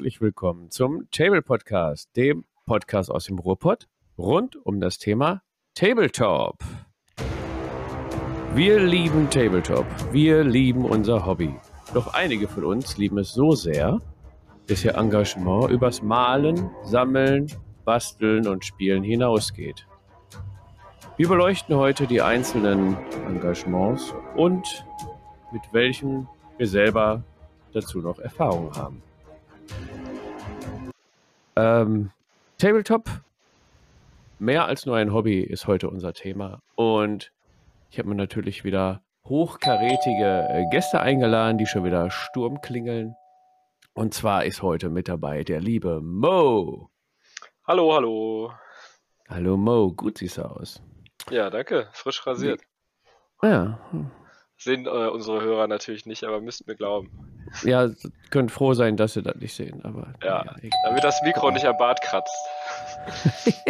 herzlich willkommen zum Table Podcast, dem Podcast aus dem Ruhrpott rund um das Thema Tabletop. Wir lieben Tabletop, wir lieben unser Hobby. Doch einige von uns lieben es so sehr, dass ihr Engagement übers Malen, Sammeln, Basteln und Spielen hinausgeht. Wir beleuchten heute die einzelnen Engagements und mit welchen wir selber dazu noch Erfahrungen haben. Ähm, Tabletop, mehr als nur ein Hobby, ist heute unser Thema. Und ich habe mir natürlich wieder hochkarätige äh, Gäste eingeladen, die schon wieder Sturm klingeln. Und zwar ist heute mit dabei der liebe Mo. Hallo, hallo. Hallo Mo, gut siehst du aus. Ja, danke. Frisch rasiert. Ja. Sehen äh, unsere Hörer natürlich nicht, aber müssten mir glauben. Ja, könnt froh sein, dass sie das nicht sehen, aber. Ja, damit das Mikro nicht am Bart kratzt.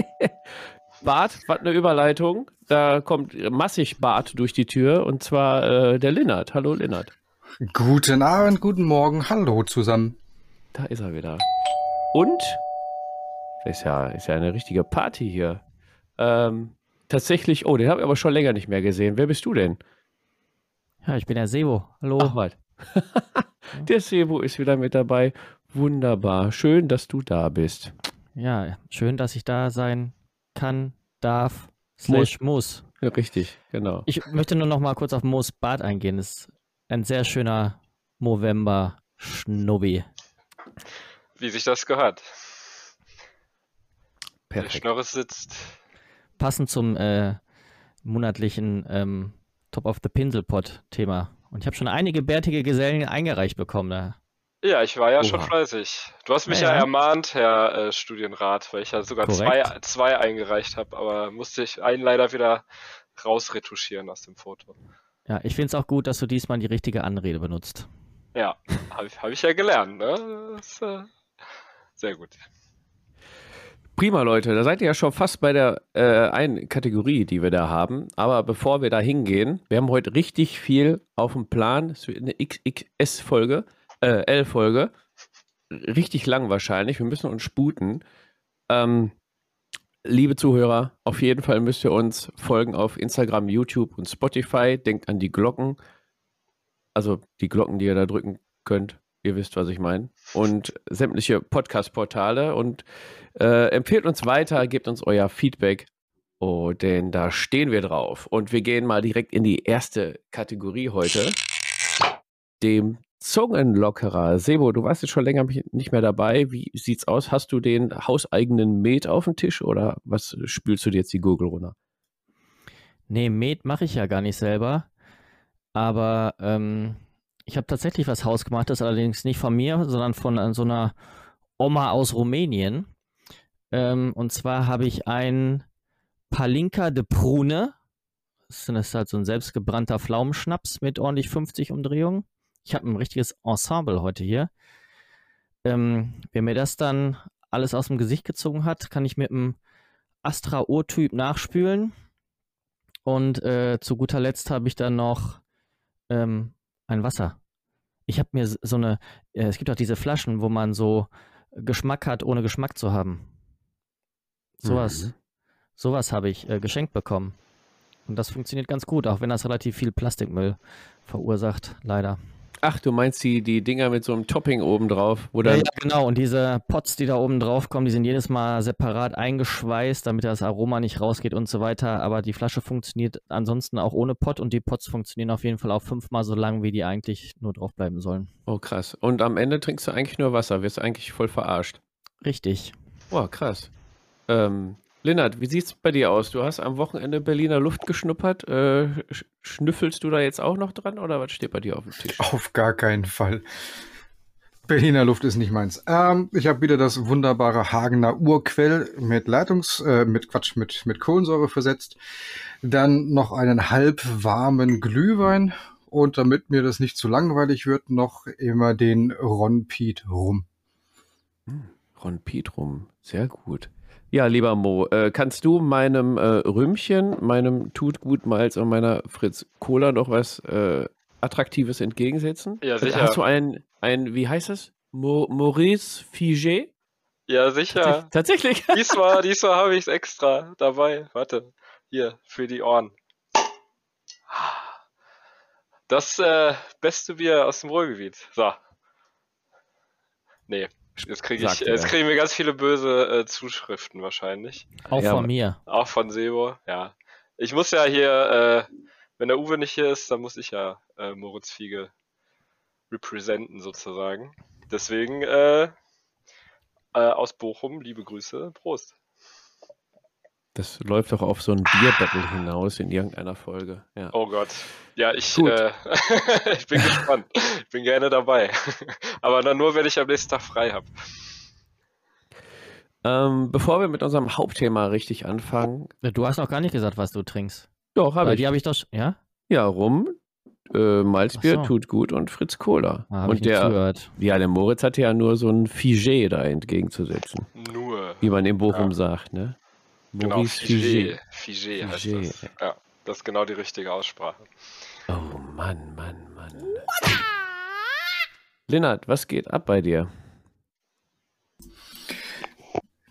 Bart, was eine Überleitung. Da kommt massig Bart durch die Tür und zwar äh, der Linnert. Hallo Linnert. Guten Abend, guten Morgen, hallo zusammen. Da ist er wieder. Und ist ja, ist ja eine richtige Party hier. Ähm, tatsächlich, oh, den habe ich aber schon länger nicht mehr gesehen. Wer bist du denn? Ja, ich bin der Sebo. Hallo. Ach, was. der Sebo ist wieder mit dabei. Wunderbar. Schön, dass du da bist. Ja, schön, dass ich da sein kann, darf, slash muss. Ja, richtig, genau. Ich möchte nur noch mal kurz auf Moos Bad eingehen. Das ist ein sehr schöner Movember-Schnubbi. Wie sich das gehört. Perfekt. Der Schnorres sitzt. Passend zum äh, monatlichen ähm, Top of the Pinselpot-Thema. Und ich habe schon einige bärtige Gesellen eingereicht bekommen. Da. Ja, ich war ja Oha. schon fleißig. Du hast mich Ja, ja, ja. ermahnt, Herr äh, Studienrat, weil ich ja sogar zwei, Korrekt. zwei eingereicht habe, aber musste ich einen leider wieder rausretuschieren aus dem Foto. Ja, ich finde es auch gut, dass du diesmal die richtige Anrede benutzt. Ja, habe ich, hab ich ja gelernt, ne? Das äh, sehr gut. Prima, Leute. Da seid ihr ja schon fast bei der äh, einen Kategorie, die wir da haben. Aber bevor wir da hingehen, wir haben heute richtig viel auf dem Plan. Es wird eine XXS-Folge, äh, L-Folge. Richtig lang wahrscheinlich. Wir müssen uns sputen. Ähm, liebe Zuhörer, auf jeden Fall müsst ihr uns folgen auf Instagram, YouTube und Spotify. Denkt an die Glocken. Also die Glocken, die ihr da drücken könnt. Ihr wisst, was ich meine. Und sämtliche Podcast-Portale. Und äh, empfehlt uns weiter, gebt uns euer Feedback. Oh, denn da stehen wir drauf. Und wir gehen mal direkt in die erste Kategorie heute. Dem Zungenlockerer. Sebo, du warst jetzt schon länger nicht mehr dabei. Wie sieht's aus? Hast du den hauseigenen Met auf dem Tisch oder was spülst du dir jetzt die Gurgel runter? Nee, Met mache ich ja gar nicht selber. Aber ähm, ich habe tatsächlich was hausgemachtes, allerdings nicht von mir, sondern von äh, so einer Oma aus Rumänien. Ähm, und zwar habe ich ein Palinka de Prune. Das ist halt so ein selbstgebrannter Pflaumenschnaps mit ordentlich 50 Umdrehungen. Ich habe ein richtiges Ensemble heute hier. Ähm, wer mir das dann alles aus dem Gesicht gezogen hat, kann ich mit einem Astra O-Typ nachspülen. Und äh, zu guter Letzt habe ich dann noch ähm, ein Wasser. Ich habe mir so eine, äh, es gibt auch diese Flaschen, wo man so Geschmack hat, ohne Geschmack zu haben. Sowas, Mhm. sowas habe ich äh, geschenkt bekommen. Und das funktioniert ganz gut, auch wenn das relativ viel Plastikmüll verursacht, leider. Ach, du meinst die, die Dinger mit so einem Topping oben drauf, Ja, ja, genau. Und diese Pots, die da oben drauf kommen, die sind jedes Mal separat eingeschweißt, damit das Aroma nicht rausgeht und so weiter. Aber die Flasche funktioniert ansonsten auch ohne Pot und die Pots funktionieren auf jeden Fall auch fünfmal so lang, wie die eigentlich nur drauf bleiben sollen. Oh, krass. Und am Ende trinkst du eigentlich nur Wasser, wirst eigentlich voll verarscht. Richtig. Boah, krass. Ähm, Lennart, wie sieht's bei dir aus? Du hast am Wochenende Berliner Luft geschnuppert. Äh, sch- schnüffelst du da jetzt auch noch dran oder was steht bei dir auf dem Tisch? Auf gar keinen Fall. Berliner Luft ist nicht meins. Ähm, ich habe wieder das wunderbare Hagener Urquell mit Leitungs, äh, mit Quatsch, mit, mit Kohlensäure versetzt. Dann noch einen halb warmen Glühwein und damit mir das nicht zu langweilig wird, noch immer den Ron Piet rum. Ron Pietrum, sehr gut. Ja, lieber Mo, äh, kannst du meinem äh, Rümmchen, meinem Tutgutmalz und meiner Fritz Cola noch was äh, Attraktives entgegensetzen? Ja, sicher. Hast du ein, ein, wie heißt es? Mo Maurice Figé? Ja, sicher. Tatsächlich. Diesmal, diesmal habe ich es extra dabei. Warte, hier, für die Ohren. Das äh, beste Bier aus dem Ruhrgebiet. So. Nee, jetzt kriege ich, jetzt kriegen wir ganz viele böse äh, Zuschriften wahrscheinlich. Auch Ja, von mir. Auch von Sebo, ja. Ich muss ja hier, äh, wenn der Uwe nicht hier ist, dann muss ich ja äh, Moritz Fiege representen sozusagen. Deswegen äh, äh, aus Bochum, liebe Grüße, Prost. Das läuft doch auf so ein Bierbattle hinaus in irgendeiner Folge. Ja. Oh Gott. Ja, ich, äh, ich bin gespannt. Ich bin gerne dabei. Aber dann nur, wenn ich am nächsten Tag frei habe. Ähm, bevor wir mit unserem Hauptthema richtig anfangen, Du hast noch gar nicht gesagt, was du trinkst. doch, habe Weil ich. die habe ich doch. Ja? Ja, Rum, äh, Malzbier so. tut gut und Fritz Cola. Ah, und der, zugehört. ja, der Moritz hatte ja nur so ein Figé da entgegenzusetzen, Nur. wie man in Bochum Ja. sagt, ne? Genau, Maurice Figé. Figé heißt Figé. das. Ja, das ist genau die richtige Aussprache. Oh Mann, Mann, Mann. Lennart, was geht ab bei dir?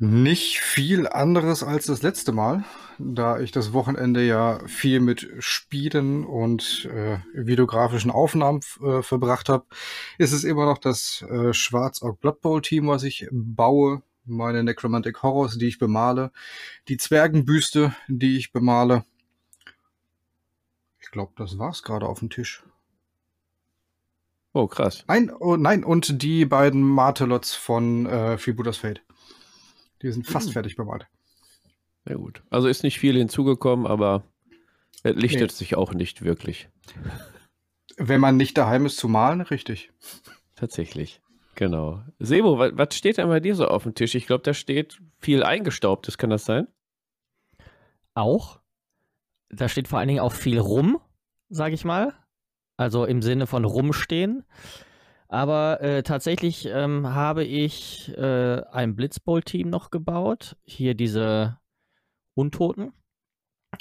Nicht viel anderes als das letzte Mal, da ich das Wochenende ja viel mit Spielen und äh, videografischen Aufnahmen äh, verbracht habe, ist es immer noch das äh, Schwarz-Org Blood Bowl Team, was ich baue, meine Necromantic Horrors, die ich bemale, die Zwergenbüste, die ich bemale. Ich glaube, das war's gerade auf dem Tisch. Oh, krass. Nein, oh, nein, und die beiden Martelots von äh, Freebooters Fate. Die sind fast Hm. fertig bemalt. Sehr gut. Also ist nicht viel hinzugekommen, aber es lichtet Nee. sich auch nicht wirklich. Wenn man nicht daheim ist zu malen, richtig. Tatsächlich. Genau. Sebo, was, steht denn bei dir so auf dem Tisch? Ich glaube, da steht viel Eingestaubtes, kann das sein? Auch. Da steht vor allen Dingen auch viel rum, sage ich mal. Also im Sinne von rumstehen. Aber äh, tatsächlich ähm, habe ich äh, ein Blitzbowl-Team noch gebaut. Hier diese Untoten.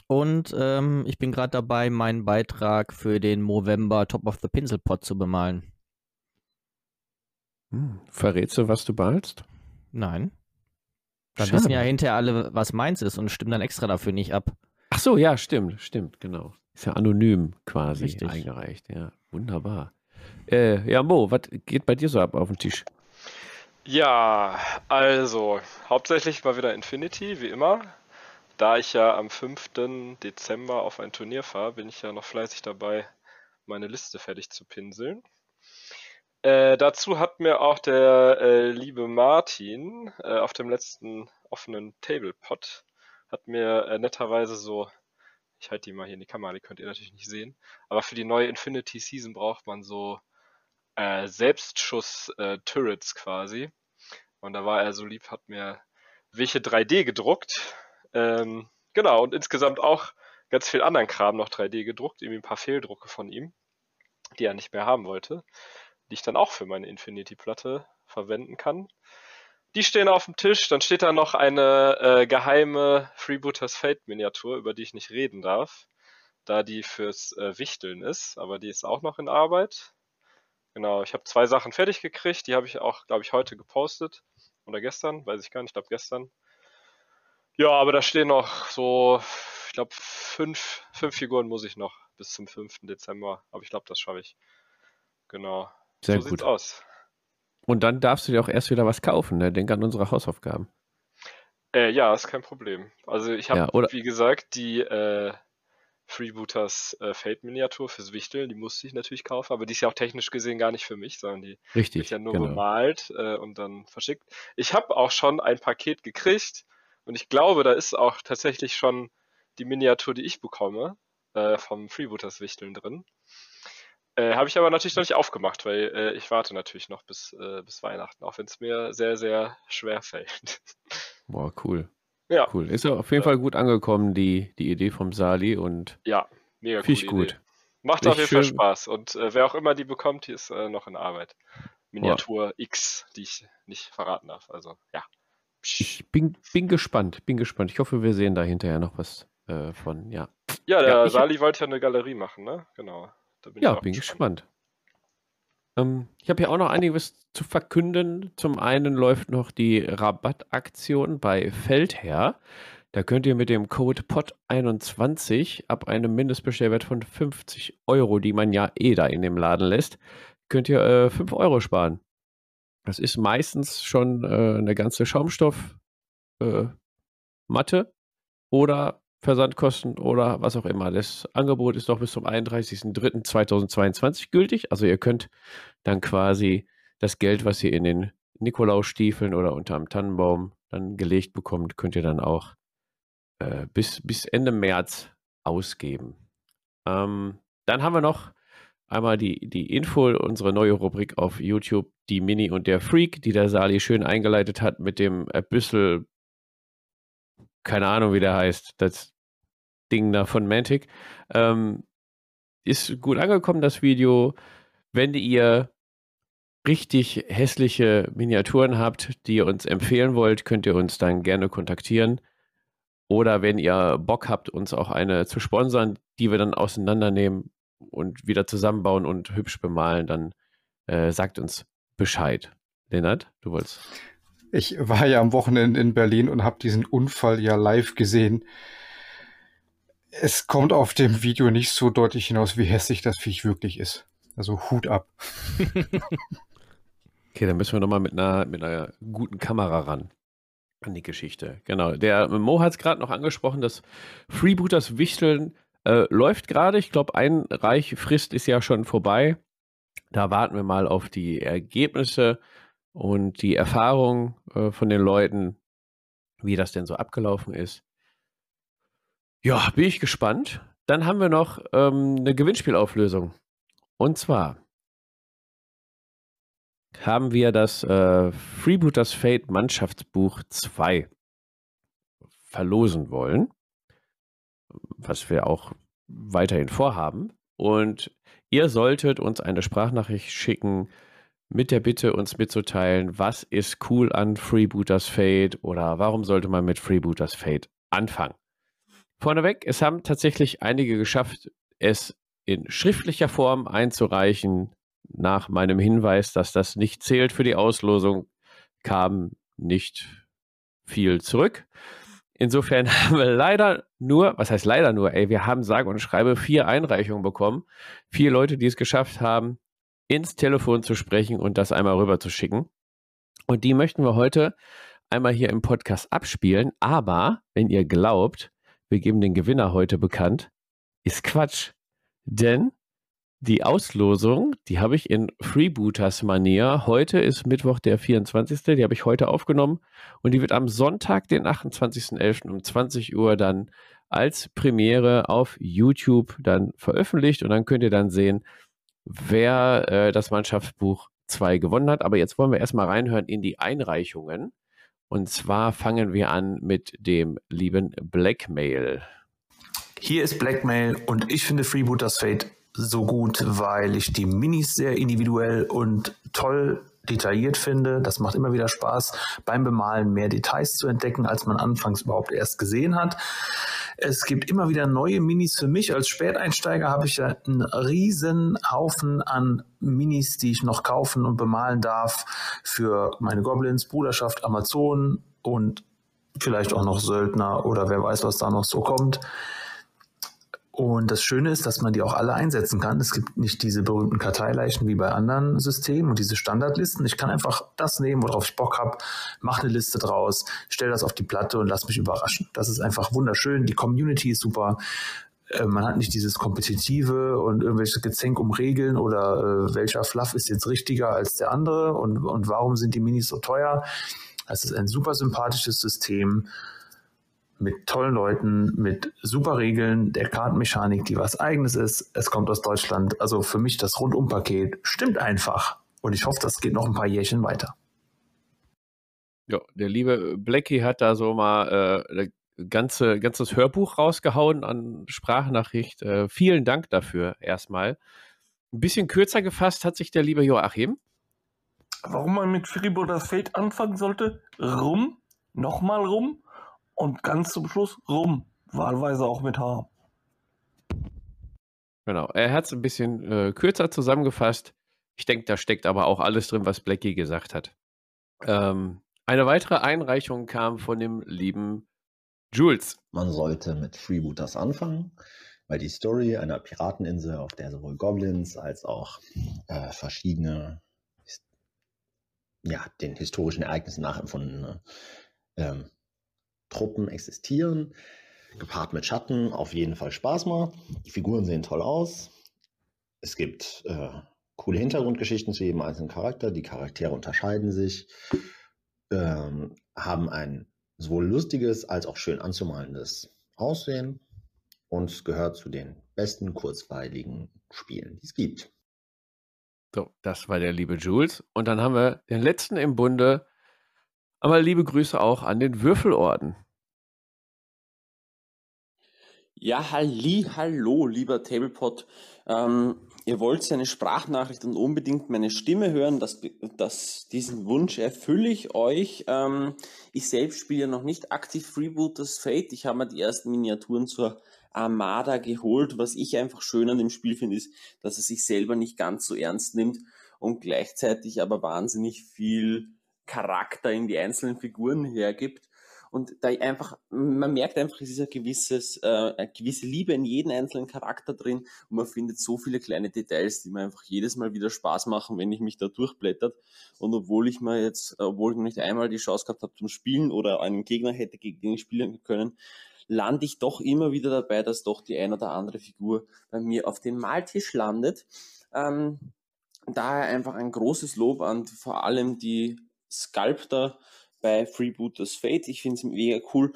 Und ähm, ich bin gerade dabei, meinen Beitrag für den Movember Top of the Pinselpot zu bemalen. Hm. Verrätst du, was du malst? Nein. Dann Schade. wissen ja hinterher alle, was meins ist und stimmen dann extra dafür nicht ab. Ach so, ja, stimmt, stimmt, genau. Ist ja anonym quasi Richtig. eingereicht. Ja, wunderbar. Äh, ja, Mo, was geht bei dir so ab auf dem Tisch? Ja, also, hauptsächlich mal wieder Infinity, wie immer. Da ich ja am 5. Dezember auf ein Turnier fahre, bin ich ja noch fleißig dabei, meine Liste fertig zu pinseln. Äh, dazu hat mir auch der äh, liebe Martin äh, auf dem letzten offenen Tablepot hat mir äh, netterweise so, ich halte die mal hier in die Kamera, die könnt ihr natürlich nicht sehen, aber für die neue Infinity Season braucht man so äh, Selbstschuss-Turrets quasi. Und da war er so lieb, hat mir welche 3D gedruckt. Ähm, genau, und insgesamt auch ganz viel anderen Kram noch 3D gedruckt, irgendwie ein paar Fehldrucke von ihm, die er nicht mehr haben wollte, die ich dann auch für meine Infinity-Platte verwenden kann. Die stehen auf dem Tisch, dann steht da noch eine äh, geheime Freebooters Fate-Miniatur, über die ich nicht reden darf, da die fürs äh, Wichteln ist, aber die ist auch noch in Arbeit. Genau, ich habe zwei Sachen fertig gekriegt, die habe ich auch, glaube ich, heute gepostet. Oder gestern, weiß ich gar nicht, ich glaube gestern. Ja, aber da stehen noch so, ich glaube, fünf, fünf Figuren muss ich noch bis zum 5. Dezember. Aber ich glaube, das schaffe ich. Genau. Sehr so gut. sieht's aus. Und dann darfst du dir auch erst wieder was kaufen, ne? Denk an unsere Hausaufgaben. Äh, ja, ist kein Problem. Also ich habe, Ja, wie gesagt, die äh, Freebooters äh, Fate-Miniatur fürs Wichteln, die musste ich natürlich kaufen, aber die ist ja auch technisch gesehen gar nicht für mich, sondern die Richtig. wird ja nur genau. bemalt äh, und dann verschickt. Ich habe auch schon ein Paket gekriegt und ich glaube, da ist auch tatsächlich schon die Miniatur, die ich bekomme, äh, vom Freebooters Wichteln drin. Äh, habe ich aber natürlich noch nicht aufgemacht, weil äh, ich warte natürlich noch bis, äh, bis Weihnachten, auch wenn es mir sehr, sehr schwer fällt. Boah, cool. ja, Cool. Ist ja auf jeden. Fall gut angekommen, die, die Idee vom Sali und ja, mega coole gut. Idee. Macht auf jeden Richtig Fall schön. Spaß und äh, wer auch immer die bekommt, die ist äh, noch in Arbeit. Miniatur X, die ich nicht verraten darf. Also ja. Ich bin, bin gespannt, bin gespannt. Ich hoffe, wir sehen da hinterher noch was äh, von, ja. Ja, der Ja, Sali wollte ja eine Galerie machen, ne? Genau. Bin Ja, ich bin gespannt. Ähm, ich habe hier auch noch einiges zu verkünden. Zum einen läuft noch die Rabattaktion bei Feldherr. Da könnt ihr mit dem Code POT21 ab einem Mindestbestellwert von 50 Euro, die man ja eh da in dem Laden lässt, könnt ihr äh, 5 Euro sparen. Das ist meistens schon äh, eine ganze Schaumstoffmatte äh, oder Versandkosten oder was auch immer. Das Angebot ist noch bis zum 31.03.2022 gültig. Also ihr könnt dann quasi das Geld, was ihr in den Nikolausstiefeln oder unterm Tannenbaum dann gelegt bekommt, könnt ihr dann auch äh, bis, bis Ende März ausgeben. Ähm, dann haben wir noch einmal die, die Info, unsere neue Rubrik auf YouTube, die Mini und der Freak, die der Sali schön eingeleitet hat mit dem Büssel, keine Ahnung, wie der heißt, das Ding da von Mantic. Ähm, ist gut angekommen, das Video. Wenn ihr richtig hässliche Miniaturen habt, die ihr uns empfehlen wollt, könnt ihr uns dann gerne kontaktieren. Oder wenn ihr Bock habt, uns auch eine zu sponsern, die wir dann auseinandernehmen und wieder zusammenbauen und hübsch bemalen, dann äh, sagt uns Bescheid. Lennart, du wolltest. Ich war ja am Wochenende in Berlin und habe diesen Unfall ja live gesehen. Es kommt auf dem Video nicht so deutlich hinaus, wie hässlich das Viech wirklich ist. Also Hut ab. okay, dann müssen wir nochmal mit einer, mit einer guten Kamera ran an die Geschichte. Genau. Der Mo hat es gerade noch angesprochen, dass Freebooters Wichteln äh, läuft gerade. Ich glaube, ein Reichfrist ist ja schon vorbei. Da warten wir mal auf die Ergebnisse und die Erfahrung äh, von den Leuten, wie das denn so abgelaufen ist. Ja, bin ich gespannt. Dann haben wir noch ähm, eine Gewinnspielauflösung. Und zwar haben wir das äh, Freebooters Fate Mannschaftsbuch 2 verlosen wollen, was wir auch weiterhin vorhaben. Und ihr solltet uns eine Sprachnachricht schicken mit der Bitte, uns mitzuteilen, was ist cool an Freebooters Fate oder warum sollte man mit Freebooters Fate anfangen. Vorneweg, es haben tatsächlich einige geschafft, es in schriftlicher Form einzureichen nach meinem Hinweis, dass das nicht zählt für die Auslosung, kam nicht viel zurück. Insofern haben wir leider nur, was heißt leider nur, ey, wir haben sage und schreibe vier Einreichungen bekommen. Vier Leute, die es geschafft haben, ins Telefon zu sprechen und das einmal rüber zu schicken. Und die möchten wir heute einmal hier im Podcast abspielen. Aber wenn ihr glaubt, wir geben den Gewinner heute bekannt, ist Quatsch. Denn die Auslosung, die habe ich in Freebooters-Manier. Heute ist Mittwoch, der 24. Die habe ich heute aufgenommen und die wird am Sonntag, den 28.11. um 20 Uhr dann als Premiere auf YouTube dann veröffentlicht und dann könnt ihr dann sehen, wer äh, das Mannschaftsbuch 2 gewonnen hat. Aber jetzt wollen wir erstmal reinhören in die Einreichungen. Und zwar fangen wir an mit dem lieben Blackmail. Hier ist Blackmail und ich finde Freebooters Fate so gut, weil ich die Minis sehr individuell und toll detailliert finde. Das macht immer wieder Spaß, beim Bemalen mehr Details zu entdecken, als man anfangs überhaupt erst gesehen hat. Es gibt immer wieder neue Minis für mich. Als Späteinsteiger habe ich ja einen riesen Haufen an Minis, die ich noch kaufen und bemalen darf für meine Goblins, Bruderschaft, Amazon und vielleicht auch noch Söldner oder wer weiß, was da noch so kommt. Und das Schöne ist, dass man die auch alle einsetzen kann. Es gibt nicht diese berühmten Karteileichen wie bei anderen Systemen und diese Standardlisten. Ich kann einfach das nehmen, worauf ich Bock habe, mache eine Liste draus, stelle das auf die Platte und lass mich überraschen. Das ist einfach wunderschön. Die Community ist super. Äh, man hat nicht dieses Kompetitive und irgendwelche Gezänk um Regeln oder äh, welcher Fluff ist jetzt richtiger als der andere und, und warum sind die Minis so teuer. Es ist ein super sympathisches System mit tollen Leuten, mit super Regeln, der Kartenmechanik, die was eigenes ist. Es kommt aus Deutschland. Also für mich das Rundumpaket stimmt einfach. Und ich hoffe, das geht noch ein paar Jährchen weiter. Ja, der liebe Blackie hat da so mal äh, ganze, ganzes Hörbuch rausgehauen an Sprachnachricht. Äh, vielen Dank dafür erstmal. Ein bisschen kürzer gefasst hat sich der liebe Joachim. Warum man mit Freebooters Fate anfangen sollte? Rum, nochmal rum und ganz zum Schluss rum, wahlweise auch mit H. Genau, er hat es ein bisschen äh, kürzer zusammengefasst. Ich denke, da steckt aber auch alles drin, was Blackie gesagt hat. Ähm, eine weitere Einreichung kam von dem lieben Jules. Man sollte mit Freebooters anfangen, weil die Story einer Pirateninsel, auf der sowohl Goblins als auch äh, verschiedene, ja, den historischen Ereignissen nachempfundene ähm, Truppen existieren, gepaart mit Schatten, auf jeden Fall Spaß macht. Die Figuren sehen toll aus. Es gibt äh, coole Hintergrundgeschichten zu jedem einzelnen Charakter. Die Charaktere unterscheiden sich, ähm, haben ein sowohl lustiges als auch schön anzumalendes Aussehen und gehört zu den besten kurzweiligen Spielen, die es gibt. So, das war der liebe Jules. Und dann haben wir den letzten im Bunde. Aber liebe Grüße auch an den Würfelorden. Ja, halli, hallo, lieber Tablepot. Ähm, ihr wollt eine Sprachnachricht und unbedingt meine Stimme hören, das, das, diesen Wunsch erfülle ich euch. Ähm, ich selbst spiele ja noch nicht aktiv Freebooters Fate. Ich habe mir die ersten Miniaturen zur Armada geholt. Was ich einfach schön an dem Spiel finde, ist, dass es sich selber nicht ganz so ernst nimmt und gleichzeitig aber wahnsinnig viel Charakter in die einzelnen Figuren hergibt und da einfach, man merkt einfach, es ist ein gewisses, äh, eine gewisse Liebe in jeden einzelnen Charakter drin und man findet so viele kleine Details, die mir einfach jedes Mal wieder Spaß machen, wenn ich mich da durchblättert. Und obwohl ich mal jetzt, obwohl ich nicht einmal die Chance gehabt habe zum Spielen oder einen Gegner hätte, gegen den ich spielen können, lande ich doch immer wieder dabei, dass doch die ein oder andere Figur bei mir auf den Maltisch landet. Ähm, daher einfach ein großes Lob an vor allem die Sculptor, bei Freebooters Fate. Ich finde es mega cool.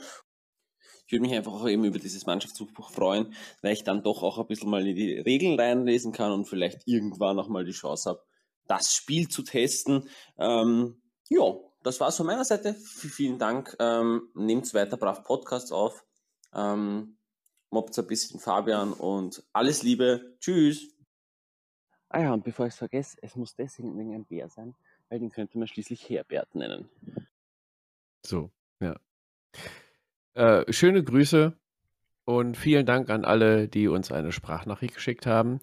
Ich würde mich einfach auch eben über dieses Mannschaftsbuch freuen, weil ich dann doch auch ein bisschen mal in die Regeln reinlesen kann und vielleicht irgendwann auch mal die Chance habe, das Spiel zu testen. Ähm, ja, das war's von meiner Seite. Vielen Dank. Ähm, Nehmt weiter brav Podcasts auf. Ähm, mobbt ein bisschen Fabian und alles Liebe. Tschüss. Ah ja, und bevor ich es vergesse, es muss deswegen ein Bär sein, weil den könnte man schließlich Herbert nennen. So, ja. Äh, schöne Grüße und vielen Dank an alle, die uns eine Sprachnachricht geschickt haben.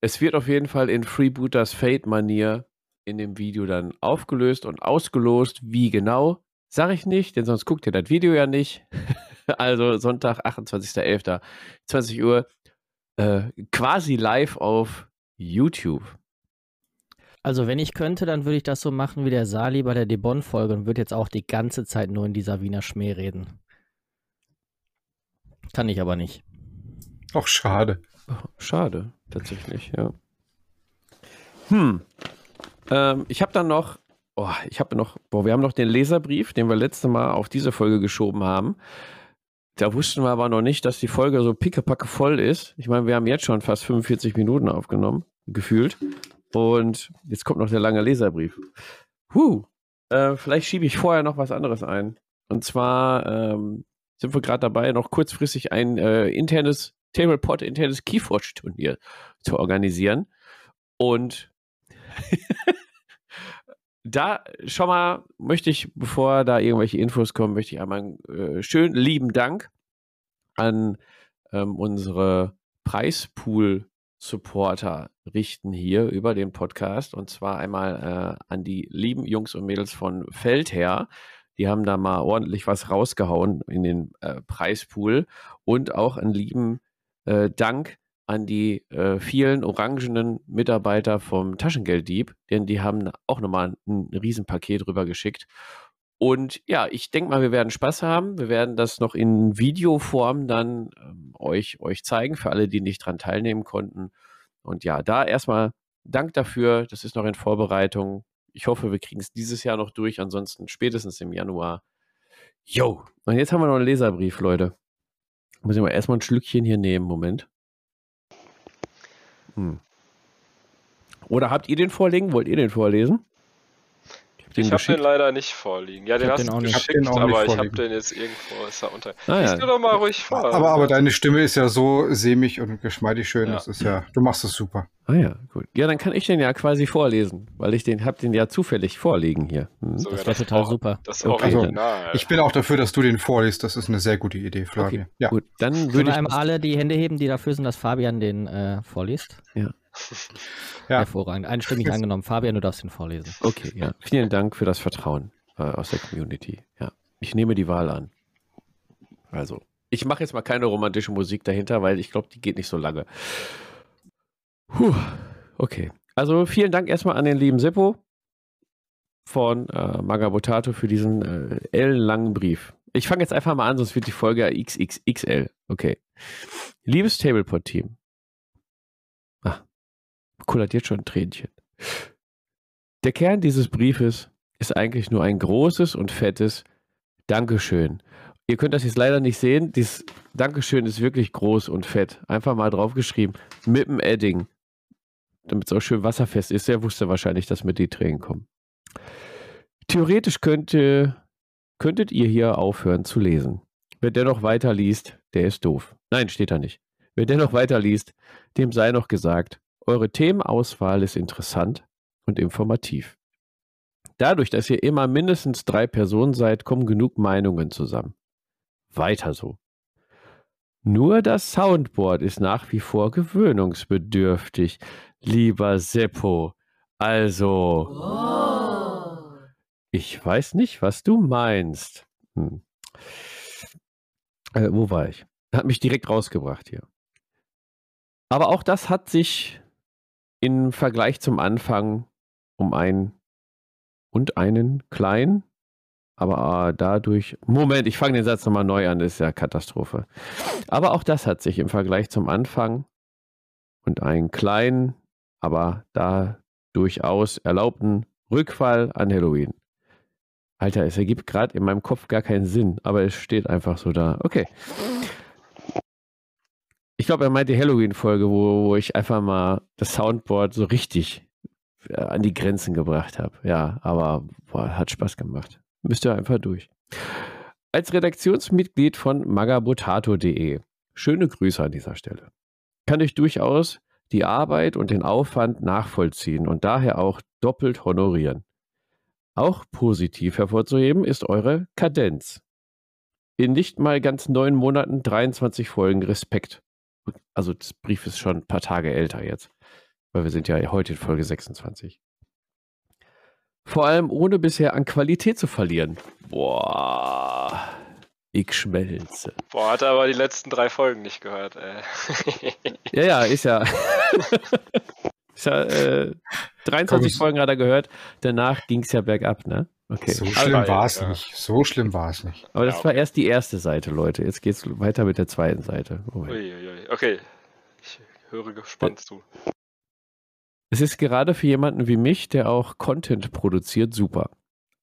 Es wird auf jeden Fall in Freebooters Fate-Manier in dem Video dann aufgelöst und ausgelost. Wie genau, sage ich nicht, denn sonst guckt ihr das Video ja nicht. also Sonntag, 28.11., 20 Uhr, äh, quasi live auf YouTube. Also wenn ich könnte, dann würde ich das so machen wie der Sali bei der Debon-Folge und würde jetzt auch die ganze Zeit nur in dieser Wiener Schmäh reden. Kann ich aber nicht. Auch schade. Schade, tatsächlich, ja. Hm. Ähm, ich habe dann noch, oh, ich habe noch, boah, wir haben noch den Leserbrief, den wir letzte Mal auf diese Folge geschoben haben. Da wussten wir aber noch nicht, dass die Folge so pickepacke voll ist. Ich meine, wir haben jetzt schon fast 45 Minuten aufgenommen, gefühlt. Und jetzt kommt noch der lange Leserbrief. Huh, äh, vielleicht schiebe ich vorher noch was anderes ein. Und zwar ähm, sind wir gerade dabei, noch kurzfristig ein äh, internes Tablepot, internes Keyforge-Turnier zu organisieren. Und da schon mal möchte ich, bevor da irgendwelche Infos kommen, möchte ich einmal einen äh, schönen lieben Dank an ähm, unsere Preispool Supporter richten hier über den Podcast und zwar einmal äh, an die lieben Jungs und Mädels von Feldherr. Die haben da mal ordentlich was rausgehauen in den äh, Preispool und auch einen lieben äh, Dank an die äh, vielen orangenen Mitarbeiter vom Taschengelddieb, denn die haben auch nochmal ein Riesenpaket rübergeschickt. Und ja, ich denke mal, wir werden Spaß haben. Wir werden das noch in Videoform dann ähm, euch, euch zeigen, für alle, die nicht dran teilnehmen konnten. Und ja, da erstmal Dank dafür. Das ist noch in Vorbereitung. Ich hoffe, wir kriegen es dieses Jahr noch durch. Ansonsten spätestens im Januar. Jo, und jetzt haben wir noch einen Leserbrief, Leute. Muss ich mal erstmal ein Schlückchen hier nehmen. Moment. Hm. Oder habt ihr den vorlegen? Wollt ihr den vorlesen? Ich habe den leider nicht vorliegen. Ja, den hast du geschickt, aber ich habe den jetzt irgendwo, ist er unter. Ah, ja. doch mal ruhig vor. Aber, aber deine Stimme ist ja so sämig und geschmeidig schön, ja. das ist ja, du machst es super. Ah ja, gut. Ja, dann kann ich den ja quasi vorlesen, weil ich den habe den ja zufällig vorliegen hier. Hm. So, das wäre total auch, super. Das okay. Also, ich bin auch dafür, dass du den vorliest. Das ist eine sehr gute Idee, Flavia. Okay, ja. Gut, dann würde ich einmal alle die Hände heben, die dafür sind, dass Fabian den äh, vorliest. Ja. Ja. Hervorragend. Einstimmig angenommen. Fabian, du darfst ihn vorlesen. Okay, ja. Vielen Dank für das Vertrauen äh, aus der Community. Ja. Ich nehme die Wahl an. Also, ich mache jetzt mal keine romantische Musik dahinter, weil ich glaube, die geht nicht so lange. Puh, okay. Also, vielen Dank erstmal an den lieben Seppo von äh, Magabotato für diesen äh, ellenlangen Brief. Ich fange jetzt einfach mal an, sonst wird die Folge ja XXXL. Okay. Liebes Tablepot-Team. Kullert jetzt schon ein Tränchen. Der Kern dieses Briefes ist eigentlich nur ein großes und fettes Dankeschön. Ihr könnt das jetzt leider nicht sehen. Dieses Dankeschön ist wirklich groß und fett. Einfach mal draufgeschrieben. Mit dem Edding. Damit es auch schön wasserfest ist. Er wusste wahrscheinlich, dass mit die Tränen kommen. Theoretisch könnte, könntet ihr hier aufhören zu lesen. Wer dennoch weiterliest, der ist doof. Nein, steht da nicht. Wer dennoch weiterliest, dem sei noch gesagt, eure Themenauswahl ist interessant und informativ. Dadurch, dass ihr immer mindestens drei Personen seid, kommen genug Meinungen zusammen. Weiter so. Nur das Soundboard ist nach wie vor gewöhnungsbedürftig, lieber Seppo. Also. Ich weiß nicht, was du meinst. Hm. Äh, wo war ich? Hat mich direkt rausgebracht hier. Aber auch das hat sich im Vergleich zum Anfang um ein und einen kleinen, aber äh, dadurch. Moment, ich fange den Satz nochmal neu an, das ist ja Katastrophe. Aber auch das hat sich im Vergleich zum Anfang und einen kleinen, aber da durchaus erlaubten Rückfall an Halloween. Alter, es ergibt gerade in meinem Kopf gar keinen Sinn, aber es steht einfach so da. Okay. Ich glaube, er meint die Halloween-Folge, wo, wo ich einfach mal das Soundboard so richtig äh, an die Grenzen gebracht habe. Ja, aber boah, hat Spaß gemacht. Müsst ihr einfach durch. Als Redaktionsmitglied von magabotato.de, schöne Grüße an dieser Stelle, kann ich durchaus die Arbeit und den Aufwand nachvollziehen und daher auch doppelt honorieren. Auch positiv hervorzuheben ist eure Kadenz. In nicht mal ganz neun Monaten 23 Folgen Respekt. Also das Brief ist schon ein paar Tage älter jetzt, weil wir sind ja heute in Folge 26. Vor allem ohne bisher an Qualität zu verlieren. Boah, ich schmelze. Boah, hat er aber die letzten drei Folgen nicht gehört, ey. Ja, ja, ist ja. ist ja äh, 23 Komm, Folgen hat er gehört. Danach ging es ja bergab, ne? Okay. So Aber- schlimm war es ja. nicht. So schlimm war es nicht. Aber das Ja, war okay. erst die erste Seite, Leute. Jetzt geht's weiter mit der zweiten Seite. Uiuiui. Okay, ich höre gespannt zu. Es ist gerade für jemanden wie mich, der auch Content produziert, super.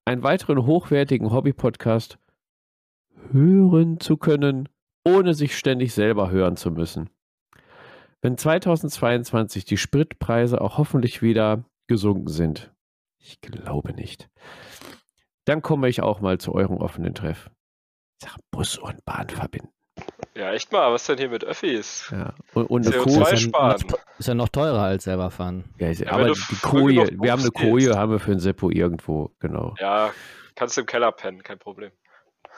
Einen weiteren hochwertigen Hobby-Podcast hören zu können, ohne sich ständig selber hören zu müssen. Wenn 2022 die Spritpreise auch hoffentlich wieder gesunken sind, ich glaube nicht, dann komme ich auch mal zu eurem offenen Treff. Ich sag Bus und Bahn verbinden. Ja, echt mal, was denn hier mit Öffis? Ja. Und, und eine CO2 Kohle. Ist ja, ist ja noch teurer als selber fahren. Ja, ist- Ja, aber du die Koje, wir haben eine. Koje, haben wir für ein Seppo irgendwo, genau. Ja, kannst im Keller pennen, kein Problem.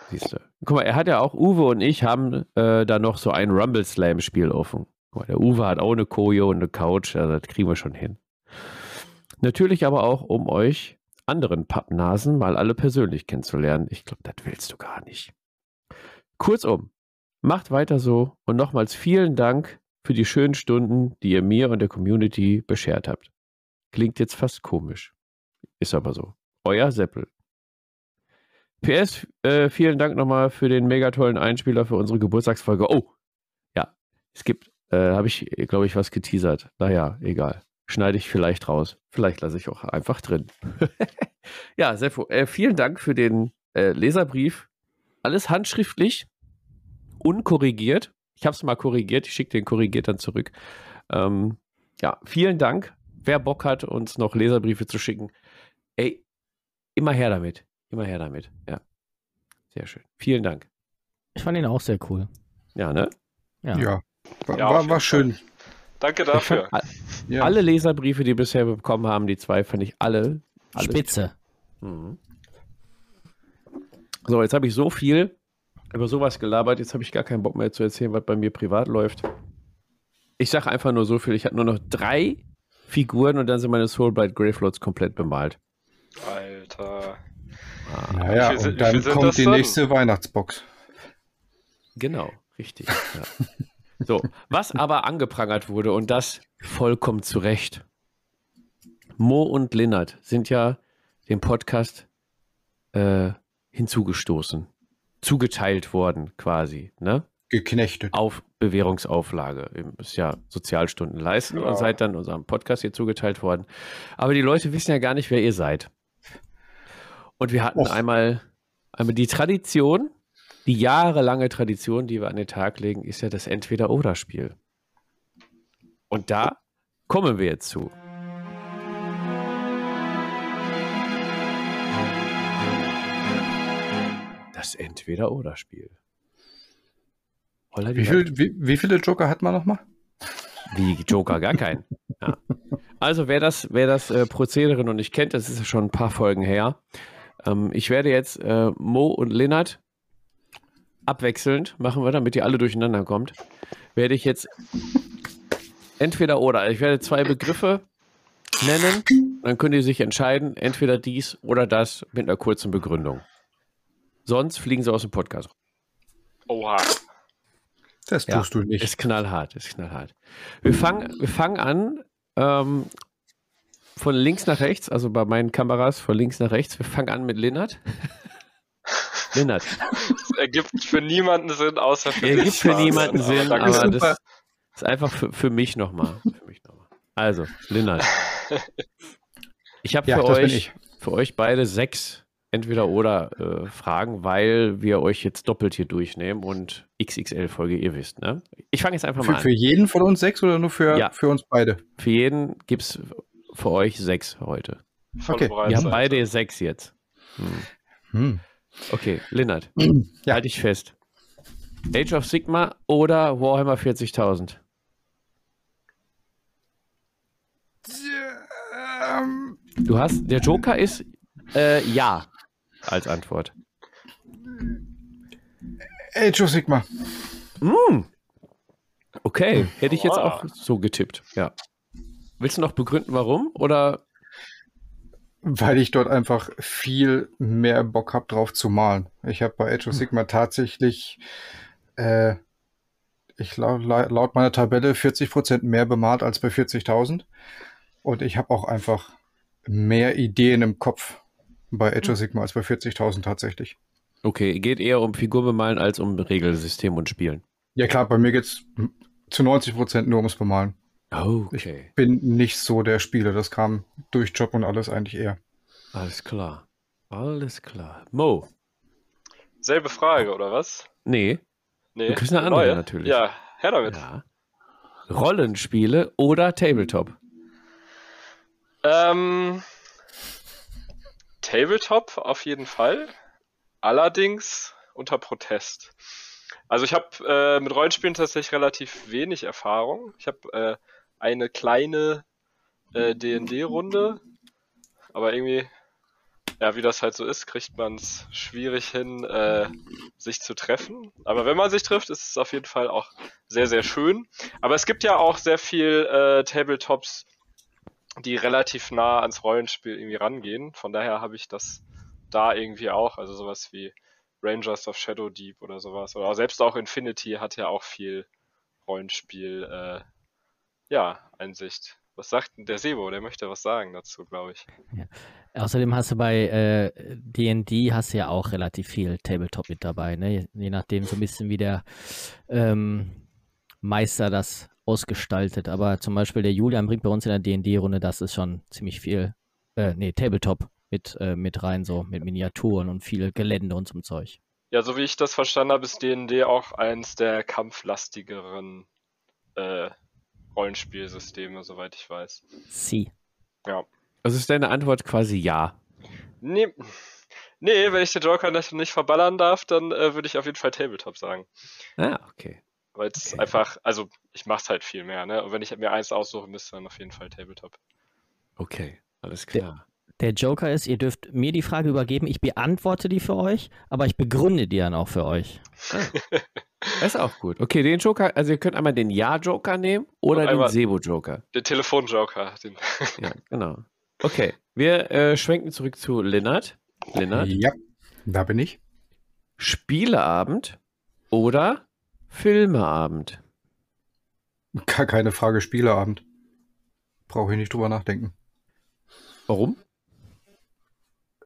Siehst du. Guck mal, er hat ja auch, Uwe und ich haben äh, da noch so ein Rumble Slam Spiel offen. Guck mal, der Uwe hat auch eine Koje und eine Couch, also das kriegen wir schon hin. Natürlich aber auch, um euch anderen Pappnasen mal alle persönlich kennenzulernen. Ich glaube, das willst du gar nicht. Kurzum, macht weiter so und nochmals vielen Dank für die schönen Stunden, die ihr mir und der Community beschert habt. Klingt jetzt fast komisch. Ist aber so. Euer Seppel. PS, äh, vielen Dank nochmal für den mega tollen Einspieler für unsere Geburtstagsfolge. Oh, ja, es gibt, äh, habe ich, glaube ich, was geteasert. Naja, egal. Schneide ich vielleicht raus. Vielleicht lasse ich auch einfach drin. ja, Seppo, äh, vielen Dank für den äh, Leserbrief. Alles handschriftlich, unkorrigiert. Ich habe es mal korrigiert. Ich schicke den korrigiert dann zurück. Ähm, ja, vielen Dank. Wer Bock hat, uns noch Leserbriefe zu schicken, ey, immer her damit. Immer her damit. Ja. Sehr schön. Vielen Dank. Ich fand ihn auch sehr cool. Ja, ne? Ja. Ja. War, Ja, war, war schön. Danke Ich fand dafür. a- Ja. Alle Leserbriefe, die wir bisher bekommen haben, die zwei, fand ich alle. alle Spitze. Mhm. So, jetzt habe ich so viel über sowas gelabert. Jetzt habe ich gar keinen Bock mehr zu erzählen, was bei mir privat läuft. ich sage einfach nur so viel, ich habe nur noch drei Figuren und dann sind meine Soulblight Gravelords komplett bemalt. Alter. Ah, Naja, sind- und dann kommt die dann? nächste Weihnachtsbox. Genau, richtig. Ja. So, was aber angeprangert wurde und das vollkommen zu Recht. Mo und Linnert sind ja dem Podcast äh, hinzugestoßen, zugeteilt worden quasi, ne? Geknechtet. Auf Bewährungsauflage. Ihr müsst ja Sozialstunden leisten Ja. und seid dann unserem Podcast hier zugeteilt worden. Aber die Leute wissen ja gar nicht, wer ihr seid. Und wir hatten Och. einmal, einmal die Tradition, die jahrelange Tradition, die wir an den Tag legen, ist ja das Entweder-Oder-Spiel. Und da kommen wir jetzt zu. Das Entweder-Oder-Spiel. Wie, viel, wie, wie viele Joker hat man nochmal? Wie Joker, gar keinen. Ja. Also wer das, wer das äh, Prozedere noch nicht kennt, das ist ja schon ein paar Folgen her. Ähm, ich werde jetzt äh, Mo und Linnert abwechselnd machen wir, damit ihr alle durcheinander kommt. Werde ich jetzt entweder oder. Ich werde zwei Begriffe nennen, dann könnt ihr sich entscheiden, entweder dies oder das mit einer kurzen Begründung. Sonst fliegen sie aus dem Podcast. Oha. Das Ja, tust du nicht. Ist knallhart, ist knallhart. Wir fangen, wir fangen an ähm, von links nach rechts, also bei meinen Kameras von links nach rechts. Wir fangen an mit Linnert. Linnert. Das ergibt für niemanden Sinn, außer für Er dich. gibt für niemanden Sinn, aber super. Das ist einfach für, für mich nochmal. Noch mal. Also, Linnert. Ich habe Ja, für, euch, ich. für euch beide sechs entweder oder äh, Fragen, weil wir euch jetzt doppelt hier durchnehmen und XXL-Folge, ihr wisst, ne? Ich fange jetzt einfach mal Für, an. für jeden von uns sechs oder nur für, Ja. für uns beide? Für jeden gibt es für euch sechs heute. Okay. Breitseite. Wir haben beide sechs jetzt. Hm. Hm. Okay, Linnert, Ja. halt dich fest. Age of Sigma oder Warhammer 40.000? Ähm, Du hast, der Joker ist äh, ja als Antwort. Age of Sigma. Hm. Okay, hätte ich jetzt Wow. auch so getippt, ja. Willst du noch begründen, warum? Oder Weil ich dort einfach viel mehr Bock habe, drauf zu malen. Ich habe bei Age of Sigma tatsächlich, äh, ich laut, laut meiner Tabelle 40% mehr bemalt als bei 40.000. Und ich habe auch einfach mehr Ideen im Kopf bei Age of Sigma als bei 40.000 tatsächlich. okay, geht eher um Figurbemalen als um Regelsystem und Spielen. Ja klar, bei mir geht's zu 90% nur ums Bemalen. Okay, Bin nicht so der Spieler, das kam durch Job und alles eigentlich eher. alles klar. Alles klar. Mo. Selbe Frage, oder was? Nee, Nee. Du kriegst eine andere natürlich. Ja, her damit. ja. Rollenspiele oder Tabletop? Ähm, Tabletop auf jeden Fall. Allerdings unter Protest. Also ich habe äh, mit Rollenspielen tatsächlich relativ wenig Erfahrung. Ich habe äh, eine kleine äh, D&D-Runde, aber irgendwie, ja, wie das halt so ist, kriegt man es schwierig hin, äh, sich zu treffen. Aber wenn man sich trifft, ist es auf jeden Fall auch sehr, sehr schön. Aber es gibt ja auch sehr viel äh, Tabletops, die relativ nah ans Rollenspiel irgendwie rangehen. Von daher habe ich das da irgendwie auch, also sowas wie Rangers of Shadow Deep oder sowas. Oder selbst auch Infinity hat ja auch viel Rollenspiel, äh, ja, Einsicht. Was sagt denn der Sebo? Der möchte was sagen dazu, glaube ich. Außerdem hast du bei äh, D&D du ja auch relativ viel Tabletop mit dabei, ne? Je, je nachdem so ein bisschen wie der ähm, Meister das ausgestaltet. Aber zum Beispiel der Julian bringt bei uns in der D&D-Runde, das ist schon ziemlich viel, äh, nee, Tabletop mit, äh, mit rein, so mit Miniaturen und viel Gelände und so Zeug. Ja, so wie ich das verstanden habe, ist D&D auch eins der kampflastigeren äh, Rollenspielsysteme, soweit ich weiß. Sie. Also ist deine Antwort quasi ja. Nee, nee wenn ich den Joker nicht, nicht verballern darf, dann äh, würde ich auf jeden Fall Tabletop sagen. Ah, okay. Weil es Okay. einfach, also ich mache es halt viel mehr, ne? Und wenn ich mir eins aussuchen müsste, dann auf jeden Fall Tabletop. Okay, alles klar. Der Joker ist, ihr dürft mir die Frage übergeben, ich beantworte die für euch, aber ich begründe die dann auch für euch. Das ist auch gut. Okay, den Joker, also ihr könnt einmal den Ja-Joker nehmen oder den Sebo-Joker. Den Telefonjoker. Den Ja, genau. Okay, wir äh, schwenken zurück zu Lennart. Lennart, Ja, da bin ich. Spieleabend oder Filmeabend? Gar keine Frage, Spieleabend. Brauche ich nicht drüber nachdenken. Warum?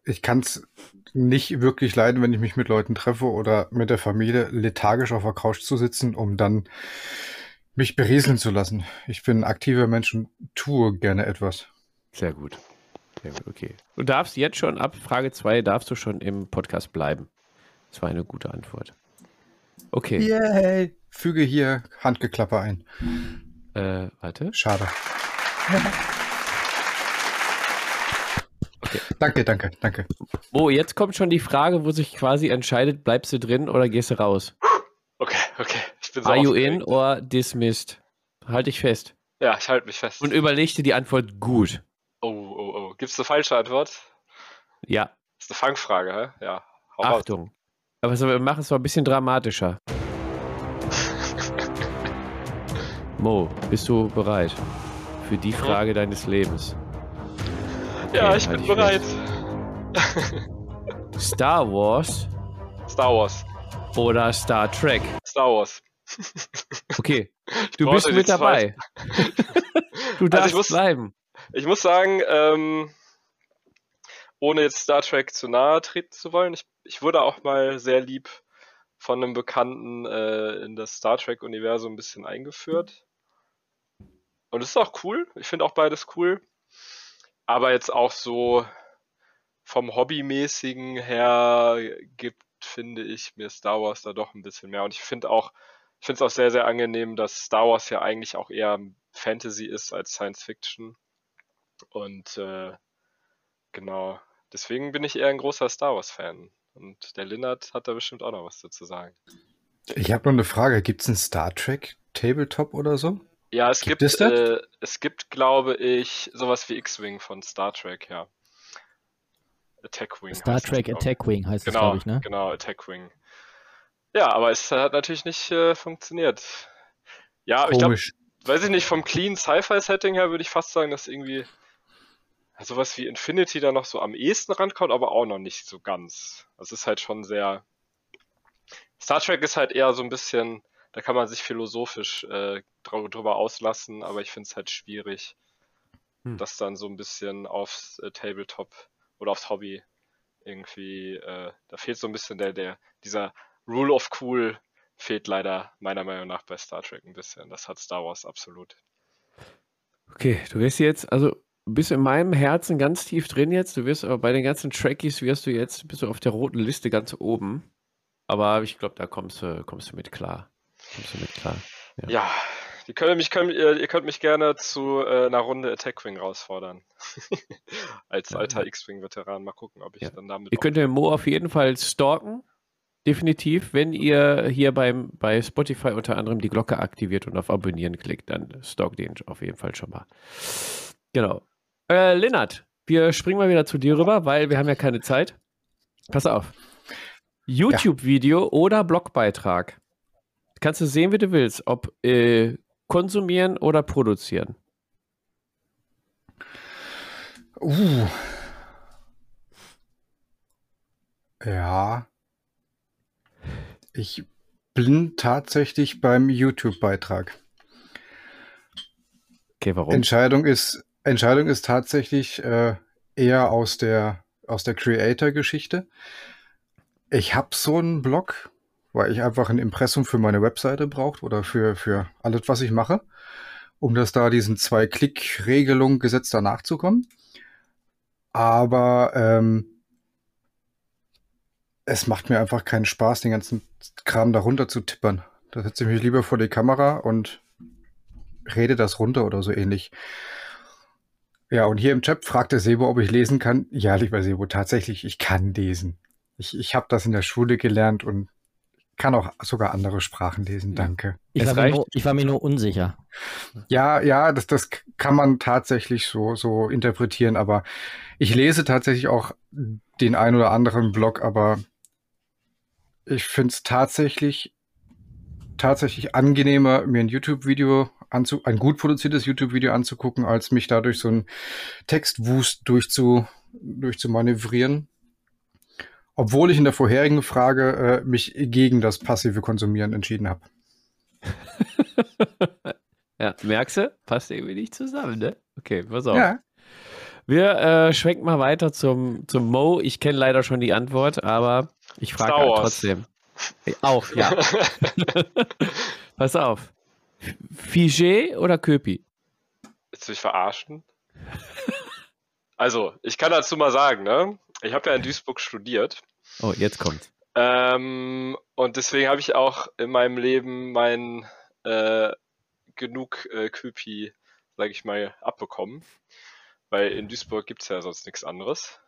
Ich kann es nicht wirklich leiden, wenn ich mich mit Leuten treffe oder mit der Familie lethargisch auf der Couch zu sitzen, um dann mich berieseln zu lassen. Ich bin ein aktiver Mensch und tue gerne etwas. Sehr gut. Sehr gut, okay. Du darfst jetzt schon ab Frage 2 darfst du schon im Podcast bleiben. Das war eine gute Antwort. Okay. Yay! Füge hier Handgeklapper ein. Äh, warte. Schade. Danke, danke, danke. Oh, jetzt kommt schon die Frage, wo sich quasi entscheidet, bleibst du drin oder gehst du raus? Okay, okay. Ich bin so Are you in or dismissed? Halt dich fest. Ja, ich halte mich fest. Und überleg dir die Antwort gut. oh, oh, oh. Gibt's eine falsche Antwort? Ja, ist eine Fangfrage, hä? Ja. Achtung. Aber so, wir machen es mal ein bisschen dramatischer. Mo, bist du bereit für die Frage deines Lebens? Ja, Okay, ich halt bin dich bereit. Star Wars Star Wars. oder Star Trek? Star Wars. Okay, du bist mit dabei. du darfst ich muss- bleiben. Ich muss sagen, ähm, ohne jetzt Star Trek zu nahe treten zu wollen, ich, ich wurde auch mal sehr lieb von einem Bekannten äh, in das Star Trek-Universum ein bisschen eingeführt. Und es ist auch cool. Ich finde auch beides cool. Aber jetzt auch so vom Hobbymäßigen her gibt, finde ich, mir Star Wars da doch ein bisschen mehr. Und ich finde auch, ich finde es auch sehr, sehr angenehm, dass Star Wars ja eigentlich auch eher Fantasy ist als Science Fiction. Und äh, genau, deswegen bin ich eher ein großer Star Wars-Fan. Und der Linnert hat da bestimmt auch noch was dazu sagen. Ich habe noch eine Frage. Gibt es einen Star Trek Tabletop oder so? Ja, es Gibt gibt, es das? äh, es gibt, glaube ich, sowas wie X-Wing von Star Trek, ja. Attack Wing. Star das, Trek ich. Attack Wing heißt es, Genau, glaube ich, ne? genau, Attack Wing. Ja, aber es hat natürlich nicht äh, funktioniert. Ja, ich glaube, Komisch. weiß ich nicht, vom clean Sci-Fi-Setting her würde ich fast sagen, dass irgendwie sowas wie Infinity da noch so am ehesten rankommt, aber auch noch nicht so ganz. Das ist halt schon sehr. Star Trek ist halt eher so ein bisschen, da kann man sich philosophisch äh, drü- drüber auslassen, aber ich finde es halt schwierig, Hm. das dann so ein bisschen aufs äh, Tabletop oder aufs Hobby irgendwie, äh, da fehlt so ein bisschen der, der, dieser Rule of Cool fehlt leider meiner Meinung nach bei Star Trek ein bisschen. Das hat Star Wars absolut. Okay, du wirst jetzt, also bist in meinem Herzen ganz tief drin jetzt. Du wirst aber bei den ganzen Trekkies wirst du jetzt, bist du auf der roten Liste ganz oben. Aber ich glaube, da kommst du, kommst du mit klar. Kommst du mit klar. Ja. Ja, die können mich, können, ihr, ihr könnt mich gerne zu äh, einer Runde Attack Wing herausfordern. Als alter X-Wing-Veteran. Mal gucken, ob ich Ja. dann damit. Ihr könnt den Mo auf jeden Fall stalken. Definitiv, wenn ihr hier beim, bei Spotify unter anderem die Glocke aktiviert und auf Abonnieren klickt, dann stalkt den auf jeden Fall schon mal. Genau. Äh, Lennart, wir springen mal wieder zu dir rüber, weil wir haben ja keine Zeit. Pass auf. YouTube-Video oder Blogbeitrag. Kannst du sehen, wie du willst, ob äh, konsumieren oder produzieren. Uh. Ja. Ich bin tatsächlich beim YouTube-Beitrag. Okay, warum? Entscheidung ist, Entscheidung ist tatsächlich äh, eher aus der, aus der Creator-Geschichte. Ich habe so einen Blog, weil ich einfach ein Impressum für meine Webseite braucht oder für, für alles, was ich mache, um das da diesen Zwei-Klick-Regelung Gesetz danach zu kommen. Aber ähm, es macht mir einfach keinen Spaß, den ganzen Kram darunter zu tippern. Da setze ich mich lieber vor die Kamera und rede das runter oder so ähnlich. Ja, und hier im Chat fragte Sebo, ob ich lesen kann. Ja, lieber Sebo, tatsächlich, ich kann lesen. Ich, ich habe das in der Schule gelernt und kann auch sogar andere Sprachen lesen, danke. Ich Es war, mir nur, ich war mir nur unsicher. Ja, ja, das, das kann man tatsächlich so, so interpretieren, aber ich lese tatsächlich auch den ein oder anderen Blog, aber ich finde es tatsächlich, tatsächlich angenehmer, mir ein YouTube-Video anzu, ein gut produziertes YouTube-Video anzugucken, als mich dadurch so einen Textwust durchzu, durchzumanövrieren. Obwohl ich in der vorherigen Frage äh, mich gegen das passive Konsumieren entschieden habe. Ja, merkst du? Passt irgendwie nicht zusammen, ne? Okay, pass auf. Ja, Wir äh, schwenken mal weiter zum, zum Mo. Ich kenne leider schon die Antwort, aber ich frage halt trotzdem. Auch, ja. Pass auf. Figé oder Köpi? Willst du mich verarschen? Also, ich kann dazu mal sagen, ne? Ich habe ja in Duisburg studiert. Oh, jetzt kommt's. Ähm, und deswegen habe ich auch in meinem Leben mein äh, genug äh, Köpi, sage ich mal, abbekommen. Weil in Duisburg gibt es ja sonst nichts anderes.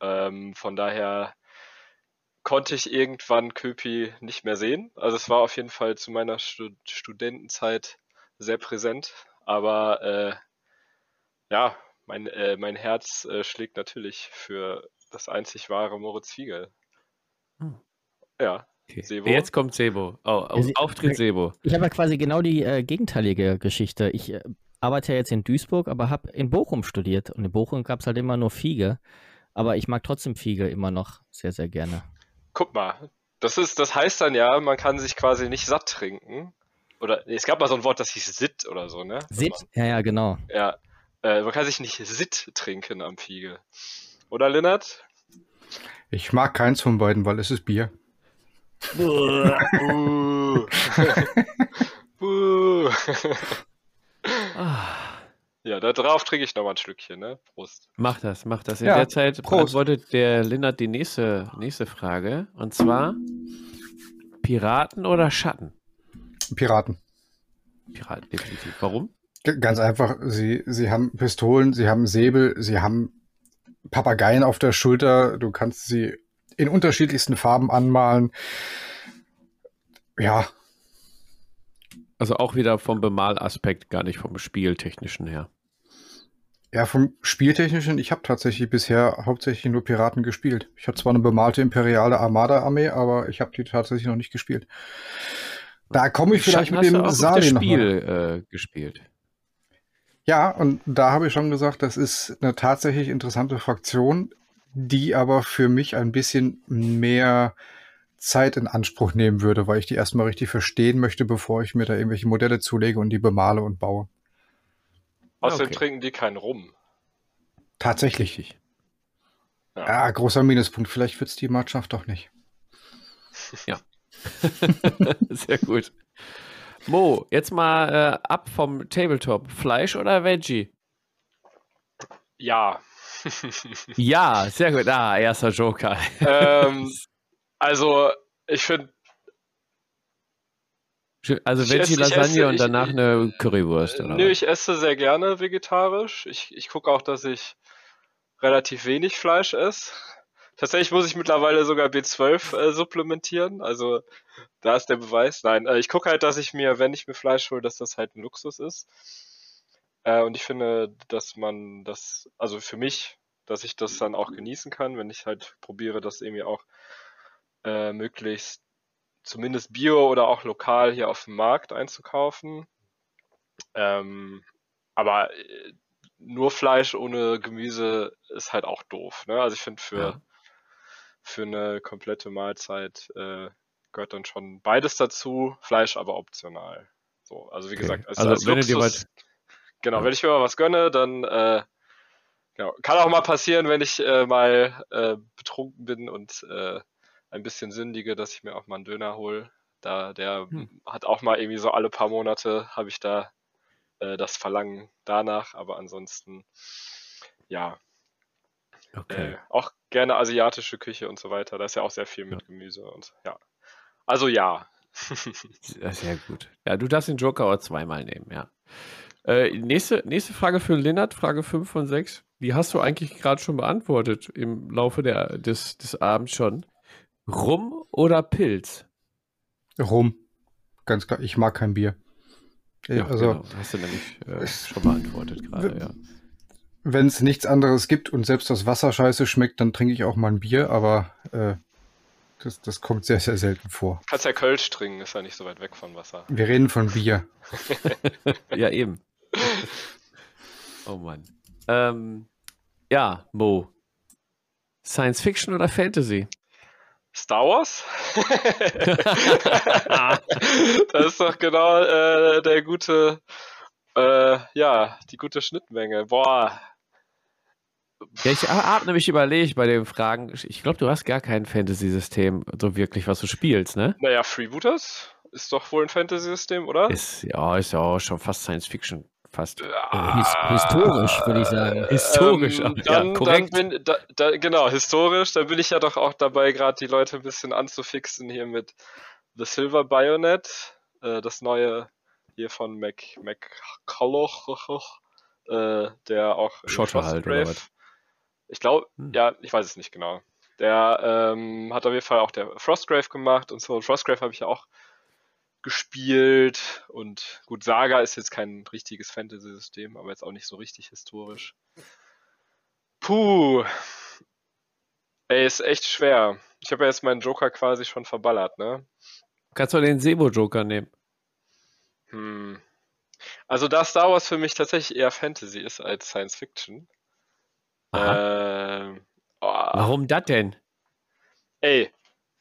Ähm, von daher konnte ich irgendwann Köpi nicht mehr sehen. Also es war auf jeden Fall zu meiner Stu Studentenzeit sehr präsent. Aber äh, ja, mein, äh, mein Herz äh, schlägt natürlich für das einzig wahre Moritz Fiegel. Hm. Ja, Okay. Sebo? Jetzt kommt Sebo. Oh, auf, sie- Auftritt Sebo. Ich habe ja quasi genau die äh, gegenteilige Geschichte. Ich äh, arbeite ja jetzt in Duisburg, aber habe in Bochum studiert. Und in Bochum gab es halt immer nur Fiege. Aber ich mag trotzdem Fiege immer noch sehr, sehr gerne. Guck mal, das ist, das heißt dann ja, man kann sich quasi nicht satt trinken. Oder nee, es gab mal so ein Wort, das hieß Sit oder so, ne? Sit? Ja, ja, genau. Man, ja. Äh, man kann sich nicht Sit trinken am Fiege. Oder Lennart? ich mag keins von beiden, weil es ist Bier. Buh. Buh. Ah, ja, da drauf trinke ich nochmal ein Schlückchen, ne? Prost. mach das, mach das. In Ja, der Zeit Prost. beantwortet der Lennart die nächste, nächste Frage. Und zwar Piraten oder Schatten? Piraten. Piraten, definitiv. Warum? Ganz einfach, sie, sie haben Pistolen, sie haben Säbel, sie haben Papageien auf der Schulter. Du kannst sie in unterschiedlichsten Farben anmalen. Ja, Also auch wieder vom Bemalaspekt, gar nicht vom Spieltechnischen her. ja, vom Spieltechnischen, ich habe tatsächlich bisher hauptsächlich nur Piraten gespielt. Ich habe zwar eine bemalte imperiale Armada-Armee, aber ich habe die tatsächlich noch nicht gespielt. Da komme ich vielleicht mit dem Sali. Spiel äh, gespielt. Ja, und da habe ich schon gesagt, das ist eine tatsächlich interessante Fraktion, die aber für mich ein bisschen mehr Zeit in Anspruch nehmen würde, weil ich die erstmal richtig verstehen möchte, bevor ich mir da irgendwelche Modelle zulege und die bemale und baue. Außerdem okay. trinken die keinen Rum. Tatsächlich. Richtig. Ja, großer Minuspunkt. Vielleicht wird's die Mannschaft doch nicht. Sehr gut. Mo, jetzt mal äh, ab vom Tabletop. Fleisch oder Veggie? Ja. Ja, sehr gut. Ah, erster Joker. ähm, also, ich finde, Also Ich Veggie ich Lasagne esse- und ich- danach eine Currywurst, oder? nö, ich esse sehr gerne vegetarisch. Ich, ich gucke auch, dass ich relativ wenig Fleisch esse. Tatsächlich muss ich mittlerweile sogar B12 äh, supplementieren. Also, da ist der Beweis. Nein, äh, ich gucke halt, dass ich mir, wenn ich mir Fleisch hole, dass das halt ein Luxus ist. Äh, und ich finde, dass man das, also für mich, dass ich das dann auch genießen kann, wenn ich halt probiere, das irgendwie auch äh, möglichst zumindest bio oder auch lokal hier auf dem Markt einzukaufen. Ähm, aber äh, nur Fleisch ohne Gemüse ist halt auch doof. Ne? Also ich finde für, Ja. für eine komplette Mahlzeit äh, gehört dann schon beides dazu, Fleisch aber optional. So, also wie Okay. gesagt, als, Also als wenn Luxus, genau, Ja. wenn ich mir mal was gönne, dann äh, genau, kann auch mal passieren, wenn ich äh, mal äh, betrunken bin und äh, ein bisschen sündige, dass ich mir auch mal einen Döner hole. Da, der Hm. hat auch mal irgendwie so alle paar Monate habe ich da äh, das Verlangen danach, aber ansonsten ja, Okay. äh, auch gerne asiatische Küche und so weiter. Da ist ja auch sehr viel mit Gemüse und ja. Also ja. Sehr, sehr gut. Ja, du darfst den Joker auch zweimal nehmen, ja. Äh, nächste, nächste Frage für Lennart, Frage 5 von 6. Die hast du eigentlich gerade schon beantwortet im Laufe der, des, des Abends schon. Rum oder Pilz? Rum. Ganz klar, ich mag kein Bier. Ja, also, genau. Hast du nämlich äh, schon beantwortet gerade, ja. wenn es nichts anderes gibt und selbst das Wasser scheiße schmeckt, dann trinke ich auch mal ein Bier, aber äh, das, das kommt sehr, sehr selten vor. Kannst ja Kölsch trinken, ist ja nicht so weit weg von Wasser. Wir reden von Bier. Ja, eben. oh Mann. Ähm, ja, Mo. Science Fiction oder Fantasy? Star Wars? das ist doch genau äh, der gute, äh, ja, die gute Schnittmenge. Boah, Ja, ich habe nämlich überlegt bei den Fragen. Ich glaube, du hast gar kein Fantasy-System so wirklich, was du spielst, ne? naja, Freebooters ist doch wohl ein Fantasy-System, oder? Ist, ja, ist ja auch schon fast Science Fiction. Fast. His historisch, würde ich sagen. Historisch, ähm, auch, ja, dann, dann korrekt. bin, da, da, genau, historisch, da bin ich ja doch auch dabei, gerade die Leute ein bisschen anzufixen hier mit The Silver Bayonet, äh, das neue hier von Mac, McCulloch, äh, der auch Schotter halt, was? Ich glaube, Hm. ja, ich weiß es nicht genau. Der ähm, hat auf jeden Fall auch der Frostgrave gemacht und so. Und Frostgrave habe ich ja auch gespielt. Und gut, Saga ist jetzt kein richtiges Fantasy-System, aber jetzt auch nicht so richtig historisch. Puh. Ey, ist echt schwer. Ich habe ja jetzt meinen Joker quasi schon verballert, ne? Kannst du den Sebo-Joker nehmen? Hm. Also da Star Wars für mich tatsächlich eher Fantasy ist als Science Fiction. Ähm, oh, Warum das denn? Ey,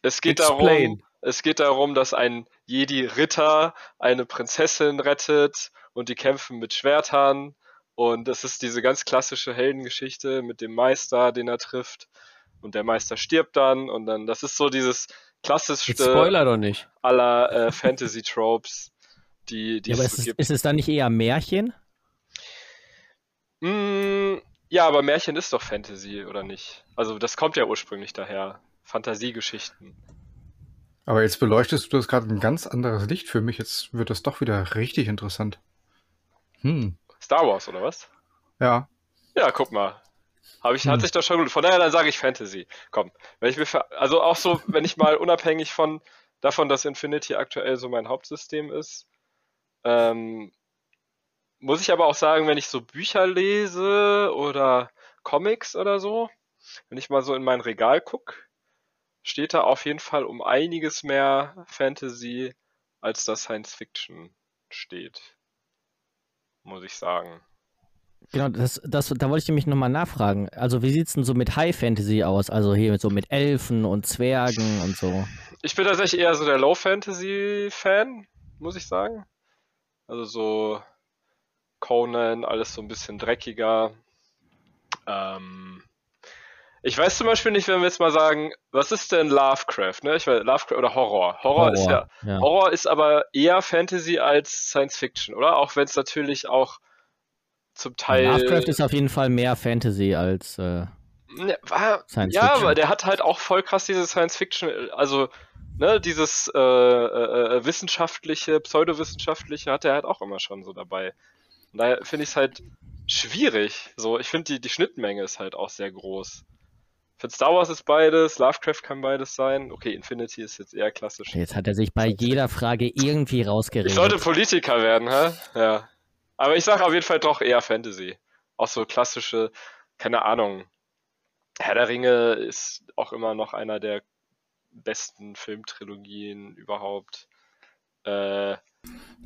es geht Explain. darum, es geht darum, dass ein Jedi-Ritter eine Prinzessin rettet und die kämpfen mit Schwertern und es ist diese ganz klassische Heldengeschichte mit dem Meister, den er trifft und der Meister stirbt dann und dann, das ist so dieses Jetzt klassischste Spoiler doch nicht. aller äh, Fantasy-Tropes, die, die Ja, aber es ist so es, gibt. ist es dann nicht eher Märchen? Mm, ja, aber Märchen ist doch Fantasy, oder nicht? Also das kommt ja ursprünglich daher. Fantasiegeschichten. Aber jetzt beleuchtest du das gerade ein ganz anderes Licht für mich. Jetzt wird das doch wieder richtig interessant. Hm. Star Wars, oder was? Ja. Ja, guck mal. Hab ich, hat Hm. sich doch schon gut. Von daher, dann sage ich Fantasy. Komm. Wenn ich mir also auch so, wenn ich mal unabhängig von davon, dass Infinity aktuell so mein Hauptsystem ist, ähm, muss ich aber auch sagen, wenn ich so Bücher lese oder Comics oder so, wenn ich mal so in mein Regal guck, steht da auf jeden Fall um einiges mehr Fantasy, als das Science Fiction steht. Muss ich sagen. Genau, das, das, da wollte ich nämlich nochmal nachfragen. Also, wie sieht es denn so mit High Fantasy aus? Also hier so mit Elfen und Zwergen und so. Ich bin tatsächlich eher so der Low Fantasy Fan, muss ich sagen. Also so Conan, alles so ein bisschen dreckiger. Ähm, ich weiß zum Beispiel nicht, wenn wir jetzt mal sagen, was ist denn Lovecraft, ne? Ich weiß, Lovecraft oder Horror. Horror, ist ja, ja. Horror ist aber eher Fantasy als Science Fiction, oder? Auch wenn es natürlich auch zum Teil. Lovecraft ist auf jeden Fall mehr Fantasy als. Äh, Ne, war, Science ja, Fiction. aber der hat halt auch voll krass diese Science Fiction, also ne, dieses äh, äh, äh, wissenschaftliche, pseudowissenschaftliche hat er halt auch immer schon so dabei. Und daher finde ich es halt schwierig. So, ich finde die, die Schnittmenge ist halt auch sehr groß. Finde Star Wars ist beides, Lovecraft kann beides sein. Okay, Infinity ist jetzt eher klassisch. jetzt hat er sich bei jeder Frage irgendwie rausgeredet. Ich sollte Politiker werden, hä? Ja. Aber ich sage auf jeden Fall doch eher Fantasy. Auch so klassische, keine Ahnung. Herr der Ringe ist auch immer noch einer der besten Filmtrilogien überhaupt. Äh,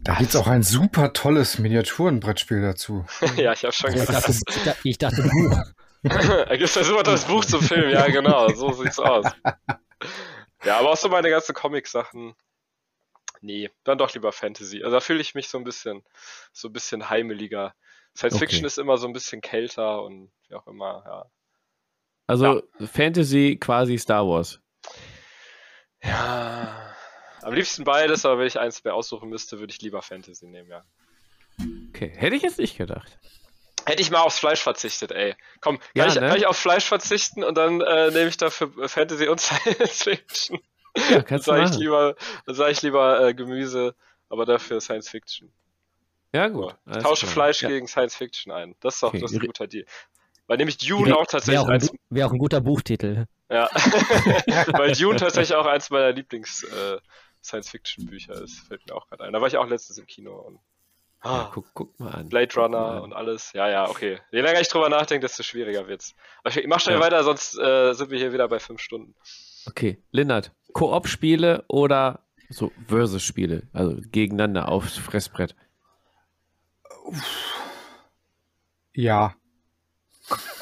Da gibt's auch ein super tolles Miniaturenbrettspiel dazu. ja, ich habe schon Also ich, dachte, gesagt. ich, dachte, ich dachte Buch. Da gibt es immer das Buch zum Film, ja genau, so sieht's aus. Ja, aber auch so meine ganzen Comic-Sachen. Nee, dann doch lieber Fantasy. Also da fühle ich mich so ein bisschen, so ein bisschen heimeliger. Science Okay. Fiction ist immer so ein bisschen kälter und wie auch immer, ja. Also Fantasy quasi Star Wars. Ja. Am liebsten beides, aber wenn ich eins mehr aussuchen müsste, würde ich lieber Fantasy nehmen, ja. Okay, hätte ich jetzt nicht gedacht. Hätte ich mal aufs Fleisch verzichtet, ey. Komm, kann, Ja, ich, ne? kann ich auf Fleisch verzichten und dann äh, nehme ich dafür Fantasy und Science Fiction. Ja, Dann kannst du sage ich lieber, dann sag ich lieber äh, Gemüse, aber dafür Science Fiction. Ja, gut. Ich alles tausche klar. Fleisch ja. gegen Science Fiction ein. Das ist doch Okay, das ist ein guter Deal. Weil nämlich Dune Wäre auch wär tatsächlich auch, ein wär auch ein guter Buchtitel. ja, weil Dune tatsächlich auch eins meiner Lieblings äh, Science-Fiction-Bücher ist, fällt mir auch gerade ein. Da war ich auch letztens im Kino und Ja, ah, guck, guck mal an. Blade Runner an. und alles. Ja, ja, okay. Je länger ich drüber nachdenke, desto schwieriger wird's. Aber ich, ich mach schnell Ja. weiter, sonst äh, sind wir hier wieder bei fünf Stunden. Okay, Lennart, Koop-Spiele oder so Versus-Spiele, also gegeneinander aufs Fressbrett? Ja.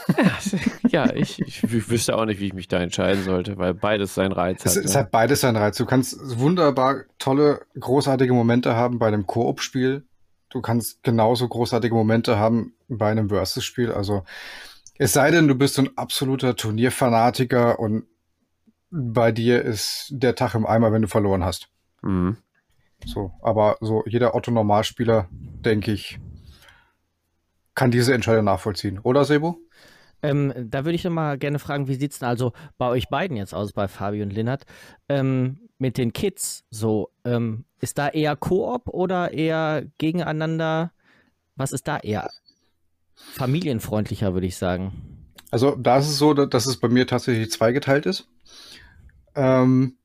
ja, ich, ich, wü- wüsste auch nicht, wie ich mich da entscheiden sollte, weil beides seinen Reiz Es, hat. es ne? hat beides seinen Reiz. Du kannst wunderbar tolle, großartige Momente haben bei einem Koop-Spiel. Du kannst genauso großartige Momente haben bei einem Versus-Spiel. Also, es sei denn, du bist ein absoluter Turnierfanatiker und bei dir ist der Tag im Eimer, wenn du verloren hast. Mhm. So, aber so jeder Otto-Normalspieler, denke ich, kann diese Entscheidung nachvollziehen. Oder, Sebo? Ähm, da würde ich noch mal gerne fragen, wie sieht's denn also bei euch beiden jetzt aus, bei Fabi und Linnert, ähm, mit den Kids so? Ähm, ist da eher Koop oder eher gegeneinander? Was ist da eher familienfreundlicher, würde ich sagen? Also da ist es so, da- dass es bei mir tatsächlich zweigeteilt ist. Ähm,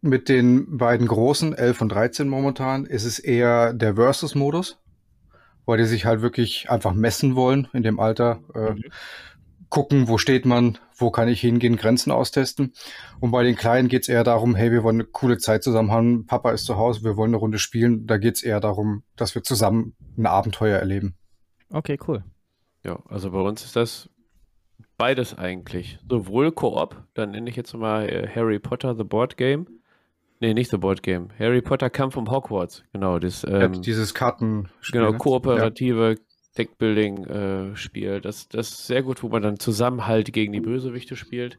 mit den beiden großen, 11 und 13 momentan, ist es eher der Versus-Modus, weil die sich halt wirklich einfach messen wollen in dem Alter. Äh, Mhm. Gucken, wo steht man, wo kann ich hingehen, Grenzen austesten. Und bei den Kleinen geht es eher darum, hey, wir wollen eine coole Zeit zusammen haben, Papa ist zu Hause, wir wollen eine Runde spielen. Da geht es eher darum, dass wir zusammen ein Abenteuer erleben. Okay, cool. Ja, also bei uns ist das beides eigentlich. Sowohl Koop, dann nenne ich jetzt mal äh, Harry Potter The Board Game. Nee, nicht The Board Game. Harry Potter Kampf um Hogwarts. Genau, das Ja, ähm, dieses Kartenspiel. genau ne? kooperative Deckbuilding-Spiel. das, das ist sehr gut, wo man dann zusammen halt gegen die Bösewichte spielt.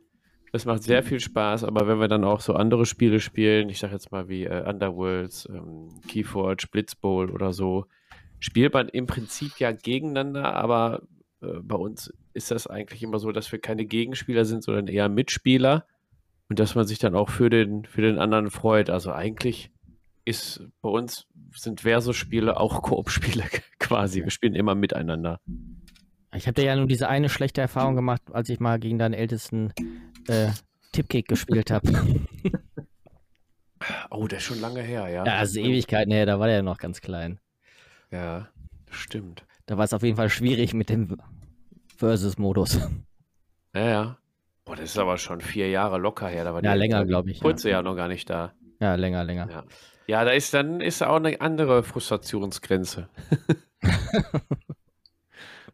Das macht sehr viel Spaß, aber wenn wir dann auch so andere Spiele spielen, ich sag jetzt mal wie äh, Underworlds, ähm, Keyforge, Blitzbowl oder so, spielt man im Prinzip ja gegeneinander, aber äh, bei uns ist das eigentlich immer so, dass wir keine Gegenspieler sind, sondern eher Mitspieler und dass man sich dann auch für den, für den anderen freut. Also eigentlich ist bei uns sind Versus-Spiele auch Koop-Spiele quasi. Wir spielen immer miteinander. Ich habe ja nur diese eine schlechte Erfahrung gemacht, als ich mal gegen deinen ältesten äh, Tipkick gespielt habe. Oh, der ist schon lange her, ja. ja, ist Ewigkeiten her, da war der ja noch ganz klein. Ja, stimmt. Da war es auf jeden Fall schwierig mit dem Versus-Modus. Ja, ja. Boah, das ist aber schon vier Jahre locker her. Da war Ja, die- länger, war die glaub ich, ja. Kurze ja noch gar nicht da. Ja, länger, länger. Ja. Ja, da ist dann ist auch eine andere Frustrationsgrenze.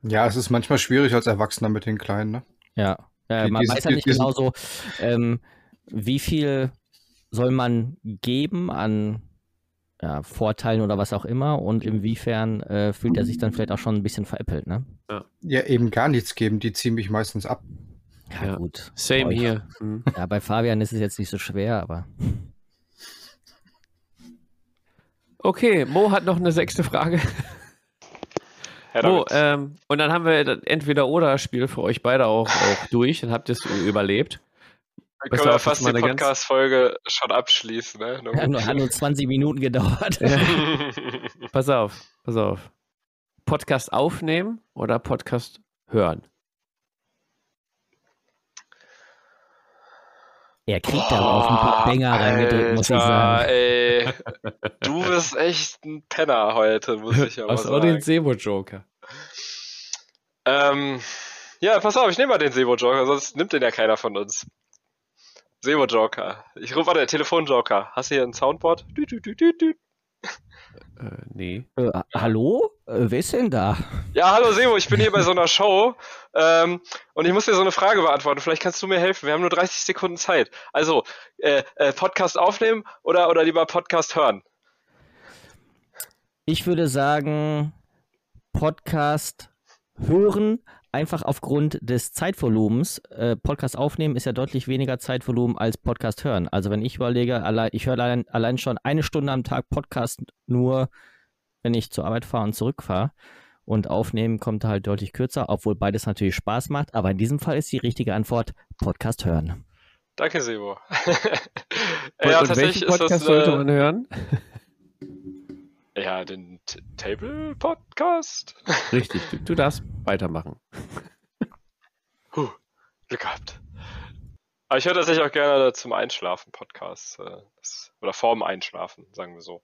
Ja, es ist manchmal schwierig als Erwachsener mit den Kleinen, ne? Ja, äh, Die- man diese- weiß ja nicht genau so, ähm, wie viel soll man geben an ja, Vorteilen oder was auch immer und inwiefern äh, fühlt er sich dann vielleicht auch schon ein bisschen veräppelt, ne? Ja, eben gar nichts geben, die ziehen mich meistens ab. Ja, Ja. gut. Same euch- hier. Hm. Ja, bei Fabian ist es jetzt nicht so schwer, aber Okay, Mo hat noch eine sechste Frage. Herr Mo, ähm, und dann haben wir das Entweder-Oder-Spiel für euch beide auch, auch durch. Dann habt ihr es überlebt. Dann können wir fast die ganz- Podcast-Folge schon abschließen. Ne? Hat nur, hat nur 20 Minuten gedauert. Pass auf, pass auf. Podcast aufnehmen oder Podcast hören? Er kriegt da aber auch ein paar Bänger reingedrückt, muss ich sagen. Ey, du bist echt ein Penner heute, muss ich aber Aus auch den sagen. Sebo-Joker. Ähm, ja, pass auf, ich nehme mal den Sebo-Joker, sonst nimmt den ja keiner von uns. Sebo-Joker. Ich rufe, warte, Telefon-Joker. Hast du hier ein Soundboard? Dü, dü, dü, dü, dü. Äh, nee. Äh, hallo? Äh, wer ist denn da? Ja, hallo Sebo, ich bin hier bei so einer Show ähm, und ich muss dir so eine Frage beantworten. Vielleicht kannst du mir helfen. Wir haben nur 30 Sekunden Zeit. Also, äh, äh, Podcast aufnehmen oder, oder lieber Podcast hören? Ich würde sagen, Podcast hören, einfach aufgrund des Zeitvolumens. Äh, Podcast aufnehmen ist ja deutlich weniger Zeitvolumen als Podcast hören. Also wenn ich überlege, allein, ich höre allein, allein schon eine Stunde am Tag Podcast nur, wenn ich zur Arbeit fahre und zurückfahre. Und aufnehmen kommt halt deutlich kürzer, obwohl beides natürlich Spaß macht. Aber in diesem Fall ist die richtige Antwort Podcast hören. Danke, Sebo. Und, ja, und tatsächlich welchen ist Podcast das. sollte Äh, man hören? Ja, den T Table Podcast. Richtig, du, du darfst weitermachen. Huh, Glück gehabt. Aber ich höre tatsächlich auch gerne zum Einschlafen Podcast. Äh, oder vorm Einschlafen, sagen wir so.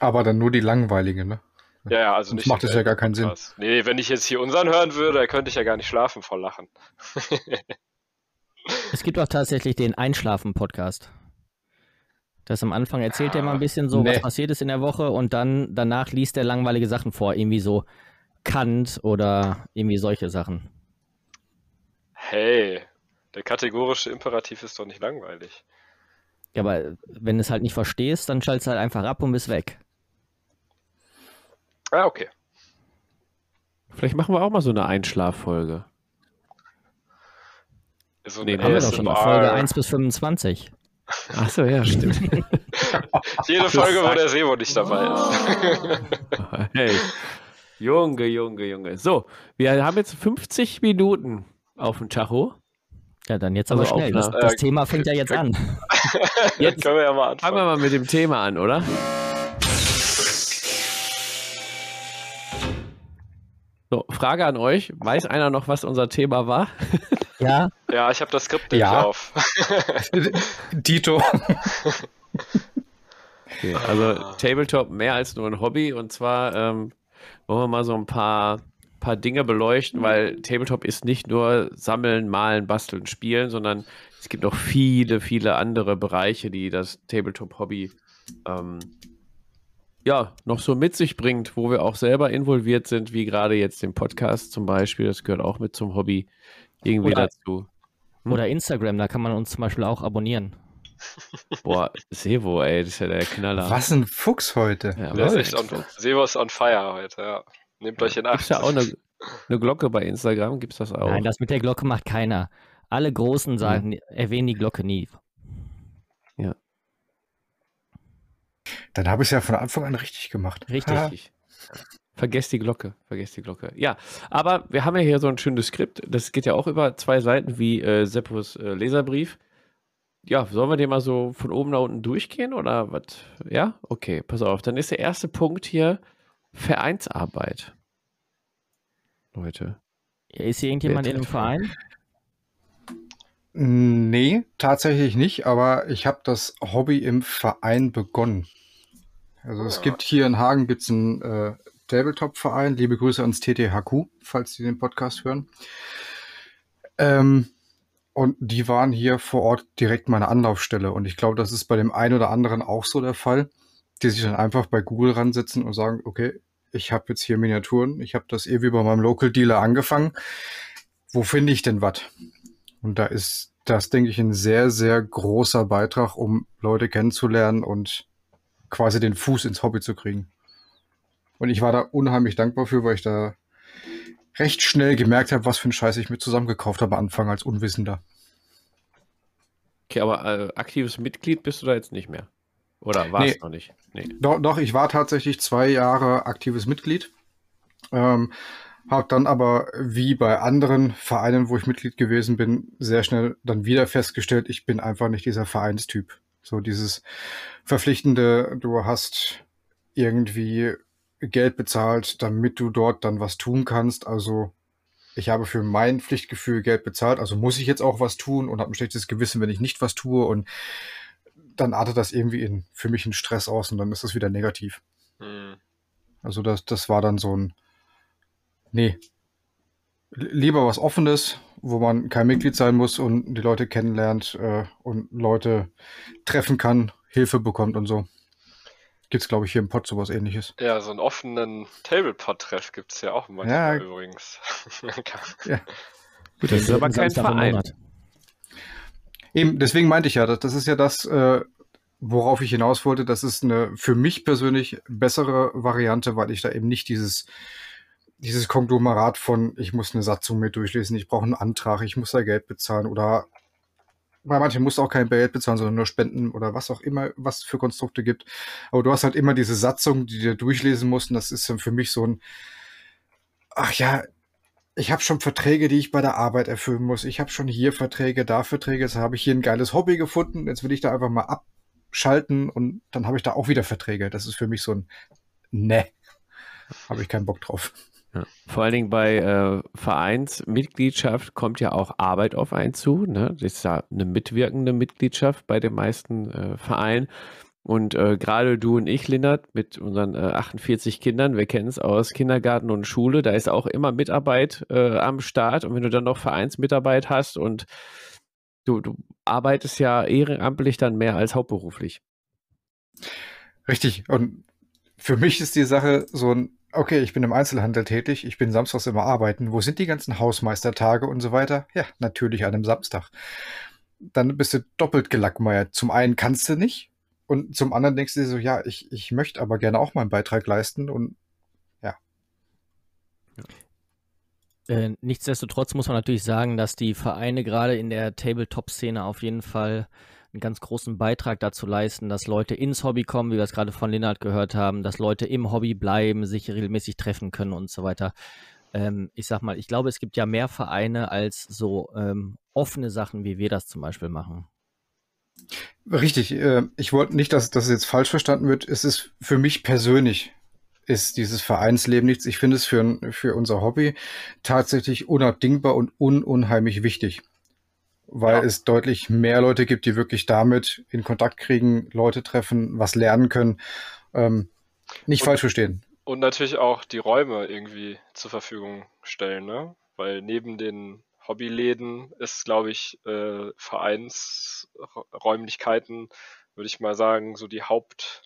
Aber dann nur die langweiligen, ne? Ja, ja, also Sonst nicht. macht das ja gar keinen Sinn. Podcast. Nee, wenn ich jetzt hier unseren hören würde, dann könnte ich ja gar nicht schlafen vor Lachen. Es gibt auch tatsächlich den Einschlafen-Podcast. Das am Anfang erzählt er mal ein bisschen so, Nee. was passiert ist in der Woche und dann danach liest er langweilige Sachen vor, irgendwie so Kant oder irgendwie solche Sachen. hey, der kategorische Imperativ ist doch nicht langweilig. Ja, aber wenn du es halt nicht verstehst, dann schaltest du halt einfach ab und bist weg. Ah, okay. Vielleicht machen wir auch mal so eine Einschlaffolge. So Nee, ein nee, Haben wir doch schon mal. Folge 1 bis 25. Ach so, ja, stimmt. Jede Folge, wo der Sebo nicht dabei ist. hey. Junge, Junge, Junge. So, wir haben jetzt 50 Minuten auf dem Tacho. Ja, dann jetzt aber Also schnell. Das, das Äh, Thema fängt ja jetzt an. Jetzt können wir ja mal Fangen wir anfangen. mal mit dem Thema an, oder? So, Frage an euch. Weiß einer noch, was unser Thema war? Ja, Ja, ich habe das Skript nämlich Ja. auf. Dito. Okay, also Tabletop mehr als nur ein Hobby und zwar ähm, wollen wir mal so ein paar, paar Dinge beleuchten, weil Tabletop ist nicht nur Sammeln, Malen, Basteln, Spielen, sondern es gibt noch viele, viele andere Bereiche, die das Tabletop-Hobby ähm, ja noch so mit sich bringt, wo wir auch selber involviert sind, wie gerade jetzt den Podcast zum Beispiel, das gehört auch mit zum Hobby irgendwie Oder- dazu. Hm? oder Instagram, da kann man uns zum Beispiel auch abonnieren. Boah, Sevo, ey, das ist ja der Knaller. Was ein Fuchs heute. Ja, Der ist on, Sebo ist on fire heute, ja. Nehmt euch in Gibt's Acht. ja auch eine, eine Glocke bei Instagram? Gibt's das auch? Nein, das mit der Glocke macht keiner. Alle Großen sagen, erwähnen die Glocke nie. Dann habe ich es ja von Anfang an richtig gemacht. Richtig. Ha. Vergesst die Glocke, vergesst die Glocke. Ja, aber wir haben ja hier so ein schönes Skript. Das geht ja auch über zwei Seiten wie äh, Seppos äh, Leserbrief. Ja, sollen wir den mal so von oben nach unten durchgehen oder was? Ja, okay, pass auf. Dann ist der erste Punkt hier Vereinsarbeit. Leute. Ist hier irgendjemand in einem Verein? Nee, tatsächlich nicht, aber ich habe das Hobby im Verein begonnen. Also es Ah. gibt hier in Hagen gibt's einen äh, Tabletop-Verein. Liebe Grüße ans TTHQ, falls Sie den Podcast hören. Ähm, und die waren hier vor Ort direkt meine Anlaufstelle. Und ich glaube, das ist bei dem einen oder anderen auch so der Fall, die sich dann einfach bei Google ransetzen und sagen, okay, ich habe jetzt hier Miniaturen, ich habe das irgendwie bei meinem Local Dealer angefangen. Wo finde ich denn was? Und da ist das, denke ich, ein sehr, sehr großer Beitrag, um Leute kennenzulernen und quasi den Fuß ins Hobby zu kriegen. Und ich war da unheimlich dankbar für, weil ich da recht schnell gemerkt habe, was für einen Scheiß ich mir zusammengekauft habe, am Anfang als Unwissender. Okay, aber äh, aktives Mitglied bist du da jetzt nicht mehr. Oder warst Nee. noch nicht? Nee. Doch, doch, ich war tatsächlich zwei Jahre aktives Mitglied. Ähm, habe dann aber, wie bei anderen Vereinen, wo ich Mitglied gewesen bin, sehr schnell dann wieder festgestellt, ich bin einfach nicht dieser Vereinstyp. So dieses verpflichtende, du hast irgendwie Geld bezahlt, damit du dort dann was tun kannst. Also ich habe für mein Pflichtgefühl Geld bezahlt, also muss ich jetzt auch was tun und habe ein schlechtes Gewissen, wenn ich nicht was tue und dann artet das irgendwie in, für mich in Stress aus und dann ist das wieder negativ. Hm. Also das, das war dann so ein, nee, lieber was Offenes, wo man kein Mitglied sein muss und die Leute kennenlernt äh, und Leute treffen kann, Hilfe bekommt und so. Gibt's glaube ich, hier im Pod sowas ähnliches. Ja, so einen offenen Tablepod-Treff gibt es ja auch manchmal Ja. übrigens. Gut, das ist aber kein Samstag Verein. Eben, deswegen meinte ich ja, das, das ist ja das, äh, worauf ich hinaus wollte. Das ist eine für mich persönlich bessere Variante, weil ich da eben nicht dieses, dieses Konglomerat von, ich muss eine Satzung mir durchlesen, ich brauche einen Antrag, ich muss da Geld bezahlen oder bei manchen musst du auch kein Geld bezahlen, sondern nur Spenden oder was auch immer, was für Konstrukte gibt. Aber du hast halt immer diese Satzung, die du durchlesen musst und das ist dann für mich so ein, ach ja, ich habe schon Verträge, die ich bei der Arbeit erfüllen muss. Ich habe schon hier Verträge, da Verträge. Jetzt habe ich hier ein geiles Hobby gefunden. Jetzt will ich da einfach mal abschalten und dann habe ich da auch wieder Verträge. Das ist für mich so ein Ne. Habe ich keinen Bock drauf. Ja. Vor allen Dingen bei äh, Vereinsmitgliedschaft kommt ja auch Arbeit auf einen zu. Ne? Das ist ja eine mitwirkende Mitgliedschaft bei den meisten äh, Vereinen. Und äh, gerade du und ich, Lindert, mit unseren äh, 48 Kindern, wir kennen es aus Kindergarten und Schule, da ist auch immer Mitarbeit äh, am Start. Und wenn du dann noch Vereinsmitarbeit hast und du, du arbeitest ja ehrenamtlich dann mehr als hauptberuflich. Richtig. Und für mich ist die Sache so ein, okay, ich bin im Einzelhandel tätig, ich bin samstags immer arbeiten. Wo sind die ganzen Hausmeistertage und so weiter? Ja, natürlich an einem Samstag. Dann bist du doppelt gelackmeiert. Zum einen kannst du nicht, und zum anderen denkst du dir so, ja, ich, ich möchte aber gerne auch meinen Beitrag leisten und ja. Äh, nichtsdestotrotz muss man natürlich sagen, dass die Vereine gerade in der Tabletop-Szene auf jeden Fall einen ganz großen Beitrag dazu leisten, dass Leute ins Hobby kommen, wie wir es gerade von Lennart gehört haben, dass Leute im Hobby bleiben, sich regelmäßig treffen können und so weiter. Ähm, ich sag mal, ich glaube, es gibt ja mehr Vereine als so ähm, offene Sachen, wie wir das zum Beispiel machen. Richtig. Äh, ich wollte nicht, dass das jetzt falsch verstanden wird. Es ist für mich persönlich ist dieses Vereinsleben nichts. Ich finde es für, für unser Hobby tatsächlich unabdingbar und un unheimlich wichtig, weil ja. es deutlich mehr Leute gibt, die wirklich damit in Kontakt kriegen, Leute treffen, was lernen können. Ähm, nicht und, falsch verstehen. Und natürlich auch die Räume irgendwie zur Verfügung stellen, ne? Weil neben den Hobbyläden ist, glaube ich, äh, Vereinsräumlichkeiten, würde ich mal sagen, so die Haupt,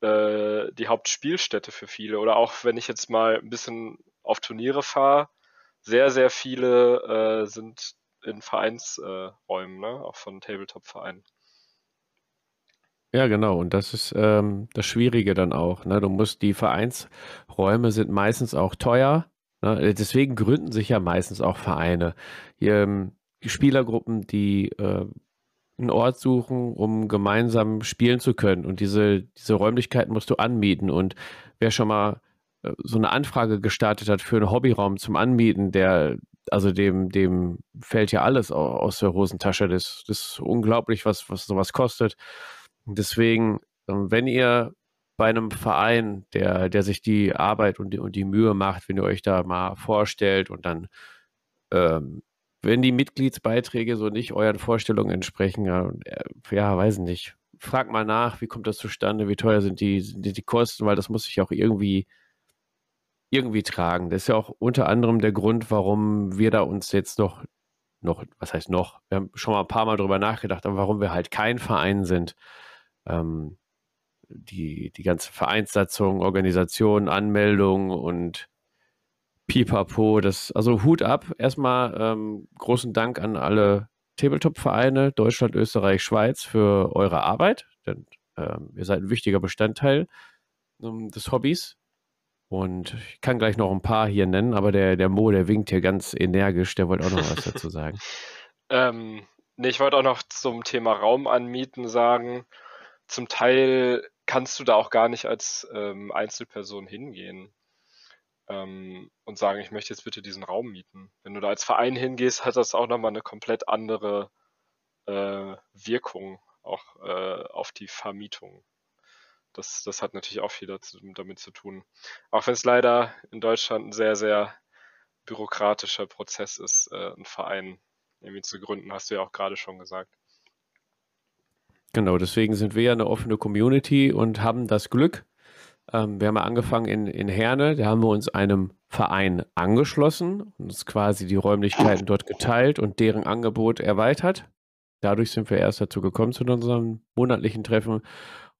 äh, die Hauptspielstätte für viele. Oder auch wenn ich jetzt mal ein bisschen auf Turniere fahre, sehr, sehr viele äh, sind in Vereinsräumen, ne? auch von Tabletop-Vereinen. Ja, genau. Und das ist ähm, das Schwierige dann auch. Ne? Du musst, die Vereinsräume sind meistens auch teuer. Ne? Deswegen gründen sich ja meistens auch Vereine. Hier, ähm, die Spielergruppen, die äh, einen Ort suchen, um gemeinsam spielen zu können. Und diese, diese Räumlichkeiten musst du anmieten. Und wer schon mal äh, so eine Anfrage gestartet hat für einen Hobbyraum zum Anmieten, der, also dem, dem fällt ja alles aus der Hosentasche. Das, das ist unglaublich, was, was sowas kostet. Deswegen, ähm, wenn ihr bei einem Verein, der, der sich die Arbeit und die, und die Mühe macht, wenn ihr euch da mal vorstellt und dann, ähm, wenn die Mitgliedsbeiträge so nicht euren Vorstellungen entsprechen, ja, äh, ja, weiß nicht, fragt mal nach, wie kommt das zustande, wie teuer sind die, sind die, die Kosten, weil das muss sich auch irgendwie irgendwie tragen. Das ist ja auch unter anderem der Grund, warum wir da uns jetzt noch, noch, was heißt noch, wir haben schon mal ein paar Mal drüber nachgedacht, aber warum wir halt kein Verein sind. Ähm, die, die ganze Vereinssatzung, Organisation, Anmeldung und Pipapo. Das, also Hut ab. Erstmal ähm, großen Dank an alle Tabletop-Vereine Deutschland, Österreich, Schweiz für eure Arbeit. Denn ähm, ihr seid ein wichtiger Bestandteil ähm, des Hobbys. Und ich kann gleich noch ein paar hier nennen, aber der, der Mo, der winkt hier ganz energisch, der wollte auch noch was dazu sagen. ähm, nee, ich wollte auch noch zum Thema Raum anmieten sagen. Zum Teil kannst du da auch gar nicht als ähm, Einzelperson hingehen ähm, und sagen, ich möchte jetzt bitte diesen Raum mieten. Wenn du da als Verein hingehst, hat das auch nochmal eine komplett andere äh, Wirkung auch äh, auf die Vermietung. Das, das hat natürlich auch viel dazu, damit zu tun. Auch wenn es leider in Deutschland ein sehr, sehr bürokratischer Prozess ist, äh, einen Verein irgendwie zu gründen, hast du ja auch gerade schon gesagt. Genau, deswegen sind wir ja eine offene Community und haben das Glück. Ähm, wir haben ja angefangen in, in Herne, da haben wir uns einem Verein angeschlossen und uns quasi die Räumlichkeiten dort geteilt und deren Angebot erweitert. Dadurch sind wir erst dazu gekommen zu unserem monatlichen Treffen.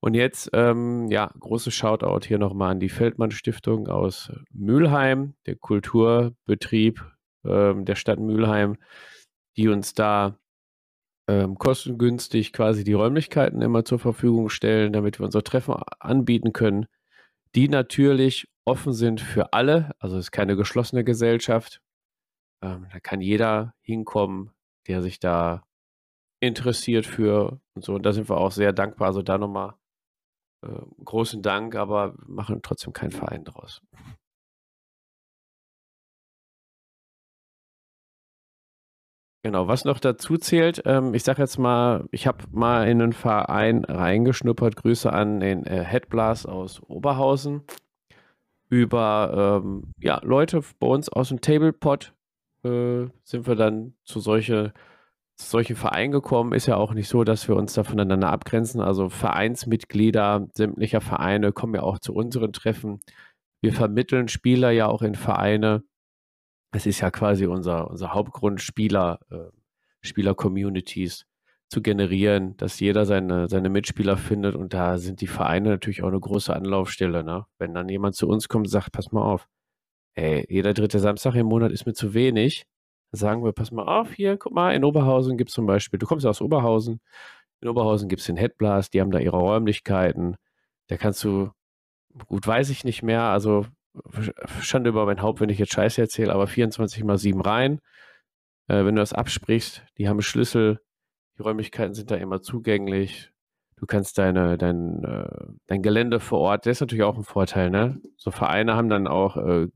Und jetzt, ähm, ja, großes Shoutout hier nochmal an die Feldmann Stiftung aus Mülheim, der Kulturbetrieb ähm, der Stadt Mülheim, die uns da ähm, kostengünstig quasi die Räumlichkeiten immer zur Verfügung stellen, damit wir unsere Treffen anbieten können, die natürlich offen sind für alle. Also es ist keine geschlossene Gesellschaft. Ähm, da kann jeder hinkommen, der sich da interessiert für und so. Und da sind wir auch sehr dankbar. Also da nochmal großen Dank, aber machen trotzdem keinen Verein draus. Genau, was noch dazu zählt, ähm, ich sage jetzt mal, ich habe mal in einen Verein reingeschnuppert, Grüße an den äh, Headblast aus Oberhausen. über ähm, ja, Leute bei uns aus dem Tablepot äh, sind wir dann zu solche, solchen Vereinen gekommen. Ist ja auch nicht so, dass wir uns da voneinander abgrenzen. Also Vereinsmitglieder sämtlicher Vereine kommen ja auch zu unseren Treffen. Wir vermitteln Spieler ja auch in Vereine. Es ist ja quasi unser, unser Hauptgrund, Spieler, äh, Spieler-Communities zu generieren, dass jeder seine, seine Mitspieler findet und da sind die Vereine natürlich auch eine große Anlaufstelle. Ne? Wenn dann jemand zu uns kommt und sagt, pass mal auf, ey, jeder dritte Samstag im Monat ist mir zu wenig, sagen wir, pass mal auf, hier, guck mal, in Oberhausen gibt es zum Beispiel, du kommst aus Oberhausen, in Oberhausen gibt es den Headblast, die haben da ihre Räumlichkeiten, da kannst du, gut, weiß ich nicht mehr, also Schande über mein Haupt, wenn ich jetzt Scheiße erzähle, aber 24 mal 7 rein, äh, wenn du das absprichst, die haben Schlüssel, die Räumlichkeiten sind da immer zugänglich. Du kannst deine, dein, äh, dein Gelände vor Ort, das ist natürlich auch ein Vorteil, ne? So Vereine haben dann auch äh,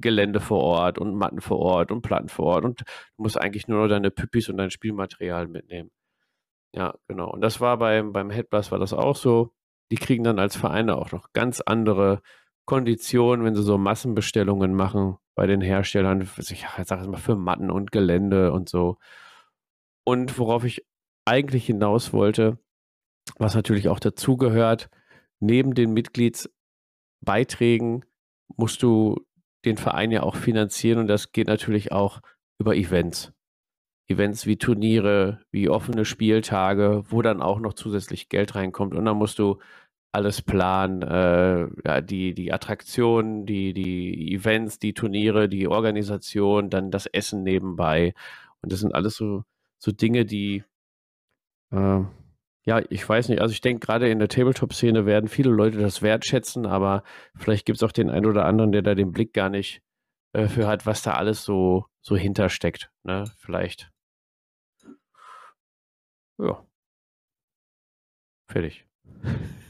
Gelände vor Ort und Matten vor Ort und Platten vor Ort und du musst eigentlich nur noch deine Püppis und dein Spielmaterial mitnehmen. Ja, genau. Und das war beim, beim Headblast war das auch so. Die kriegen dann als Vereine auch noch ganz andere Konditionen, wenn sie so Massenbestellungen machen bei den Herstellern. Ich sage es mal für Matten und Gelände und so. Und worauf ich eigentlich hinaus wollte, was natürlich auch dazugehört, neben den Mitgliedsbeiträgen musst du den Verein ja auch finanzieren und das geht natürlich auch über Events. Events wie Turniere, wie offene Spieltage, wo dann auch noch zusätzlich Geld reinkommt und dann musst du alles planen, äh, ja, die, die Attraktionen, die, die Events, die Turniere, die Organisation, dann das Essen nebenbei. Und das sind alles so, so Dinge, die äh, ja, ich weiß nicht. Also ich denke, gerade in der Tabletop-Szene werden viele Leute das wertschätzen, aber vielleicht gibt es auch den einen oder anderen, der da den Blick gar nicht äh, für hat, was da alles so, so hintersteckt. Ne? Vielleicht. Ja. Fertig.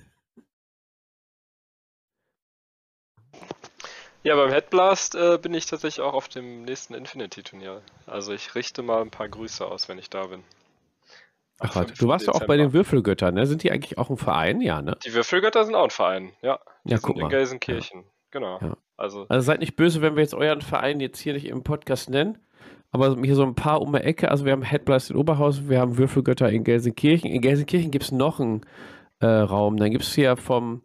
Ja, beim Headblast äh, bin ich tatsächlich auch auf dem nächsten Infinity-Turnier. Also ich richte mal ein paar Grüße aus, wenn ich da bin. Ach, warte, du warst ja auch bei den Würfelgöttern, ne? Sind die eigentlich auch ein Verein? Ja, ne? Die Würfelgötter sind auch ein Verein, ja. Die Ja, sind guck in mal. Gelsenkirchen. Genau. Ja. Also, Also seid nicht böse, wenn wir jetzt euren Verein jetzt hier nicht im Podcast nennen. Aber hier so ein paar um die Ecke. Also wir haben Headblast in Oberhausen, wir haben Würfelgötter in Gelsenkirchen. In Gelsenkirchen gibt es noch einen äh, Raum. Dann gibt es hier vom,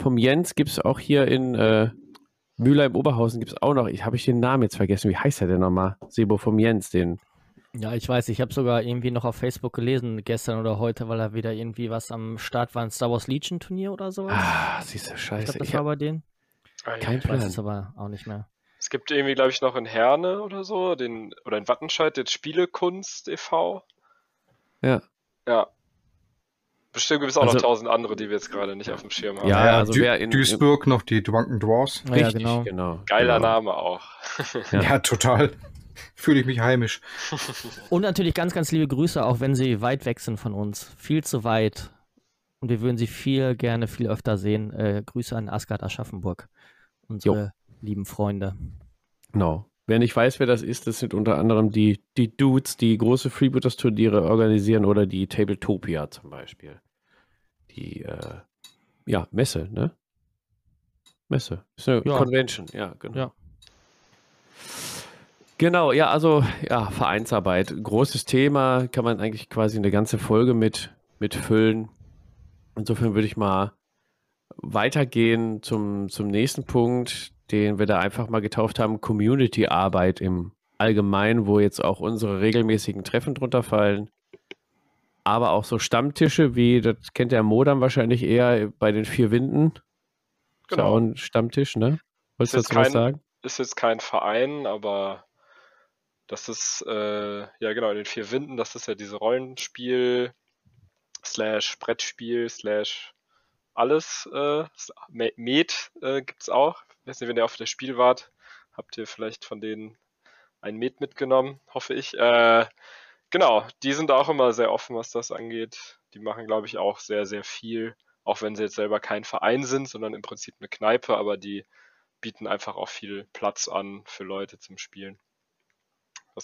vom Jens, gibt es auch hier in äh, Mülheim Oberhausen gibt es auch noch. Ich habe ich den Namen jetzt vergessen. Wie heißt der denn nochmal? Sebo vom Jens, den. Ja, ich weiß, ich habe sogar irgendwie noch auf Facebook gelesen, gestern oder heute, weil da wieder irgendwie was am Start war, ein Star Wars Legion Turnier oder sowas. Ah, siehst du, ich scheiße. glaube, das Ich war hab bei denen. ah, ja. kein Ich weiß Plan. es aber auch nicht mehr. es gibt irgendwie, glaube ich, noch in Herne oder so, den, oder in Wattenscheid, den Spielekunst e.V. Ja. Ja. Bestimmt gibt es auch Also- noch tausend andere, die wir jetzt gerade nicht auf dem Schirm haben. Ja, also Dü wer in- Duisburg noch die Drunken Dwarfs. Ja, Richtig, genau. genau. Geiler genau. Name auch. Ja. Ja, total. Fühle ich mich heimisch. Und natürlich ganz, ganz liebe Grüße, auch wenn sie weit weg sind von uns. Viel zu weit. Und wir würden sie viel gerne, viel öfter sehen. Äh, Grüße an Asgard Aschaffenburg. Unsere lieben Freunde. Genau. Wer nicht weiß, wer das ist, das sind unter anderem die, die Dudes, die große Freebooters-Turniere organisieren oder die Tabletopia zum Beispiel. Die, äh, ja, Messe, ne? Messe. Ist eine Ja. Convention, ja, genau. Ja. Genau, ja, also, ja, Vereinsarbeit. Großes Thema, kann man eigentlich quasi eine ganze Folge mit, mit füllen. Insofern würde ich mal weitergehen zum, zum nächsten Punkt, den wir da einfach mal getauft haben, Community-Arbeit im Allgemeinen, wo jetzt auch unsere regelmäßigen Treffen drunter fallen. Aber auch so Stammtische, wie, das kennt der Modem wahrscheinlich eher bei den vier Winden. Ist ja auch Genau. ein Stammtisch, ne? Wolltest du dazu jetzt was kein- sagen? Ist jetzt kein Verein, aber das ist, äh, ja genau, in den vier Winden, das ist ja diese Rollenspiel, slash Brettspiel, slash alles, äh, Me- Med äh, gibt's auch. Ich weiß nicht, wenn ihr auf der Spiel wart, habt ihr vielleicht von denen ein Med mitgenommen, hoffe ich. Äh, genau, die sind auch immer sehr offen, was das angeht. Die machen, glaube ich, auch sehr, sehr viel, auch wenn sie jetzt selber kein Verein sind, sondern im Prinzip eine Kneipe, aber die bieten einfach auch viel Platz an für Leute zum Spielen.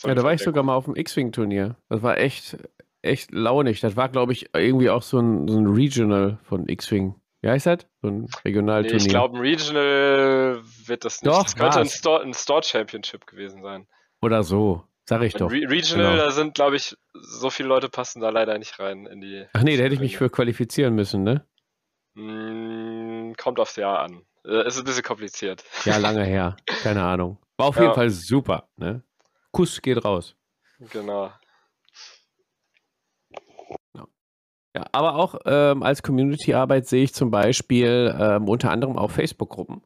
Ja, da war ich sogar cool. mal auf dem X-Wing-Turnier. Das war echt, echt launig. Das war, glaube ich, irgendwie auch so ein, so ein Regional von X-Wing. Wie heißt das? So ein Nee, Regionalturnier. ich glaube, ein Regional wird das nicht. Doch, das könnte ein. Store, ein Store Championship gewesen sein. Oder so. Sag ich Ein doch. Re Regional, Genau. da sind, glaube ich, so viele Leute passen da leider nicht rein in die. Ach nee, da hätte ich mich für qualifizieren müssen, ne? Mm, kommt aufs Jahr an. Äh, ist ein bisschen kompliziert. Ja, lange her. Keine Ahnung. War auf Ja. jeden Fall super, ne? Kuss geht raus. Genau. Ja, aber auch ähm, als Community-Arbeit sehe ich zum Beispiel ähm, unter anderem auch Facebook-Gruppen.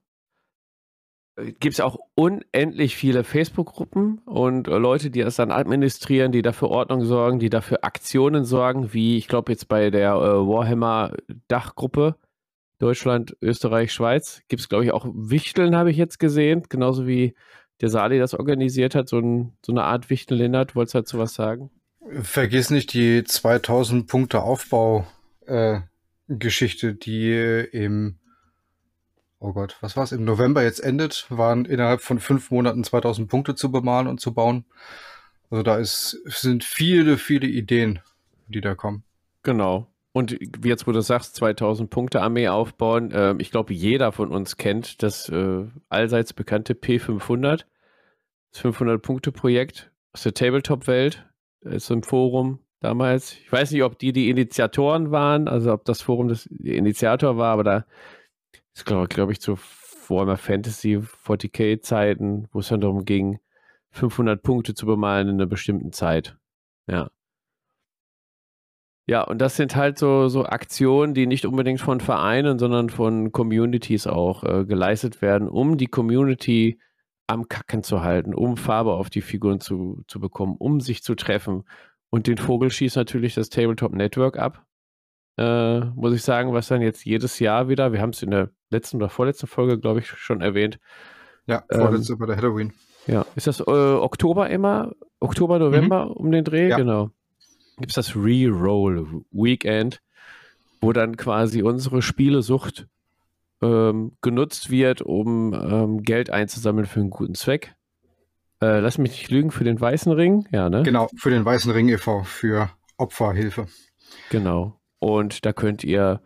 Gibt es auch unendlich viele Facebook-Gruppen und äh, Leute, die das dann administrieren, die dafür Ordnung sorgen, die dafür Aktionen sorgen, wie ich glaube jetzt bei der äh, Warhammer-Dachgruppe Deutschland, Österreich, Schweiz gibt es glaube ich auch Wichteln, habe ich jetzt gesehen, genauso wie der Sali das organisiert hat, so, ein, so eine Art Wichteln, Lennart, wolltest du dazu was sagen? Vergiss nicht die 2000 Punkte Aufbau äh, Geschichte, die im Oh Gott, was war's? Im November jetzt endet, waren innerhalb von fünf Monaten 2000 Punkte zu bemalen und zu bauen. Also da ist, sind viele, viele Ideen, die da kommen. Genau. Und wie jetzt, wo du sagst, 2000 Punkte Armee aufbauen, ähm, ich glaube, jeder von uns kennt das äh, allseits bekannte P500, das 500-Punkte-Projekt aus der Tabletop-Welt, Da ist im Forum damals. Ich weiß nicht, ob die die Initiatoren waren, also ob das Forum das Initiator war, aber da ist, glaube glaub ich, zu Warhammer Fantasy 40k-Zeiten, wo es dann darum ging, 500 Punkte zu bemalen in einer bestimmten Zeit. Ja. Ja, und das sind halt so, so Aktionen, die nicht unbedingt von Vereinen, sondern von Communities auch äh, geleistet werden, um die Community am Kacken zu halten, um Farbe auf die Figuren zu, zu bekommen, um sich zu treffen. Und den Vogel schießt natürlich das Tabletop Network ab. Äh, muss ich sagen, was dann jetzt jedes Jahr wieder, wir haben es in der letzten oder vorletzten Folge, glaube ich, schon erwähnt. Ja, Ähm, vorletzte bei der Halloween. Ja, ist das äh, Oktober immer? Oktober, November um den Dreh? Ja. Genau. Gibt es das Reroll Weekend, wo dann quasi unsere Spielesucht ähm, genutzt wird, um ähm, Geld einzusammeln für einen guten Zweck. Äh, lass mich nicht lügen, für den Weißen Ring, ja, ne? Genau, für den Weißen Ring e.V., für Opferhilfe. Genau. Und da könnt ihr,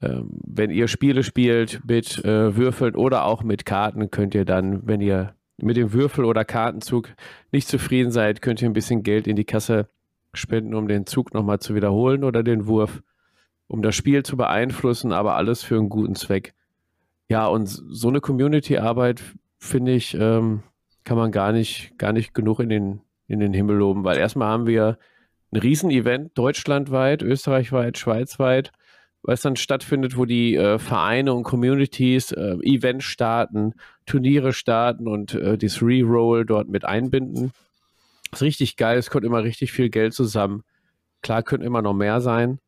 ähm, wenn ihr Spiele spielt mit äh, Würfeln oder auch mit Karten, könnt ihr dann, wenn ihr mit dem Würfel- oder Kartenzug nicht zufrieden seid, könnt ihr ein bisschen Geld in die Kasse spenden, um den Zug nochmal zu wiederholen oder den Wurf, um das Spiel zu beeinflussen, aber alles für einen guten Zweck. Ja, und so eine Community-Arbeit, finde ich, ähm, kann man gar nicht, gar nicht genug in den, in den Himmel loben, weil erstmal haben wir ein Riesenevent deutschlandweit, österreichweit, schweizweit, was dann stattfindet, wo die äh, Vereine und Communities äh, Events starten, Turniere starten und äh, das Reroll dort mit einbinden. Ist richtig geil, es kommt immer richtig viel Geld zusammen. Klar, könnte immer noch mehr sein,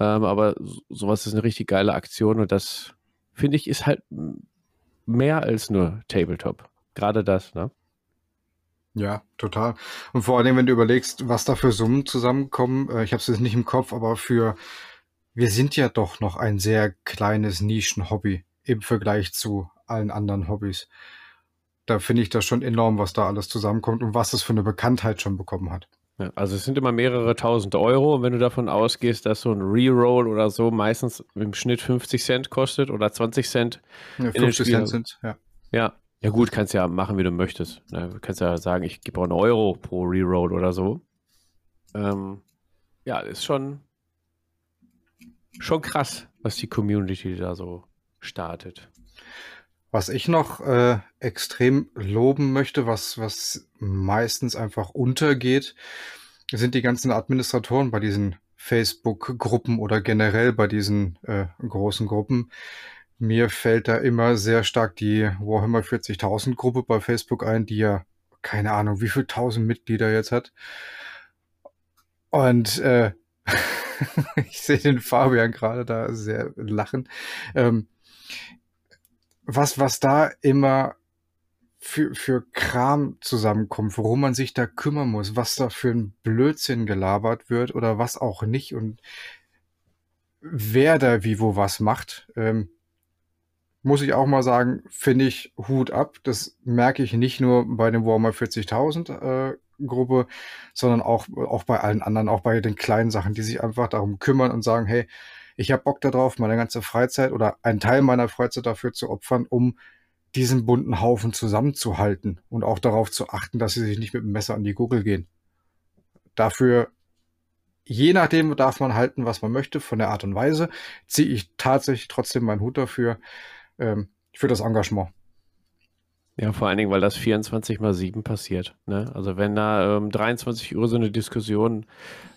ähm, aber so- sowas ist eine richtig geile Aktion und das, finde ich, ist halt mehr als nur Tabletop. Gerade das, ne? Ja, total. Und vor allem, wenn du überlegst, was da für Summen zusammenkommen, äh, ich habe es jetzt nicht im Kopf, aber für, wir sind ja doch noch ein sehr kleines Nischen-Hobby im Vergleich zu allen anderen Hobbys. Da finde ich das schon enorm, was da alles zusammenkommt und was es für eine Bekanntheit schon bekommen hat. Ja, also es sind immer mehrere tausend Euro und wenn du davon ausgehst, dass so ein Reroll oder so meistens im Schnitt 50 Cent kostet oder 20 Cent, Ja, den 50 Spielen- Cent sind, ja. ja, ja gut, kannst ja machen, wie du möchtest. Du kannst ja sagen, ich gebe auch einen Euro pro Reroll oder so. Ähm, ja, ist schon, schon krass, was die Community da so startet. Was ich noch äh, extrem loben möchte, was, was meistens einfach untergeht, sind die ganzen Administratoren bei diesen Facebook-Gruppen oder generell bei diesen äh, großen Gruppen. Mir fällt da immer sehr stark die Warhammer 40.000 Gruppe bei Facebook ein, die ja keine Ahnung, wie viel tausend Mitglieder jetzt hat. Und äh, ich sehe den Fabian gerade da sehr lachen. Ähm, was, was da immer für, für Kram zusammenkommt, worum man sich da kümmern muss, was da für ein Blödsinn gelabert wird oder was auch nicht und wer da wie wo was macht, ähm, muss ich auch mal sagen, finde ich Hut ab. Das merke ich nicht nur bei dem Warhammer 40.000 äh, Gruppe, sondern auch, auch bei allen anderen, auch bei den kleinen Sachen, die sich einfach darum kümmern und sagen, hey, ich habe Bock darauf, meine ganze Freizeit oder einen Teil meiner Freizeit dafür zu opfern, um diesen bunten Haufen zusammenzuhalten und auch darauf zu achten, dass sie sich nicht mit dem Messer an die Gurgel gehen. Dafür, je nachdem, darf man halten, was man möchte, von der Art und Weise, ziehe ich tatsächlich trotzdem meinen Hut dafür, ähm, für das Engagement. Ja, vor allen Dingen, weil das 24 mal 7 passiert. Ne? Also wenn da ähm, 23 Uhr so eine Diskussion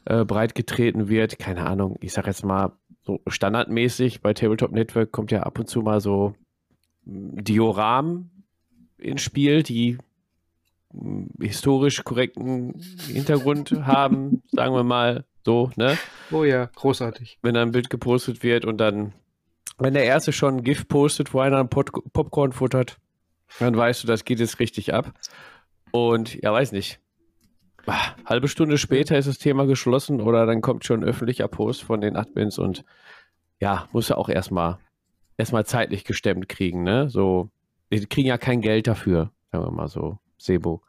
äh, breitgetreten wird, keine Ahnung, ich sag jetzt mal so standardmäßig bei Tabletop Network kommt ja ab und zu mal so mm, Dioramen ins Spiel, die mm, historisch korrekten Hintergrund haben, sagen wir mal so, ne? Oh ja, großartig. Wenn da ein Bild gepostet wird und dann, wenn der erste schon ein GIF postet, wo einer ein Pot Popcorn futtert, dann weißt du, das geht jetzt richtig ab. Und ja, weiß nicht. Halbe Stunde später ist das Thema geschlossen oder dann kommt schon ein öffentlicher Post von den Admins und ja, muss ja auch erstmal erstmal zeitlich gestemmt kriegen, ne? So, die kriegen ja kein Geld dafür, sagen wir mal so, Sebo.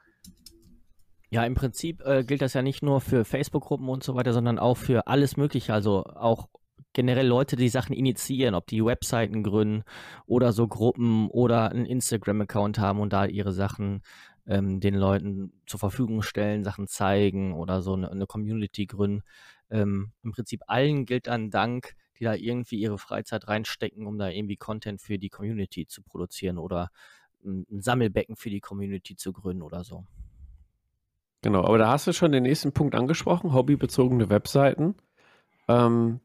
Ja, im Prinzip äh, gilt das ja nicht nur für Facebook-Gruppen und so weiter, sondern auch für alles Mögliche. Also auch generell Leute, die Sachen initiieren, ob die Webseiten gründen oder so Gruppen oder einen Instagram-Account haben und da ihre Sachen ähm, den Leuten zur Verfügung stellen, Sachen zeigen oder so eine, eine Community gründen. Ähm, Im Prinzip allen gilt dann Dank, die da irgendwie ihre Freizeit reinstecken, um da irgendwie Content für die Community zu produzieren oder ein Sammelbecken für die Community zu gründen oder so. Genau, aber da hast du schon den nächsten Punkt angesprochen, hobbybezogene Webseiten. Ähm,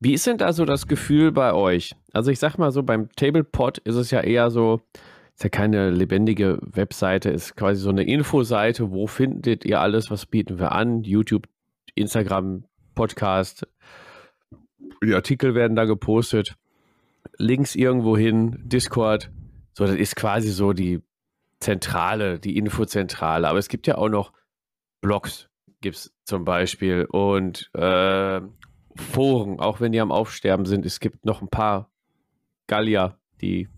wie ist denn da so das Gefühl bei euch? Also ich sag mal so, beim Tablepot ist es ja eher so, ist ja keine lebendige Webseite, ist quasi so eine Infoseite, wo findet ihr alles, was bieten wir an? YouTube, Instagram, Podcast, die Artikel werden da gepostet, Links irgendwo hin, Discord. So, das ist quasi so die Zentrale, die Infozentrale. Aber es gibt ja auch noch Blogs, gibt es zum Beispiel, und äh, Foren, auch wenn die am Aufsterben sind. Es gibt noch ein paar Gallier, die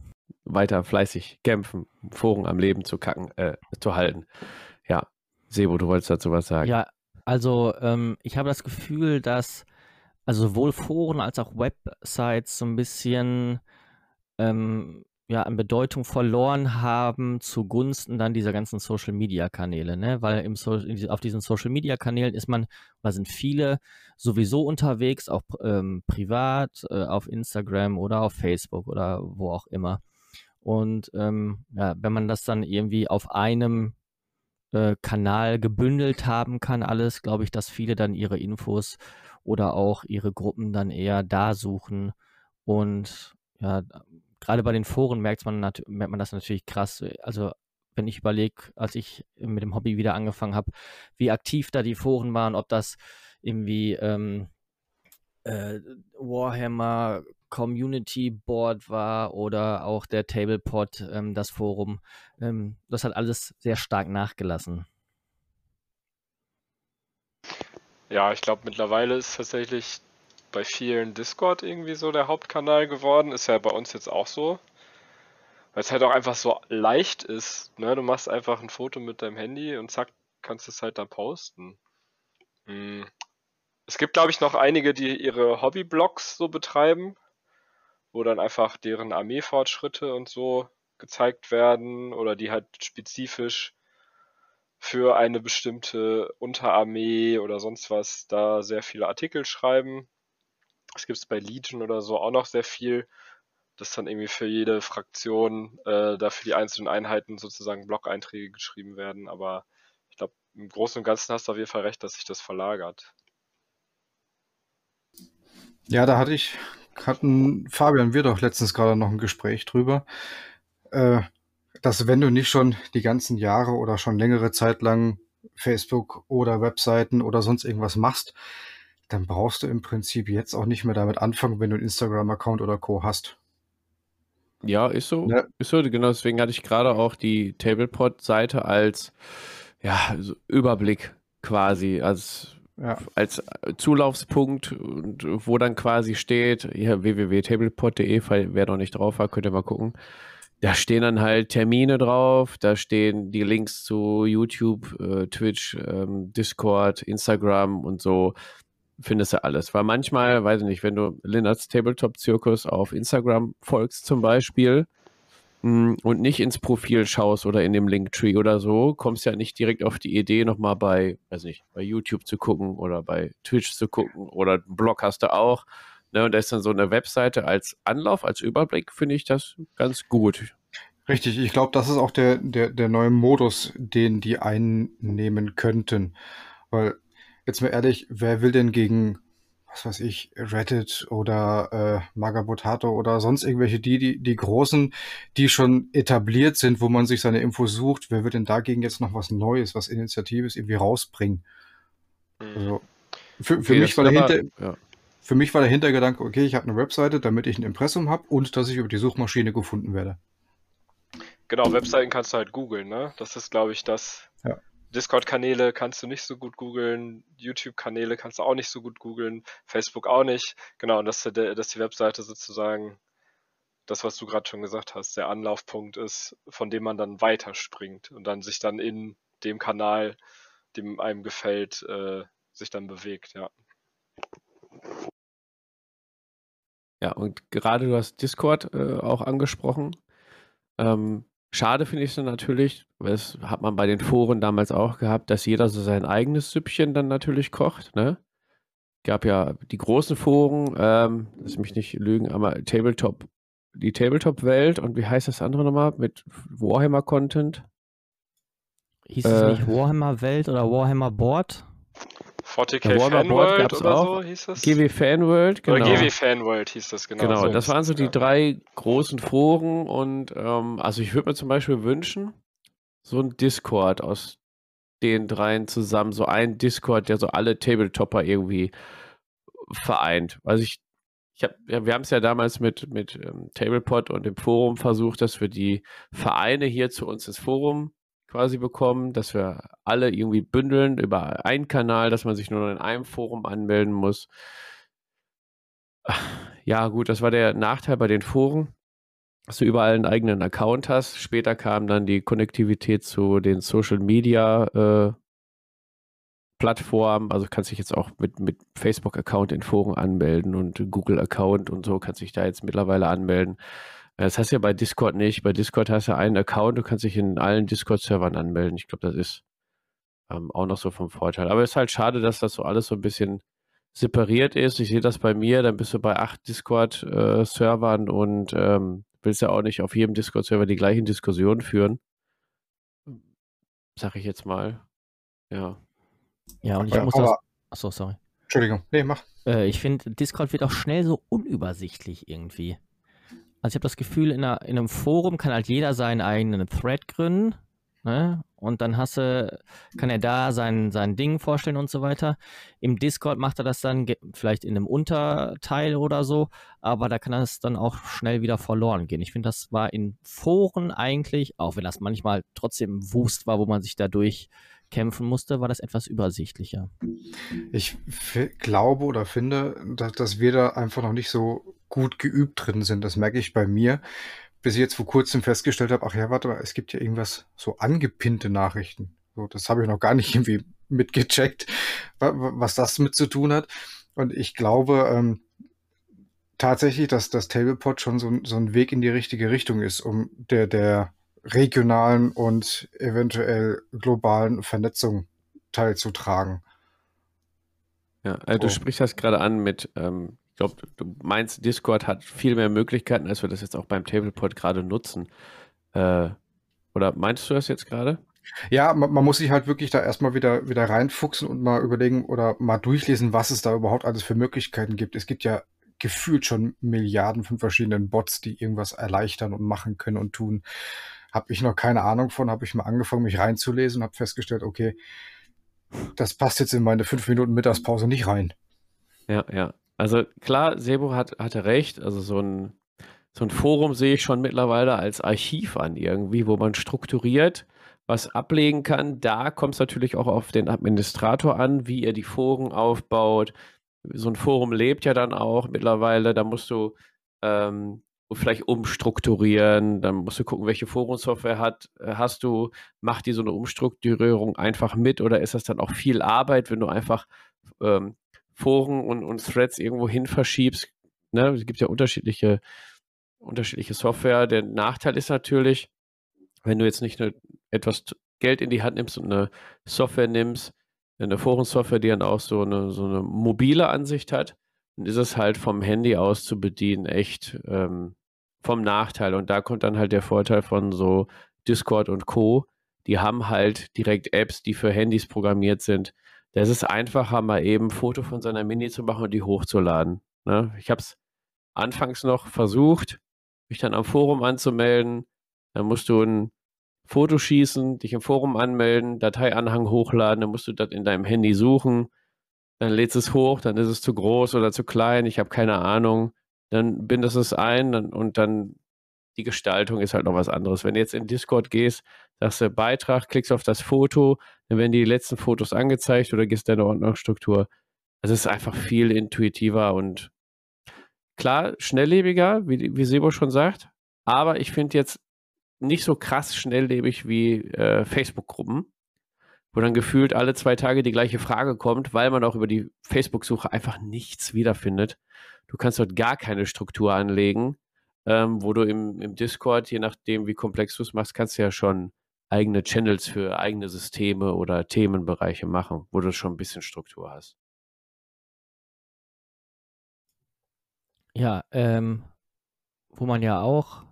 weiter fleißig kämpfen, Foren am Leben zu kacken, äh, zu halten. Ja, Sebo, du wolltest dazu was sagen. Ja, also ähm, ich habe das Gefühl, dass also sowohl Foren als auch Websites so ein bisschen ähm, ja, an Bedeutung verloren haben zugunsten dann dieser ganzen Social Media Kanäle, ne? Weil im so auf diesen Social Media Kanälen ist man, da sind viele sowieso unterwegs, auch ähm, privat, äh, auf Instagram oder auf Facebook oder wo auch immer. Und ähm, ja, wenn man das dann irgendwie auf einem äh, Kanal gebündelt haben kann, alles, glaube ich, dass viele dann ihre Infos oder auch ihre Gruppen dann eher da suchen und ja, gerade bei den Foren merkt man, merkt man das natürlich krass. Also wenn ich überlege, als ich mit dem Hobby wieder angefangen habe, wie aktiv da die Foren waren, ob das irgendwie ähm, äh, Warhammer Community Board war oder auch der Tablepot, ähm, das Forum. Ähm, das hat alles sehr stark nachgelassen. Ja, ich glaube, mittlerweile ist tatsächlich bei vielen Discord irgendwie so der Hauptkanal geworden. Ist ja bei uns jetzt auch so. Weil es halt auch einfach so leicht ist. Ne? Du machst einfach ein Foto mit deinem Handy und zack, kannst es halt dann posten. Hm. Es gibt, glaube ich, noch einige, die ihre Hobbyblogs so betreiben, wo dann einfach deren Armeefortschritte und so gezeigt werden oder die halt spezifisch für eine bestimmte Unterarmee oder sonst was da sehr viele Artikel schreiben. Es gibt es bei Legion oder so auch noch sehr viel, dass dann irgendwie für jede Fraktion äh, da für die einzelnen Einheiten sozusagen Blog-Einträge geschrieben werden. Aber ich glaube, im Großen und Ganzen hast du auf jeden Fall recht, dass sich das verlagert. Ja, da hatte ich, hatten Fabian wir doch letztens gerade noch ein Gespräch drüber, äh, dass wenn du nicht schon die ganzen Jahre oder schon längere Zeit lang Facebook oder Webseiten oder sonst irgendwas machst, dann brauchst du im Prinzip jetzt auch nicht mehr damit anfangen, wenn du einen Instagram-Account oder Co. hast. Ja, ist so. Ja. Ist so, genau. Deswegen hatte ich gerade auch die Tablepod-Seite als ja, so Überblick quasi, als, ja. als Zulaufspunkt und wo dann quasi steht, hier www.tablepod.de, wer noch nicht drauf war, könnt ihr mal gucken. Da stehen dann halt Termine drauf, da stehen die Links zu YouTube, äh, Twitch, ähm, Discord, Instagram und so findest du alles. Weil manchmal, weiß ich nicht, wenn du Linnerts Tabletop Zirkus auf Instagram folgst zum Beispiel, und nicht ins Profil schaust oder in dem Linktree oder so, kommst ja nicht direkt auf die Idee, nochmal bei, weiß nicht, bei YouTube zu gucken oder bei Twitch zu gucken oder einen Blog hast du auch. Ne, und da ist dann so eine Webseite als Anlauf, als Überblick, finde ich das ganz gut. Richtig, ich glaube, das ist auch der, der, der neue Modus, den die einnehmen könnten. Weil, jetzt mal ehrlich, wer will denn gegen, was weiß ich, Reddit oder äh, Magabotato oder sonst irgendwelche, die, die, die großen, die schon etabliert sind, wo man sich seine Infos sucht, wer wird denn dagegen jetzt noch was Neues, was Initiatives irgendwie rausbringen? Also, für, für Okay, mich war aber- ja. für mich war der Hintergedanke, okay, ich habe eine Webseite, damit ich ein Impressum habe und dass ich über die Suchmaschine gefunden werde. Genau, Webseiten kannst du halt googeln, ne? Das ist, glaube ich, das. Ja. Discord-Kanäle kannst du nicht so gut googeln, YouTube-Kanäle kannst du auch nicht so gut googeln, Facebook auch nicht. Genau, und dass, dass die Webseite sozusagen das, was du gerade schon gesagt hast, der Anlaufpunkt ist, von dem man dann weiterspringt und dann sich dann in dem Kanal, dem einem gefällt, äh, sich dann bewegt, ja. Ja, und gerade du hast Discord äh, auch angesprochen. Ähm, schade finde ich es natürlich, weil das hat man bei den Foren damals auch gehabt, dass jeder so sein eigenes Süppchen dann natürlich kocht, ne? Gab ja die großen Foren, ähm, lass mich nicht lügen, aber Tabletop, die Tabletop-Welt und wie heißt das andere nochmal? Mit Warhammer-Content? Hieß es Äh, nicht Warhammer Welt oder Warhammer Board? 40k Ja, Warhammer Board Fanworld gab's oder auch. so hieß das? GW Fanworld, genau. Oder GW Fanworld hieß das, genau. Genau, so das waren so die ja. drei großen Foren und ähm, also ich würde mir zum Beispiel wünschen, so ein Discord aus den dreien zusammen, so ein Discord, der so alle Tabletopper irgendwie vereint. Also ich, ich hab, ja, wir haben es ja damals mit, mit ähm, Tablepod und dem Forum versucht, dass wir die Vereine hier zu uns ins Forum quasi bekommen, dass wir alle irgendwie bündeln über einen Kanal, dass man sich nur in einem Forum anmelden muss. Ja, gut, das war der Nachteil bei den Foren, dass du überall einen eigenen Account hast. Später kam dann die Konnektivität zu den Social Media äh, Plattformen. Also kannst dich jetzt auch mit, mit Facebook-Account in Foren anmelden und Google-Account und so kannst dich da jetzt mittlerweile anmelden. Äh, Das hast du ja bei Discord nicht. Bei Discord hast du einen Account, du kannst dich in allen Discord-Servern anmelden. Ich glaube, das ist ähm, auch noch so vom Vorteil. Aber es ist halt schade, dass das so alles so ein bisschen separiert ist. Ich sehe das bei mir, dann bist du bei acht Discord-Servern und ähm, willst ja auch nicht auf jedem Discord-Server die gleichen Diskussionen führen. Sag ich jetzt mal. Ja. Ja, und ich Ja, muss das. aber- Achso, sorry. Entschuldigung, nee, mach. Äh, ich finde, Discord wird auch schnell so unübersichtlich irgendwie. Also ich habe das Gefühl, in, einer, in einem Forum kann halt jeder seinen eigenen Thread gründen. Ne? Und dann hast du, kann er da sein, sein Ding vorstellen und so weiter. Im Discord macht er das dann vielleicht in einem Unterteil oder so, aber da kann das dann auch schnell wieder verloren gehen. Ich finde, das war in Foren eigentlich, auch wenn das manchmal trotzdem Wust war, wo man sich da durchkämpfen musste, war das etwas übersichtlicher. Ich glaube oder finde, dass, dass wir da einfach noch nicht so gut geübt drin sind. Das merke ich bei mir, bis ich jetzt vor kurzem festgestellt habe, ach ja, warte mal, es gibt ja irgendwas so angepinnte Nachrichten. So, das habe ich noch gar nicht irgendwie mitgecheckt, wa- wa- was das mit zu tun hat. Und ich glaube ähm, tatsächlich, dass das Tablepod schon so, ein- so ein Weg in die richtige Richtung ist, um der, der regionalen und eventuell globalen Vernetzung teilzutragen. Ja, also du So. sprichst das gerade an mit, ähm, glaube, du meinst, Discord hat viel mehr Möglichkeiten, als wir das jetzt auch beim Tablepod gerade nutzen. Äh, oder meinst du das jetzt gerade? Ja, man, man muss sich halt wirklich da erstmal wieder, wieder reinfuchsen und mal überlegen oder mal durchlesen, was es da überhaupt alles für Möglichkeiten gibt. Es gibt ja gefühlt schon Milliarden von verschiedenen Bots, die irgendwas erleichtern und machen können und tun. Habe ich noch keine Ahnung von, habe ich mal angefangen, mich reinzulesen und habe festgestellt, okay, das passt jetzt in meine fünf Minuten Mittagspause nicht rein. Ja, ja. Also klar, Sebo hat, hatte recht. Also so ein, so ein Forum sehe ich schon mittlerweile als Archiv an irgendwie, wo man strukturiert was ablegen kann. Da kommt es natürlich auch auf den Administrator an, wie er die Foren aufbaut. So ein Forum lebt ja dann auch mittlerweile. Da musst du ähm, vielleicht umstrukturieren. Dann musst du gucken, welche Forumsoftware hat, äh, hast du. Macht die so eine Umstrukturierung einfach mit oder ist das dann auch viel Arbeit, wenn du einfach ähm, Foren und, und Threads irgendwo hin verschiebst. Ne? Es gibt ja unterschiedliche unterschiedliche Software. Der Nachteil ist natürlich, wenn du jetzt nicht eine, etwas Geld in die Hand nimmst und eine Software nimmst, eine Forensoftware, die dann auch so eine, so eine mobile Ansicht hat, dann ist es halt vom Handy aus zu bedienen echt ähm, vom Nachteil. Und da kommt dann halt der Vorteil von so Discord und Co. Die haben halt direkt Apps, die für Handys programmiert sind. Da ist einfacher, mal eben ein Foto von seiner Mini zu machen und die hochzuladen. Ne? Ich habe es anfangs noch versucht, mich dann am Forum anzumelden. Dann musst du ein Foto schießen, dich im Forum anmelden, Dateianhang hochladen, dann musst du das in deinem Handy suchen. Dann lädst es hoch, dann ist es zu groß oder zu klein, ich habe keine Ahnung. Dann bindest es ein und dann die Gestaltung ist halt noch was anderes. Wenn du jetzt in Discord gehst, sagst du Beitrag, klickst auf das Foto, dann werden die letzten Fotos angezeigt oder gehst deine Ordnungsstruktur. Also es ist einfach viel intuitiver und klar, schnelllebiger, wie, wie Sebo schon sagt, aber ich finde jetzt nicht so krass schnelllebig wie äh, Facebook-Gruppen, wo dann gefühlt alle zwei Tage die gleiche Frage kommt, weil man auch über die Facebook-Suche einfach nichts wiederfindet. Du kannst dort gar keine Struktur anlegen, ähm, wo du im, im Discord, je nachdem wie komplex du es machst, kannst du ja schon eigene Channels für eigene Systeme oder Themenbereiche machen, wo du schon ein bisschen Struktur hast. Ja, ähm, wo man ja auch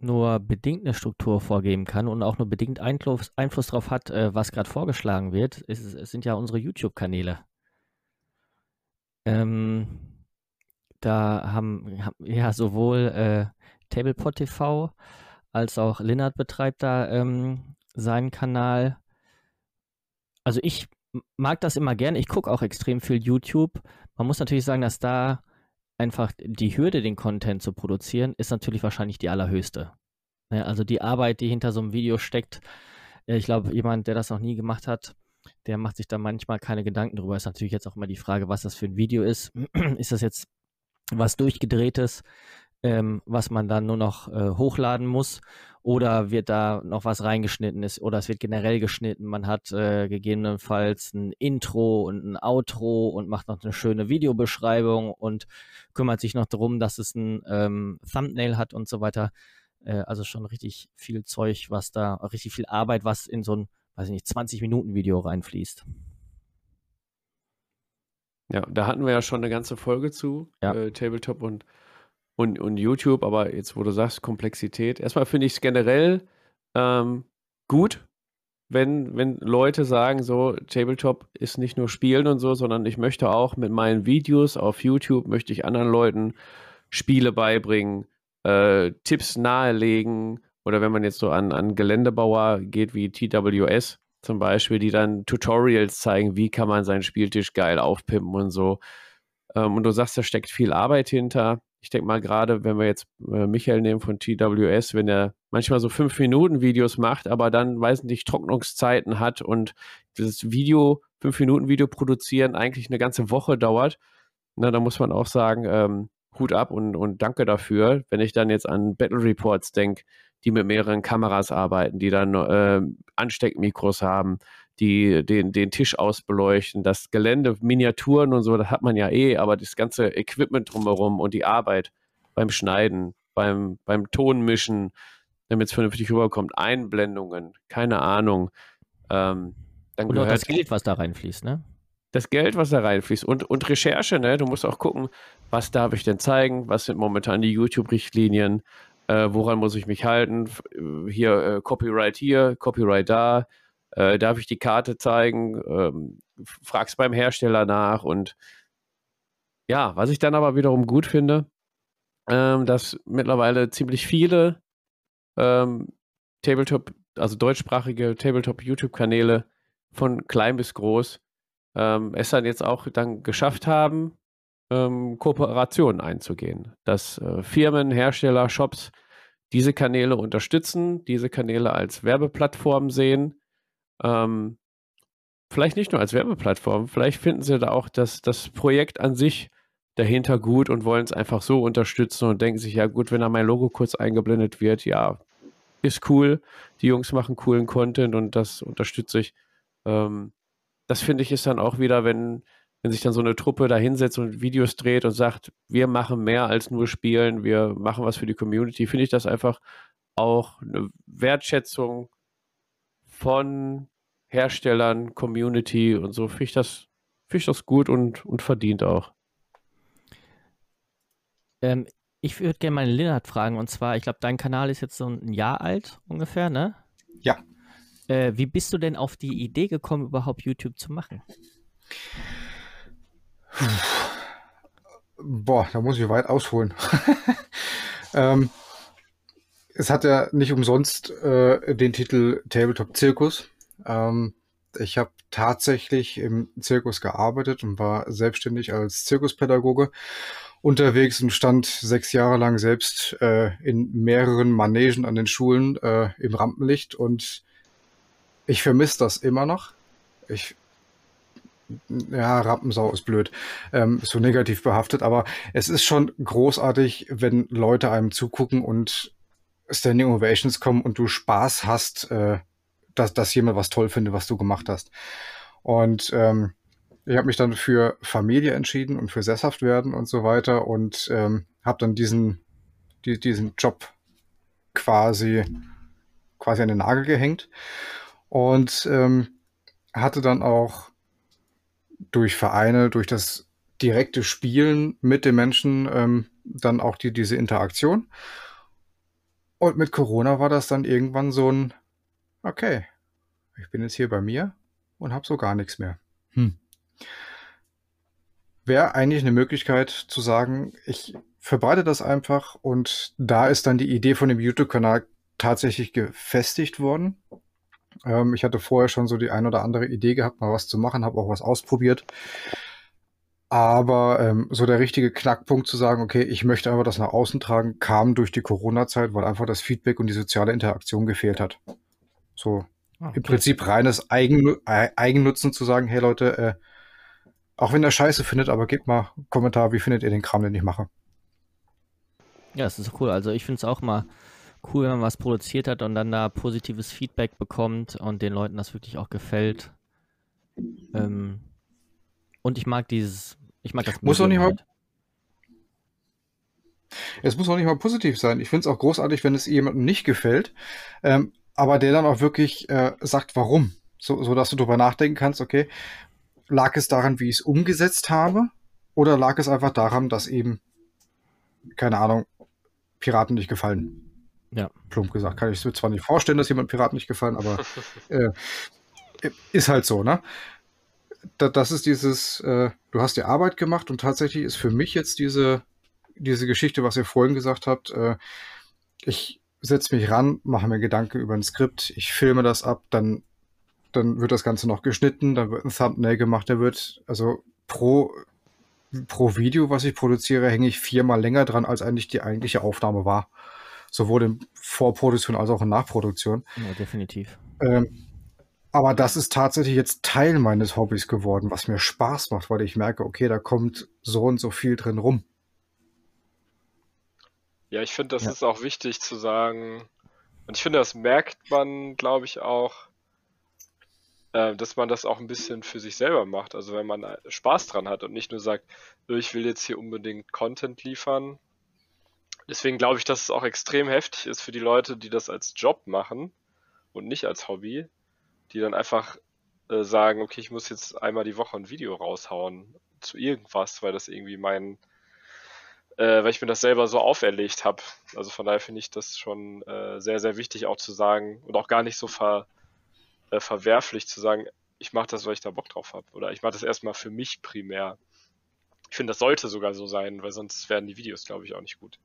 nur bedingt eine Struktur vorgeben kann und auch nur bedingt Einfluss, Einfluss darauf hat, äh, was gerade vorgeschlagen wird, ist, sind ja unsere YouTube-Kanäle. Ähm, da haben, ja sowohl äh, Tablepot TV als auch Linnert betreibt da ähm, seinen Kanal. Also ich mag das immer gerne. Ich gucke auch extrem viel YouTube. Man muss natürlich sagen, dass da einfach die Hürde, den Content zu produzieren, ist natürlich wahrscheinlich die allerhöchste. Ja, ne, also die Arbeit, die hinter so einem Video steckt, äh, ich glaube, jemand, der das noch nie gemacht hat, der macht sich da manchmal keine Gedanken drüber. Ist natürlich jetzt auch immer die Frage, was das für ein Video ist. ist das jetzt was durchgedrehtes, ähm, was man dann nur noch äh, hochladen muss? Oder wird da noch was reingeschnitten ist? Oder es wird generell geschnitten. Man hat äh, gegebenenfalls ein Intro und ein Outro und macht noch eine schöne Videobeschreibung und kümmert sich noch darum, dass es ein ähm, Thumbnail hat und so weiter. Äh, also schon richtig viel Zeug, was da, richtig viel Arbeit, was in so ein, weiß ich nicht, 20 Minuten Video reinfließt. Ja, da hatten wir ja schon eine ganze Folge zu, ja. äh, Tabletop und, und, und YouTube, aber jetzt, wo du sagst, Komplexität, erstmal finde ich es generell ähm, gut, wenn, wenn Leute sagen, so, Tabletop ist nicht nur Spielen und so, sondern ich möchte auch mit meinen Videos auf YouTube, möchte ich anderen Leuten Spiele beibringen, äh, Tipps nahelegen oder wenn man jetzt so an, an Geländebauer geht wie TWS zum Beispiel, die dann Tutorials zeigen, wie kann man seinen Spieltisch geil aufpimpen und so. Ähm, und du sagst, da steckt viel Arbeit hinter. Ich denke mal gerade, wenn wir jetzt äh, Michael nehmen von TWS, wenn er manchmal so 5-Minuten-Videos macht, aber dann, weiß nicht, Trocknungszeiten hat und dieses Video, 5-Minuten-Video produzieren eigentlich eine ganze Woche dauert, na, da muss man auch sagen, ähm, Hut ab und, und danke dafür. Wenn ich dann jetzt an Battle Reports denke, die mit mehreren Kameras arbeiten, die dann äh, Ansteckmikros haben, die den, den Tisch ausbeleuchten, das Gelände, Miniaturen und so, das hat man ja eh, aber das ganze Equipment drumherum und die Arbeit beim Schneiden, beim, beim Tonmischen, damit es vernünftig rüberkommt, Einblendungen, keine Ahnung. Ähm, dann und gehört das Geld, was da reinfließt, ne? das Geld, was da reinfließt und, und Recherche, ne? Du musst auch gucken, was darf ich denn zeigen, was sind momentan die YouTube-Richtlinien, äh, woran muss ich mich halten, hier äh, Copyright hier, Copyright da, äh, darf ich die Karte zeigen, ähm, fragst beim Hersteller nach und ja, was ich dann aber wiederum gut finde, ähm, dass mittlerweile ziemlich viele ähm, Tabletop, also deutschsprachige Tabletop-YouTube-Kanäle von klein bis groß ähm, es dann jetzt auch dann geschafft haben, ähm, Kooperationen einzugehen. Dass äh, Firmen, Hersteller, Shops diese Kanäle unterstützen, diese Kanäle als Werbeplattform sehen. Ähm, vielleicht nicht nur als Werbeplattform, vielleicht finden sie da auch das, das Projekt an sich dahinter gut und wollen es einfach so unterstützen und denken sich, ja gut, wenn da mein Logo kurz eingeblendet wird, ja, ist cool. Die Jungs machen coolen Content und das unterstütze ich. Ähm, das finde ich ist dann auch wieder, wenn, wenn sich dann so eine Truppe da hinsetzt und Videos dreht und sagt, wir machen mehr als nur spielen, wir machen was für die Community, finde ich das einfach auch eine Wertschätzung von Herstellern, Community und so. Finde ich das, finde ich das gut und, und verdient auch. Ähm, ich würde gerne mal Linnert fragen, und zwar, ich glaube, dein Kanal ist jetzt so ein Jahr alt ungefähr, ne? Ja. Äh, wie bist du denn auf die Idee gekommen, überhaupt YouTube zu machen? Boah, da muss ich weit ausholen. ähm, es hat ja nicht umsonst äh, den Titel Tabletop Zirkus. Ähm, ich habe tatsächlich im Zirkus gearbeitet und war selbstständig als Zirkuspädagoge unterwegs und stand sechs Jahre lang selbst äh, in mehreren Manegen an den Schulen äh, im Rampenlicht und ich vermisse das immer noch. Ich ja, Rampensau ist blöd, ähm, so negativ behaftet, aber es ist schon großartig, wenn Leute einem zugucken und Standing Ovations kommen und du Spaß hast, äh, dass, dass jemand was toll findet, was du gemacht hast. Und ähm, ich habe mich dann für Familie entschieden und für sesshaft werden und so weiter und ähm, habe dann diesen, die, diesen Job quasi, quasi an den Nagel gehängt und ähm, hatte dann auch durch Vereine, durch das direkte Spielen mit den Menschen ähm, dann auch die, diese Interaktion. Und mit Corona war das dann irgendwann so ein, okay, ich bin jetzt hier bei mir und habe so gar nichts mehr. Hm. Wäre eigentlich eine Möglichkeit zu sagen, ich verbreite das einfach und da ist dann die Idee von dem YouTube-Kanal tatsächlich gefestigt worden. Ähm, ich hatte vorher schon so die ein oder andere Idee gehabt, mal was zu machen, habe auch was ausprobiert. Aber ähm, so der richtige Knackpunkt zu sagen, okay, ich möchte einfach das nach außen tragen, kam durch die Corona-Zeit, weil einfach das Feedback und die soziale Interaktion gefehlt hat. So ah, okay. im Prinzip reines Eigen, Eigennutzen zu sagen, hey Leute, äh, auch wenn ihr Scheiße findet, aber gebt mal einen Kommentar, wie findet ihr den Kram, den ich mache. Ja, das ist cool. Also ich finde es auch mal cool, wenn man was produziert hat und dann da positives Feedback bekommt und den Leuten das wirklich auch gefällt. Ähm, und ich mag dieses, ich mag das. Muss auch nicht mal. Es muss auch nicht mal positiv sein. Ich finde es auch großartig, wenn es jemandem nicht gefällt, ähm, aber der dann auch wirklich äh, sagt, warum. So, so dass du darüber nachdenken kannst, okay, lag es daran, wie ich es umgesetzt habe? Oder lag es einfach daran, dass eben, keine Ahnung, Piraten nicht gefallen? Ja. Plump gesagt. Kann ich mir zwar nicht vorstellen, dass jemand Piraten nicht gefallen, aber äh, ist halt so, ne? Da, das ist dieses, äh, du hast die Arbeit gemacht und tatsächlich ist für mich jetzt diese, diese Geschichte, was ihr vorhin gesagt habt, äh, ich setze mich ran, mache mir Gedanken über ein Skript, ich filme das ab, dann, dann wird das Ganze noch geschnitten, dann wird ein Thumbnail gemacht, der wird, also pro, pro Video, was ich produziere, hänge ich viermal länger dran, als eigentlich die eigentliche Aufnahme war sowohl in Vorproduktion als auch in Nachproduktion. Ja, definitiv. Ähm, aber das ist tatsächlich jetzt Teil meines Hobbys geworden, was mir Spaß macht, weil ich merke, okay, da kommt so und so viel drin rum. Ja, ich finde, das ja. ist auch wichtig zu sagen. Und ich finde, das merkt man, glaube ich, auch, äh, dass man das auch ein bisschen für sich selber macht. Also wenn man Spaß dran hat und nicht nur sagt, ich will jetzt hier unbedingt Content liefern, Deswegen glaube ich, dass es auch extrem heftig ist für die Leute, die das als Job machen und nicht als Hobby, die dann einfach äh, sagen, okay, ich muss jetzt einmal die Woche ein Video raushauen zu irgendwas, weil das irgendwie mein, äh, weil ich mir das selber so auferlegt habe. Also von daher finde ich das schon äh, sehr, sehr wichtig auch zu sagen und auch gar nicht so ver, äh, verwerflich zu sagen, ich mache das, weil ich da Bock drauf habe. Oder ich mache das erstmal für mich primär. Ich finde, das sollte sogar so sein, weil sonst werden die Videos, glaube ich, auch nicht gut.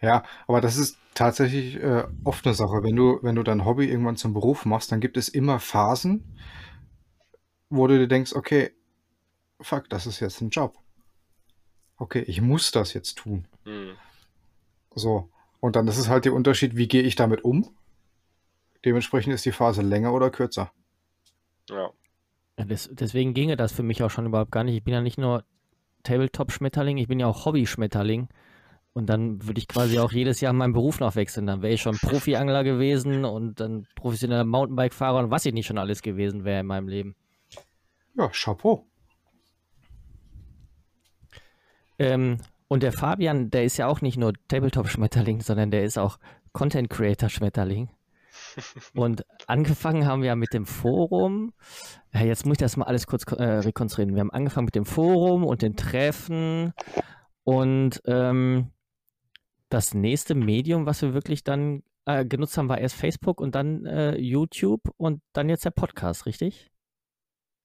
Ja, aber das ist tatsächlich äh, oft eine Sache. Wenn du, wenn du dein Hobby irgendwann zum Beruf machst, dann gibt es immer Phasen, wo du dir denkst, okay, fuck, das ist jetzt ein Job. Okay, ich muss das jetzt tun. Mhm. So. Und dann ist es halt der Unterschied, wie gehe ich damit um? Dementsprechend ist die Phase länger oder kürzer. Ja. ja des, deswegen ginge das für mich auch schon überhaupt gar nicht. Ich bin ja nicht nur Tabletop-Schmetterling, ich bin ja auch Hobby-Schmetterling. Und dann würde ich quasi auch jedes Jahr meinen Beruf noch wechseln. Dann wäre ich schon Profiangler gewesen und dann professioneller Mountainbike-Fahrer und was ich nicht schon alles gewesen wäre in meinem Leben. Ja, Chapeau. Ähm, und der Fabian, der ist ja auch nicht nur Tabletop-Schmetterling, sondern der ist auch Content-Creator-Schmetterling. Und angefangen haben wir mit dem Forum. Ja, jetzt muss ich das mal alles kurz äh, rekonstruieren. Wir haben angefangen mit dem Forum und den Treffen und ähm, das nächste Medium, was wir wirklich dann äh, genutzt haben, war erst Facebook und dann äh, YouTube und dann jetzt der Podcast, richtig?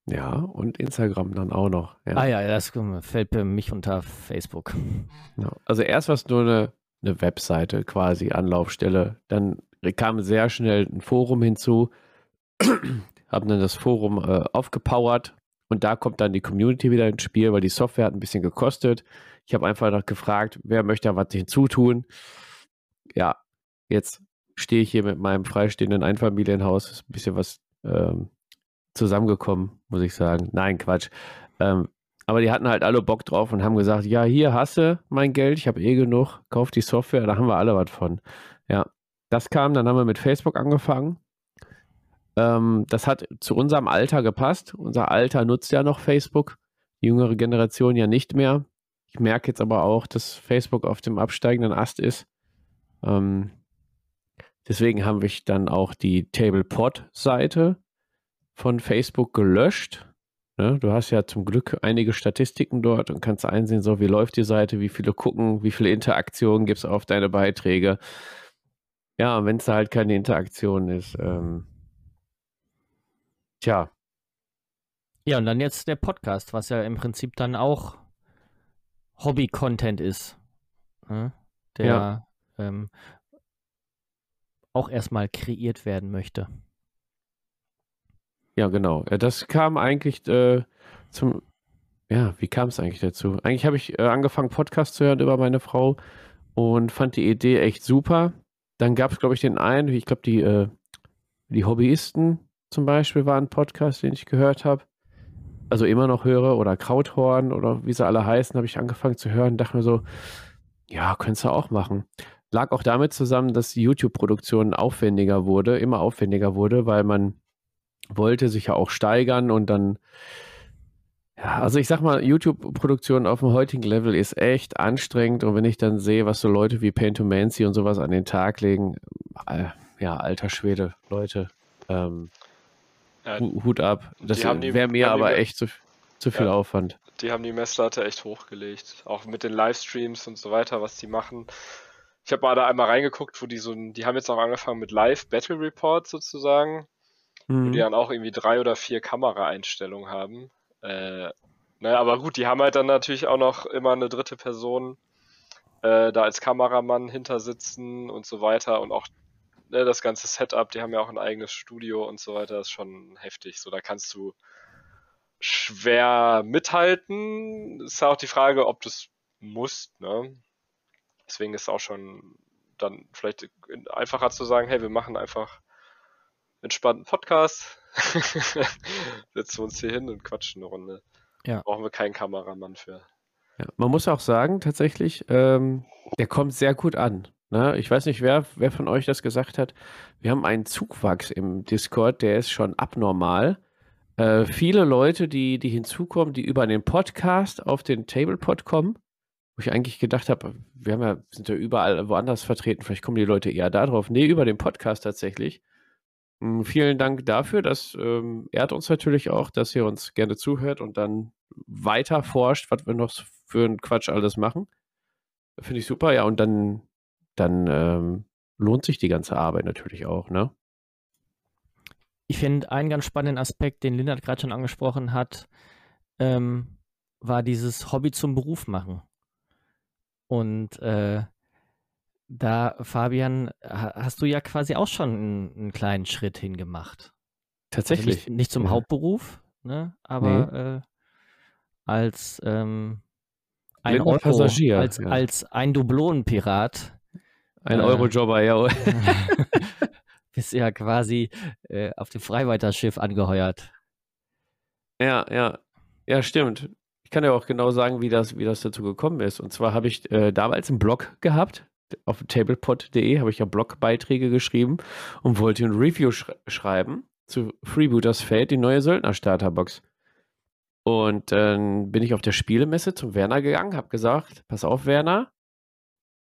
Ja, und Instagram dann auch noch. Ja. Ah ja, das fällt für mich unter Facebook. Ja. Also erst war es nur eine, eine Webseite quasi, Anlaufstelle. Dann kam sehr schnell ein Forum hinzu, haben dann das Forum äh, aufgepowert und da kommt dann die Community wieder ins Spiel, weil die Software hat ein bisschen gekostet. Ich habe einfach noch gefragt, wer möchte da was hinzutun. Ja, jetzt stehe ich hier mit meinem freistehenden Einfamilienhaus. Ist ein bisschen was ähm, zusammengekommen, muss ich sagen. Nein, Quatsch. Ähm, aber die hatten halt alle Bock drauf und haben gesagt, ja, hier hasse mein Geld, ich habe eh genug, kauf die Software, da haben wir alle was von. Ja, das kam, dann haben wir mit Facebook angefangen. Ähm, das hat zu unserem Alter gepasst. Unser Alter nutzt ja noch Facebook, die jüngere Generation ja nicht mehr. Ich merke jetzt aber auch, dass Facebook auf dem absteigenden Ast ist. Ähm, deswegen haben wir dann auch die TablePod-Seite von Facebook gelöscht. Ne? Du hast ja zum Glück einige Statistiken dort und kannst einsehen, so wie läuft die Seite, wie viele gucken, wie viele Interaktionen gibt es auf deine Beiträge. Ja, wenn es da halt keine Interaktion ist, ähm, tja. Ja, und dann jetzt der Podcast, was ja im Prinzip dann auch Hobby-Content ist. Ne? Der ja. ähm, auch erstmal kreiert werden möchte. Ja, genau. Ja, das kam eigentlich äh, zum. Ja, wie kam es eigentlich dazu? Eigentlich habe ich äh, angefangen, Podcast zu hören über meine Frau und fand die Idee echt super. Dann gab es, glaube ich, den einen, ich glaube, die, äh, die Hobbyisten zum Beispiel waren ein Podcast, den ich gehört habe. Also immer noch höre oder Krauthorn oder wie sie alle heißen, habe ich angefangen zu hören. Dachte mir so, ja, könntest du auch machen. Lag auch damit zusammen, dass die YouTube-Produktion aufwendiger wurde, immer aufwendiger wurde, weil man wollte sich ja auch steigern und dann, ja, also ich sag mal, YouTube-Produktion auf dem heutigen Level ist echt anstrengend und wenn ich dann sehe, was so Leute wie Paint to Mancy und sowas an den Tag legen, äh, ja, alter Schwede, Leute, ähm, ja, Hut ab. Das wäre mir aber die, echt zu, zu viel ja, Aufwand. Die haben die Messlatte echt hochgelegt, auch mit den Livestreams und so weiter, was die machen. Ich habe mal da einmal reingeguckt, wo die so, die haben jetzt auch angefangen mit Live Battle Report sozusagen mhm. wo die dann auch irgendwie drei oder vier Kameraeinstellungen haben. Äh, naja, aber gut, die haben halt dann natürlich auch noch immer eine dritte Person äh, da als Kameramann hinter sitzen und so weiter und auch ne, das ganze Setup, die haben ja auch ein eigenes Studio und so weiter, ist schon heftig. So, da kannst du schwer mithalten. Ist auch die Frage, ob du es musst, ne? Deswegen ist es auch schon dann vielleicht einfacher zu sagen, hey, wir machen einfach entspannten Podcast. Setzen wir uns hier hin und quatschen eine Runde. Ja. Brauchen wir keinen Kameramann für. Ja, man muss auch sagen, tatsächlich, ähm, der kommt sehr gut an. Ne? Ich weiß nicht, wer, wer von euch das gesagt hat. Wir haben einen Zugwachs im Discord, der ist schon abnormal. Äh, viele Leute, die, die hinzukommen, die über den Podcast auf den Tablepod kommen, wo ich eigentlich gedacht habe, wir ja, sind ja überall woanders vertreten, vielleicht kommen die Leute eher da drauf. Nee, über den Podcast tatsächlich. Hm, vielen Dank dafür. Das ähm, ehrt uns natürlich auch, dass ihr uns gerne zuhört und dann weiter forscht, was wir noch für einen Quatsch alles machen. Finde ich super. Ja, und dann, dann ähm, lohnt sich die ganze Arbeit natürlich auch, ne? Ich finde einen ganz spannenden Aspekt, den Lindert gerade schon angesprochen hat, ähm, war dieses Hobby zum Beruf machen. Und äh, da, Fabian, hast du ja quasi auch schon einen, einen kleinen Schritt hingemacht. Tatsächlich. Also nicht, nicht, zum ja. Hauptberuf, ne? aber nee. äh, als ähm, ein Euro, Passagier, als, ja. als ein Dublonenpirat. Ein äh, Eurojobber, ja. bist ja quasi äh, auf dem Freiweiterschiff angeheuert. Ja, ja. Ja, stimmt. Ich kann ja auch genau sagen, wie das, wie das dazu gekommen ist. Und zwar habe ich äh, damals einen Blog gehabt, auf tablepod.de habe ich ja Blogbeiträge geschrieben und wollte ein Review sch schreiben zu Freebooters Fate, die neue Söldner-Starterbox. Und dann bin ich auf der Spielemesse zum Werner gegangen, habe gesagt, pass auf, Werner,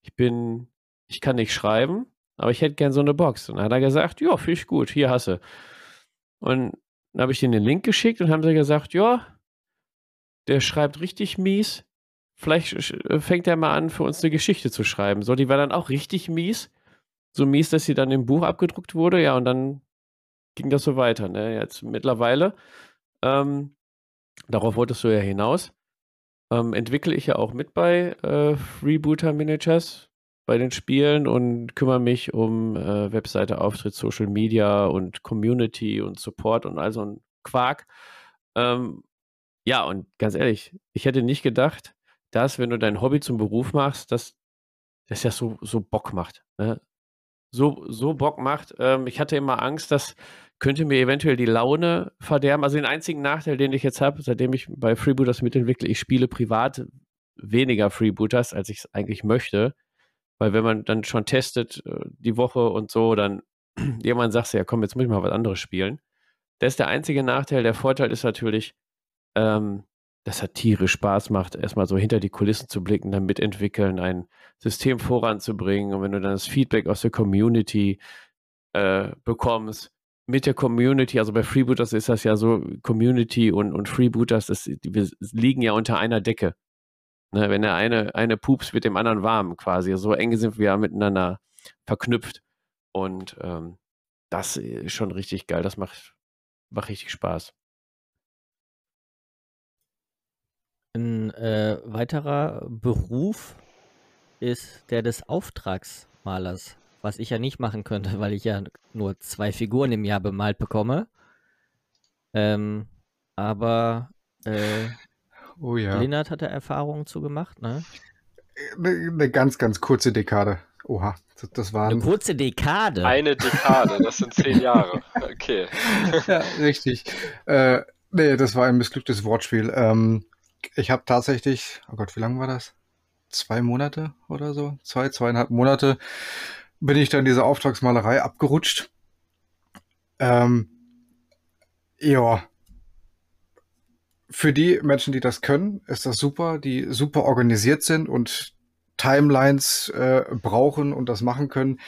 ich bin, ich kann nicht schreiben, aber ich hätte gern so eine Box. Und dann hat er gesagt, ja, finde ich gut, hier hast du. Und dann habe ich ihnen den Link geschickt und haben sie gesagt, ja, der schreibt richtig mies. Vielleicht fängt er mal an, für uns eine Geschichte zu schreiben. So, die war dann auch richtig mies. So mies, dass sie dann im Buch abgedruckt wurde. Ja, und dann ging das so weiter. Ne? Jetzt mittlerweile, ähm, darauf wolltest du ja hinaus, ähm, entwickle ich ja auch mit bei äh, Freebooter Miniatures bei den Spielen und kümmere mich um äh, Webseite, Auftritt, Social Media und Community und Support und all so ein Quark. Ähm, ja, und ganz ehrlich, ich hätte nicht gedacht, dass, wenn du dein Hobby zum Beruf machst, dass das ja so, so Bock macht. Ne? So, so Bock macht. Ähm, ich hatte immer Angst, dass könnte mir eventuell die Laune verderben. Also den einzigen Nachteil, den ich jetzt habe, seitdem ich bei Freebooters mitentwickle, ich spiele privat weniger Freebooters, als ich es eigentlich möchte. Weil wenn man dann schon testet äh, die Woche und so, dann sagst du ja, komm, jetzt muss ich mal was anderes spielen. Das ist der einzige Nachteil. Der Vorteil ist natürlich, ähm, dass hat tierisch Spaß macht, erstmal so hinter die Kulissen zu blicken, dann mitentwickeln, ein System voranzubringen. Und wenn du dann das Feedback aus der Community äh, bekommst, mit der Community, also bei Freebooters ist das ja so, Community und, und Freebooters, das, wir liegen ja unter einer Decke. Ne, wenn der eine, eine pups, wird dem anderen warm quasi. So eng sind wir ja miteinander verknüpft. Und ähm, das ist schon richtig geil. Das macht, macht richtig Spaß. Ein äh, weiterer Beruf ist der des Auftragsmalers, was ich ja nicht machen könnte, weil ich ja nur zwei Figuren im Jahr bemalt bekomme. Ähm, aber äh, Oh ja. Lennart hat da Erfahrungen zu gemacht, ne? Eine, eine ganz, ganz kurze Dekade. Oha, das, das Eine waren. kurze Dekade. Eine Dekade, das sind zehn Jahre. Okay. ja, richtig. Äh, nee, das war ein missglücktes Wortspiel. Ähm, ich habe tatsächlich, oh Gott, wie lange war das? Zwei Monate oder so? Zwei, zweieinhalb Monate bin ich dann diese Auftragsmalerei abgerutscht. Ähm, ja. Für die Menschen, die das können, ist das super, die super organisiert sind und Timelines äh, brauchen und das machen können.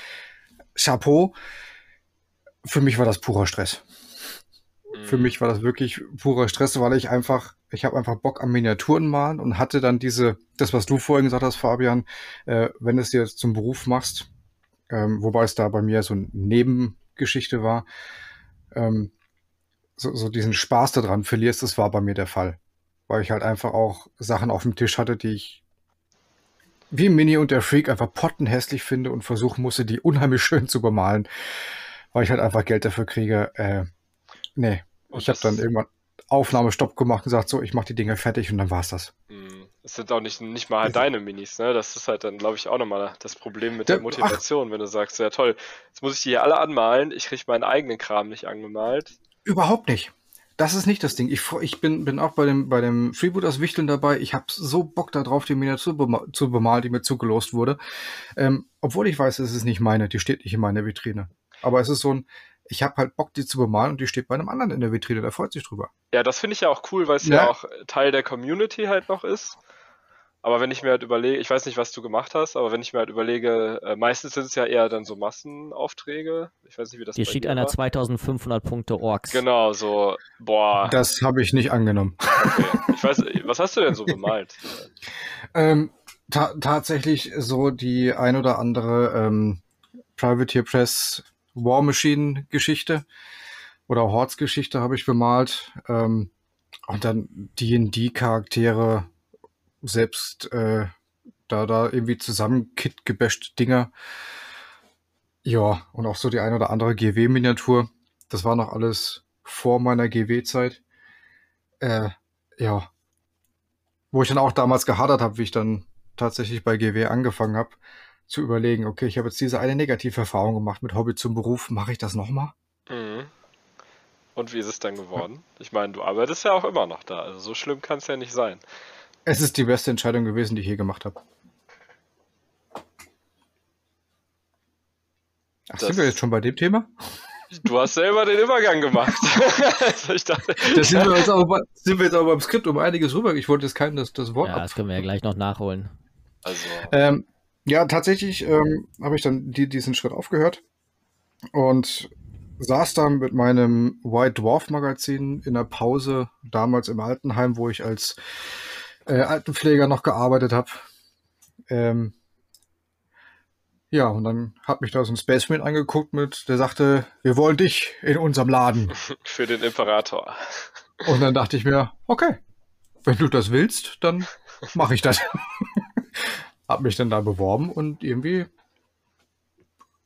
Chapeau. Für mich war das purer Stress. Für Mhm. mich war das wirklich purer Stress, weil ich einfach, ich habe einfach Bock am Miniaturen malen und hatte dann diese, das, was du vorhin gesagt hast, Fabian, äh, wenn du es dir zum Beruf machst, ähm, wobei es da bei mir so eine Nebengeschichte war, ähm, so, so diesen Spaß daran verlierst, das war bei mir der Fall. Weil ich halt einfach auch Sachen auf dem Tisch hatte, die ich wie Mini und der Freak einfach pottenhässlich finde und versuchen musste, die unheimlich schön zu bemalen, weil ich halt einfach Geld dafür kriege. Äh, nee, Und ich habe dann irgendwann Aufnahmestopp gemacht und gesagt, so, ich mache die Dinge fertig und dann war's das. Mhm. Es sind auch nicht, nicht mal halt deine Minis, ne? Das ist halt dann, glaube ich, auch nochmal das Problem mit der Ja, Motivation, wenn du sagst, ja toll, jetzt muss ich die hier alle anmalen, ich kriege meinen eigenen Kram nicht angemalt. Überhaupt nicht. Das ist nicht das Ding. Ich, ich bin, bin auch bei dem, bei dem Freebooters Wichteln dabei. Ich habe so Bock darauf, die Miniatur bema zu bemalen, die mir zugelost wurde. Ähm, obwohl ich weiß, es ist nicht meine, die steht nicht in meiner Vitrine. Aber es ist so ein, ich habe halt Bock, die zu bemalen und die steht bei einem anderen in der Vitrine, der freut sich drüber. Ja, das finde ich ja auch cool, weil es ja. Ja. auch Teil der Community halt noch ist. Aber wenn ich mir halt überlege, ich weiß nicht, was du gemacht hast, aber wenn ich mir halt überlege, äh, meistens sind es ja eher dann so Massenaufträge. Ich weiß nicht, wie das Hier steht einer war. 2500 Punkte Orks. Genau, so, boah, Das habe ich nicht angenommen. okay. Ich weiß, was hast du denn so bemalt? Ähm, ta tatsächlich so die ein oder andere ähm, Privateer Press War Machine Geschichte oder Hordes Geschichte habe ich bemalt. Ähm, und dann D&D Charaktere selbst äh, da da irgendwie zusammen Kit Dinger. Ja, und auch so die ein oder andere GW Miniatur. Das war noch alles vor meiner GW Zeit. Äh, ja, wo ich dann auch damals gehadert habe, wie ich dann tatsächlich bei GW angefangen habe, zu überlegen, okay, ich habe jetzt diese eine Negativerfahrung gemacht mit Hobby zum Beruf, mache ich das nochmal? Mhm. Und wie ist es dann geworden? Ich meine, du arbeitest ja auch immer noch da, also so schlimm kann es ja nicht sein. Es ist die beste Entscheidung gewesen, die ich je gemacht habe. Ach, Das- sind wir jetzt schon bei dem Thema? Du hast selber den Übergang gemacht. also dachte, Da sind wir, jetzt aber, sind wir jetzt aber beim Skript um einiges rüber. Ich wollte jetzt keinem das, das Wort Ja, das können wir ja gleich noch nachholen. also Ähm, ja, tatsächlich ähm, habe ich dann die, diesen Schritt aufgehört und saß dann mit meinem White Dwarf Magazin in der Pause, damals im Altenheim, wo ich als äh, Altenpfleger noch gearbeitet habe. Ähm, ja, und dann hat mich da so ein Spaceman angeguckt mit, der sagte, wir wollen dich in unserem Laden. für den Imperator. Und dann dachte ich mir, okay, wenn du das willst, dann mache ich das. Hab mich dann da beworben und irgendwie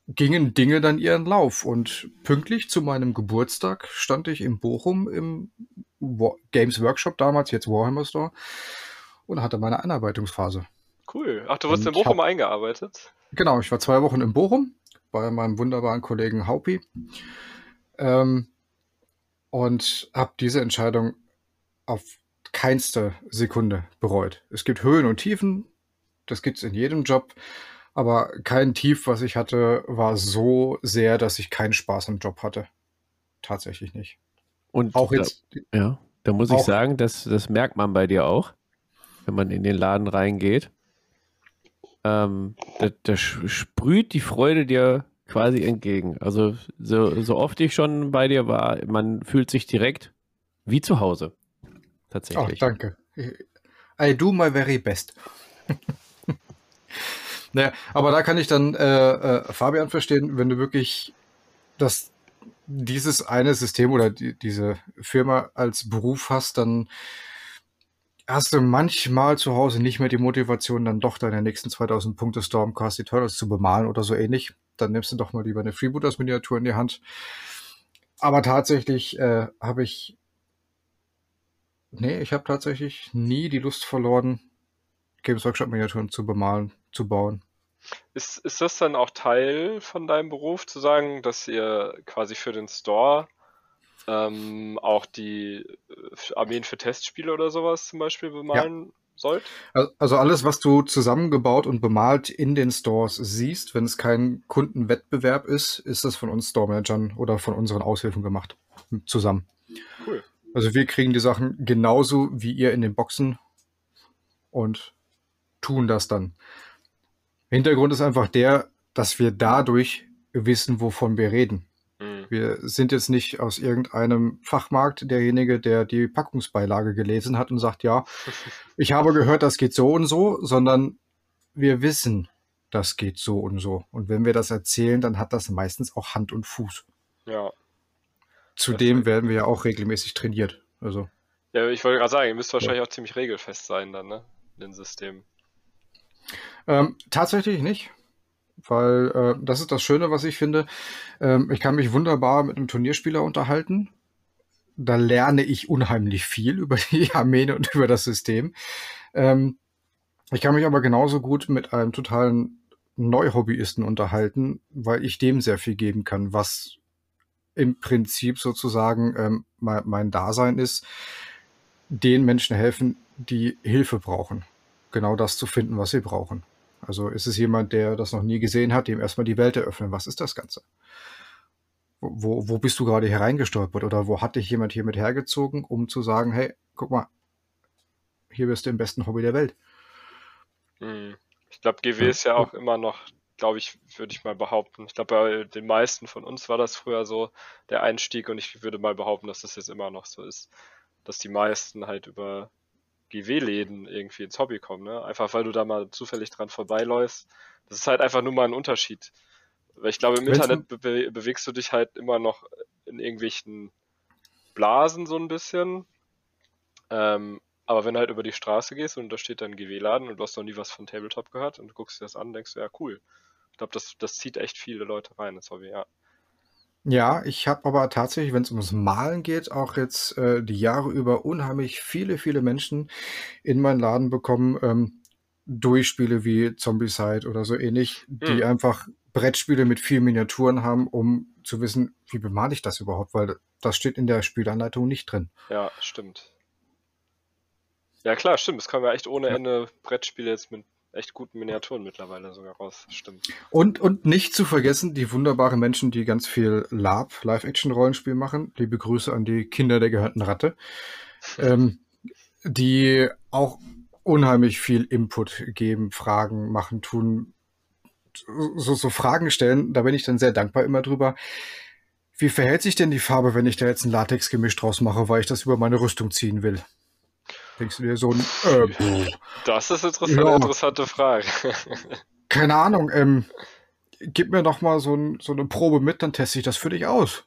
gingen Dinge dann ihren Lauf. Und pünktlich zu meinem Geburtstag stand ich in Bochum im Games Workshop damals, jetzt Warhammer Store, und hatte meine Einarbeitungsphase. Cool. Ach, du wurdest in Bochum hab- eingearbeitet? Genau, ich war zwei Wochen in Bochum bei meinem wunderbaren Kollegen Haupi ähm, und habe diese Entscheidung auf keinste Sekunde bereut. Es gibt Höhen und Tiefen, das gibt's in jedem Job, aber kein Tief, was ich hatte, war so sehr, dass ich keinen Spaß am Job hatte. Tatsächlich nicht. Und Auch jetzt, Da, ja, da muss ich sagen, das, das merkt man bei dir auch, wenn man in den Laden reingeht. Ähm, da, da sprüht die Freude dir quasi entgegen. Also so, so oft ich schon bei dir war, man fühlt sich direkt wie zu Hause. Tatsächlich. danke. I do my very best. naja, aber da kann ich dann äh, äh, Fabian verstehen, wenn du wirklich das, dieses eine System oder die, diese Firma als Beruf hast, dann hast du manchmal zu Hause nicht mehr die Motivation, dann doch deine nächsten 2000 Punkte Stormcast Eternals zu bemalen oder so ähnlich. Dann nimmst du doch mal lieber eine Freebooters-Miniatur in die Hand. Aber tatsächlich äh, habe ich Nee, ich habe tatsächlich nie die Lust verloren, Games Workshop Miniaturen zu bemalen, zu bauen. Ist, ist das dann auch Teil von deinem Beruf, zu sagen, dass ihr quasi für den Store ähm, auch die äh, Armeen für Testspiele oder sowas zum Beispiel bemalen sollt? Al- Also alles, was du zusammengebaut und bemalt in den Stores siehst, wenn es kein Kundenwettbewerb ist, ist das von uns Store Managern oder von unseren Aushilfen gemacht. Zusammen. Cool. Also wir kriegen die Sachen genauso wie ihr in den Boxen und tun das dann. Hintergrund ist einfach der, dass wir dadurch wissen, wovon wir reden. Hm. Wir sind jetzt nicht aus irgendeinem Fachmarkt derjenige, der die Packungsbeilage gelesen hat und sagt, ja, ich habe gehört, das geht so und so, sondern wir wissen, das geht so und so. Und wenn wir das erzählen, dann hat das meistens auch Hand und Fuß. Ja. Zudem werden wir ja auch regelmäßig trainiert. Also Ja, ich wollte gerade sagen, ihr müsst wahrscheinlich auch ziemlich regelfest sein dann, ne? In den Systemen. Ähm, tatsächlich nicht. Weil äh, das ist das Schöne, was ich finde. Ähm, ich kann mich wunderbar mit einem Turnierspieler unterhalten. Da lerne ich unheimlich viel über die Armeen und über das System. Ähm, ich kann mich aber genauso gut mit einem totalen Neuhobbyisten unterhalten, weil ich dem sehr viel geben kann, was im Prinzip sozusagen ähm, mein, mein Dasein ist, den Menschen helfen, die Hilfe brauchen genau das zu finden, was sie brauchen. Also ist es jemand, der das noch nie gesehen hat, dem erstmal die Welt eröffnen. Was ist das Ganze? Wo, wo, bist du gerade hereingestolpert oder wo hat dich jemand hier mit hergezogen, um zu sagen, hey, guck mal, hier bist du im besten Hobby der Welt. Hm. Ich glaube, GW ist ja auch immer noch, glaube ich, würde ich mal behaupten. Ich glaube, bei den meisten von uns war das früher so der Einstieg und ich würde mal behaupten, dass das jetzt immer noch so ist, dass die meisten halt über GW-Läden irgendwie ins Hobby kommen, ne? Einfach weil du da mal zufällig dran vorbeiläufst. Das ist halt einfach nur mal ein Unterschied. Weil ich glaube, im Wenn's Internet be be bewegst du dich halt immer noch in irgendwelchen Blasen so ein bisschen. Ähm, aber wenn du halt über die Straße gehst und da steht dann ein GW-Laden und du hast noch nie was von Tabletop gehört und du guckst dir das an, denkst du, ja, cool. Ich glaube, das, das zieht echt viele Leute rein, das Hobby, ja. Ja, ich habe aber tatsächlich, wenn es ums Malen geht, auch jetzt äh, die Jahre über unheimlich viele, viele Menschen in meinen Laden bekommen, ähm, durch Spiele wie Zombicide oder so ähnlich, die Hm. einfach Brettspiele mit vielen Miniaturen haben, um zu wissen, wie bemale ich das überhaupt, weil das steht in der Spielanleitung nicht drin. Ja, stimmt. Ja, klar, stimmt. Es kommen ja echt ohne Ja. Ende Brettspiele jetzt mit echt guten Miniaturen mittlerweile sogar raus. Stimmt. Und, und nicht zu vergessen, die wunderbaren Menschen, die ganz viel LARP, Live-Action-Rollenspiel machen. Liebe Grüße an die Kinder der gehörten Ratte. ähm, die auch unheimlich viel Input geben, Fragen machen, tun, so, so Fragen stellen. Da bin ich dann sehr dankbar immer drüber. Wie verhält sich denn die Farbe, wenn ich da jetzt ein Latex-Gemisch draus mache, weil ich das über meine Rüstung ziehen will? Denkst du dir so ein, äh, Das ist interessant, Ja. eine interessante Frage. keine Ahnung, ähm, gib mir doch mal so, ein, so eine Probe mit, dann teste ich das für dich aus.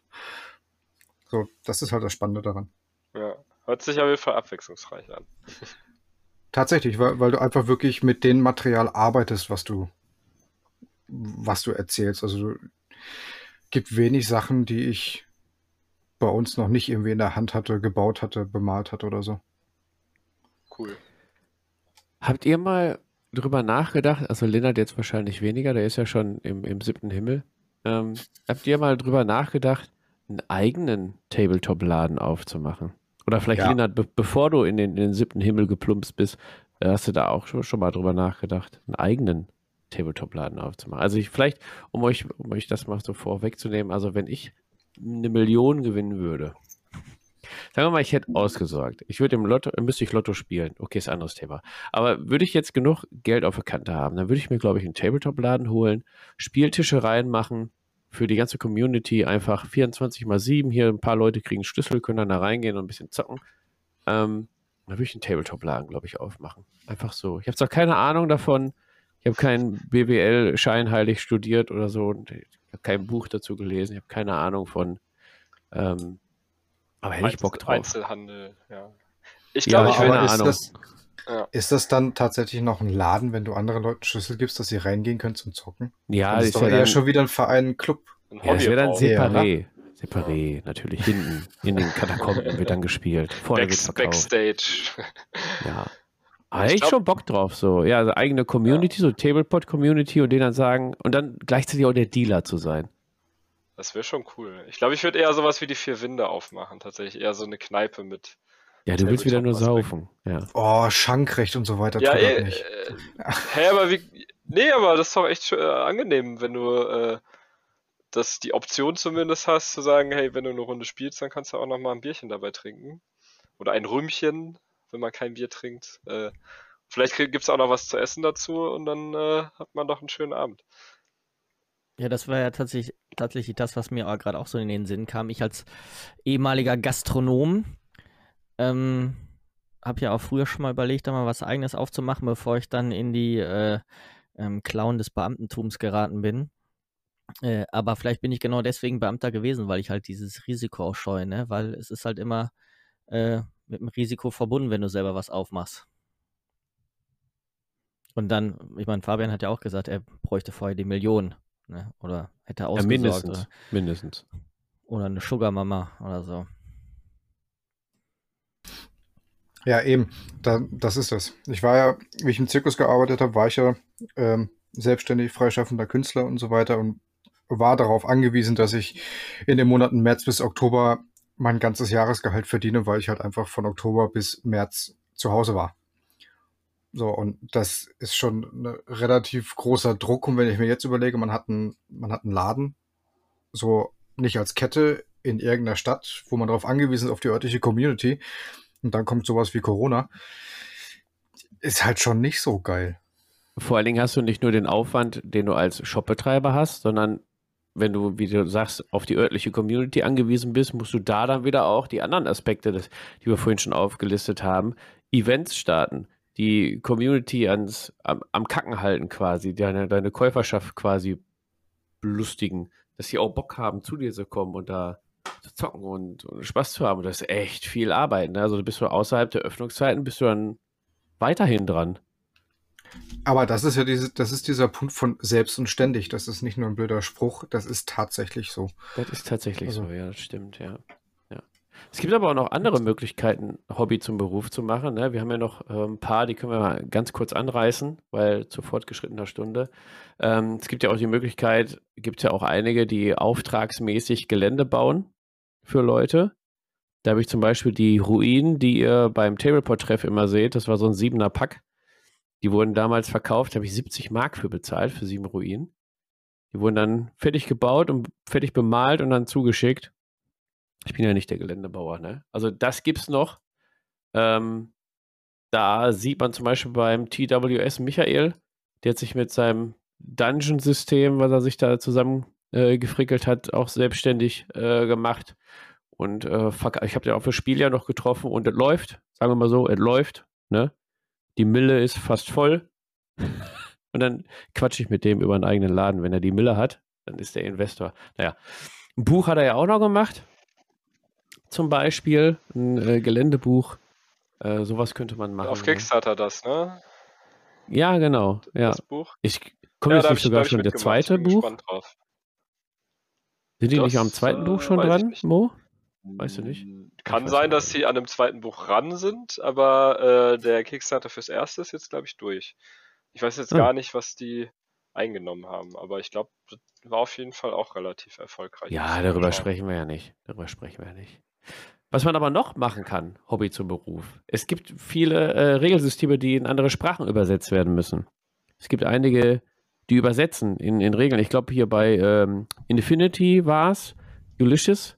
So, das ist halt das Spannende daran. ja. Hört sich auf jeden Fall abwechslungsreich an. Tatsächlich, weil, weil du einfach wirklich mit dem Material arbeitest, was du, was du erzählst. Also du, gibt wenig Sachen, die ich bei uns noch nicht irgendwie in der Hand hatte, gebaut hatte, bemalt hatte oder so. Cool. Habt ihr mal drüber nachgedacht, also Lennart jetzt wahrscheinlich weniger, der ist ja schon im, im siebten Himmel. Ähm, habt ihr mal drüber nachgedacht, einen eigenen Tabletop-Laden aufzumachen? Oder vielleicht, Ja. Lennart, be bevor du in den, in den siebten Himmel geplumpst bist, äh, hast du da auch schon, schon mal drüber nachgedacht, einen eigenen Tabletop-Laden aufzumachen? Also ich vielleicht, um euch, um euch das mal so vorwegzunehmen, also wenn ich eine Million gewinnen würde, sagen wir mal, ich hätte ausgesorgt, ich würde im Lotto, müsste ich Lotto spielen, okay, ist ein anderes Thema. Aber würde ich jetzt genug Geld auf der Kante haben, dann würde ich mir, glaube ich, einen Tabletop-Laden holen, Spieltische reinmachen, für die ganze Community einfach 24 mal 7. Hier ein paar Leute kriegen Schlüssel, können dann da reingehen und ein bisschen zocken. Ähm, dann würde ich einen Tabletop-Laden, glaube ich, aufmachen. Einfach so. Ich habe zwar keine Ahnung davon, ich habe keinen BWL scheinheilig studiert oder so, ich habe kein Buch dazu gelesen, ich habe keine Ahnung von. Ähm, aber hätte ich Bock drauf. Einzelhandel, ja. Ich Ja, glaube, ich aber will. keine ist Ahnung. das, Ja. ist das dann tatsächlich noch ein Laden, wenn du anderen Leuten Schlüssel gibst, dass sie reingehen können zum Zocken? Ja, das ist doch ja eher dann, schon wieder ein Verein, ein Club. Ein ja, das wäre dann separé. Separé, natürlich. Hinten in den Katakomben wird dann gespielt. Vorne wird Backs, verkauft. Backstage. Ja. Aber Ich ich glaub- schon Bock drauf, so. Ja, also eigene Community, so Tablepot-Community und denen dann sagen, und dann gleichzeitig auch der Dealer zu sein. Das wäre schon cool. Ich glaube, ich würde eher sowas wie die vier Winde aufmachen. Tatsächlich eher so eine Kneipe mit. Ja, du willst wieder nur saufen. Ja. Oh, Schankrecht und so weiter. Ja, das eh, nicht. äh, hä, aber wie. Nee, aber das ist doch echt äh, angenehm, wenn du äh, das die Option zumindest hast, zu sagen, hey, wenn du eine Runde spielst, dann kannst du auch noch mal ein Bierchen dabei trinken. Oder ein Rümmchen, wenn man kein Bier trinkt. Äh, vielleicht gibt es auch noch was zu essen dazu und dann äh, hat man doch einen schönen Abend. Ja, das war ja tatsächlich, tatsächlich das, was mir gerade auch so in den Sinn kam. Ich als ehemaliger Gastronom ähm, habe ja auch früher schon mal überlegt, da mal was Eigenes aufzumachen, bevor ich dann in die äh, ähm, Clown des Beamtentums geraten bin. Äh, aber vielleicht bin ich genau deswegen Beamter gewesen, weil ich halt dieses Risiko auch scheue, ne? Weil es ist halt immer äh, mit dem Risiko verbunden, wenn du selber was aufmachst. Und dann, ich meine, Fabian hat ja auch gesagt, er bräuchte vorher die Million. Ne? Oder hätte ja, ausgesorgt. mindestens. oder, Mindestens. oder eine Sugar-Mama oder so. Ja, eben. Da, das ist es. Ich war ja, wie ich im Zirkus gearbeitet habe, war ich ja ähm, selbstständig freischaffender Künstler und so weiter und war darauf angewiesen, dass ich in den Monaten März bis Oktober mein ganzes Jahresgehalt verdiene, weil ich halt einfach von Oktober bis März zu Hause war. So, und das ist schon ein relativ großer Druck. Und wenn ich mir jetzt überlege, man hat einen, man hat einen Laden, so nicht als Kette in irgendeiner Stadt, wo man darauf angewiesen ist, auf die örtliche Community, und dann kommt sowas wie Corona, ist halt schon nicht so geil. Vor allen Dingen hast du nicht nur den Aufwand, den du als Shopbetreiber hast, sondern wenn du, wie du sagst, auf die örtliche Community angewiesen bist, musst du da dann wieder auch die anderen Aspekte, die wir vorhin schon aufgelistet haben, Events starten, die Community ans, am, am Kacken halten quasi, deine, deine Käuferschaft quasi belustigen, dass sie auch Bock haben, zu dir zu kommen und da zu zocken und, und Spaß zu haben. Und das ist echt viel Arbeit. Ne? Also du bist du außerhalb der Öffnungszeiten, bist du dann weiterhin dran. Aber das ist ja diese, das ist dieser Punkt von selbst und ständig. Das ist nicht nur ein blöder Spruch, das ist tatsächlich so. Das ist tatsächlich Also- so, ja, das stimmt, ja. Es gibt aber auch noch andere Möglichkeiten, Hobby zum Beruf zu machen. Ne? Wir haben ja noch äh, ein paar, die können wir mal ganz kurz anreißen, weil zu fortgeschrittener Stunde. Ähm, es gibt ja auch die Möglichkeit, gibt ja auch einige, die auftragsmäßig Gelände bauen für Leute. Da habe ich zum Beispiel die Ruinen, die ihr beim Tableport-Treff immer seht. Das war so ein siebener Pack. Die wurden damals verkauft, habe ich 70 Mark für bezahlt, für sieben Ruinen. Die wurden dann fertig gebaut und fertig bemalt und dann zugeschickt. Ich bin ja nicht der Geländebauer, ne? Also das gibt's noch. Ähm, da sieht man zum Beispiel beim TWS Michael, der hat sich mit seinem Dungeon-System, was er sich da zusammen äh, hat, auch selbstständig äh, gemacht. Und äh, ich habe den auch für Spiel ja noch getroffen und es läuft, sagen wir mal so, es läuft. Ne? Die Mille ist fast voll. und dann quatsche ich mit dem über einen eigenen Laden. Wenn er die Mille hat, dann ist der Investor. Naja, ein Buch hat er ja auch noch gemacht. Zum Beispiel ein äh, Geländebuch. Äh, sowas könnte man machen. Auf Kickstarter das, ne? Ja, genau. Ja. Das Buch. Ich komme Ja, jetzt nicht ich- sogar schon der zweite Buch. Sind die nicht Das, am zweiten Buch äh, schon dran, nicht. Mo? Weißt du nicht? Kann weiß sein, nicht. dass sie an dem zweiten Buch ran sind, aber äh, der Kickstarter fürs erste ist jetzt, glaube ich, durch. Ich weiß jetzt Ah. gar nicht, was die eingenommen haben, aber ich glaube, das war auf jeden Fall auch relativ erfolgreich. Ja, darüber sprechen wir ja nicht. Darüber sprechen wir ja nicht. Was man aber noch machen kann, Hobby zum Beruf. Es gibt viele äh, Regelsysteme, die in andere Sprachen übersetzt werden müssen. Es gibt einige, die übersetzen in, in Regeln. Ich glaube, hier bei ähm, Infinity war es, Ulysses.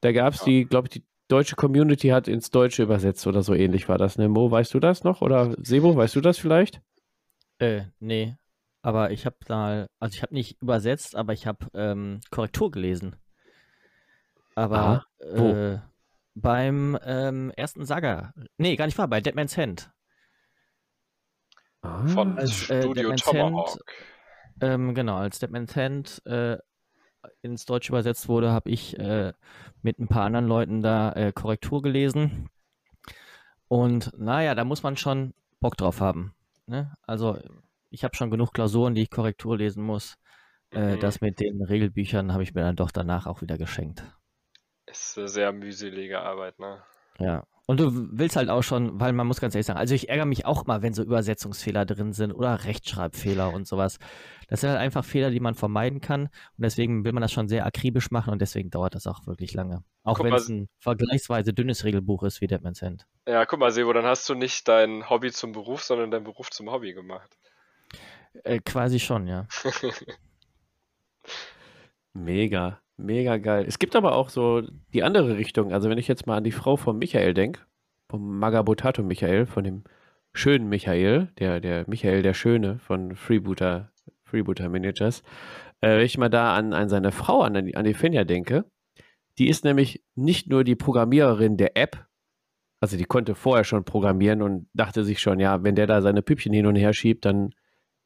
Da gab es Ja. die, glaube ich, die deutsche Community hat ins Deutsche übersetzt oder so ähnlich war das. Ne? Mo, weißt du das noch? Oder Sebo, weißt du das vielleicht? Äh, nee. Aber ich habe da, also ich habe nicht übersetzt, aber ich habe ähm, Korrektur gelesen. Aber. Wo? äh, beim ähm, ersten Saga, nee, gar nicht wahr, bei Deadman's Hand. Ah. Von Als, äh, Studio Deadman's Tomahawk. Hand- Ähm, genau, als Deadman's Hand äh, ins Deutsche übersetzt wurde, habe ich äh, mit ein paar anderen Leuten da äh, Korrektur gelesen. Und naja, da muss man schon Bock drauf haben. Ne? Also ich habe schon genug Klausuren, die ich Korrektur lesen muss. Äh, Mhm. das mit den Regelbüchern habe ich mir dann doch danach auch wieder geschenkt. Ist eine sehr mühselige Arbeit, ne? Ja. Und du willst halt auch schon, weil man muss ganz ehrlich sagen, also ich ärgere mich auch mal, wenn so Übersetzungsfehler drin sind oder Rechtschreibfehler und sowas. Das sind halt einfach Fehler, die man vermeiden kann. Und deswegen will man das schon sehr akribisch machen und deswegen dauert das auch wirklich lange. Auch wenn es ein vergleichsweise dünnes Regelbuch ist wie Deadman's Hand. Ja, guck mal, Sebo, dann hast du nicht dein Hobby zum Beruf, sondern dein Beruf zum Hobby gemacht. Äh, quasi schon, ja. Mega, mega geil. Es gibt aber auch so die andere Richtung. Also wenn ich jetzt mal an die Frau von Michael denke, vom Magabotato Michael, von dem schönen Michael, der, der Michael der Schöne von Freebooter, Freebooter Managers, äh, wenn ich mal da an, an seine Frau, an die, an die Finja denke, die ist nämlich nicht nur die Programmiererin der App, also die konnte vorher schon programmieren und dachte sich schon, ja, wenn der da seine Püppchen hin und her schiebt, dann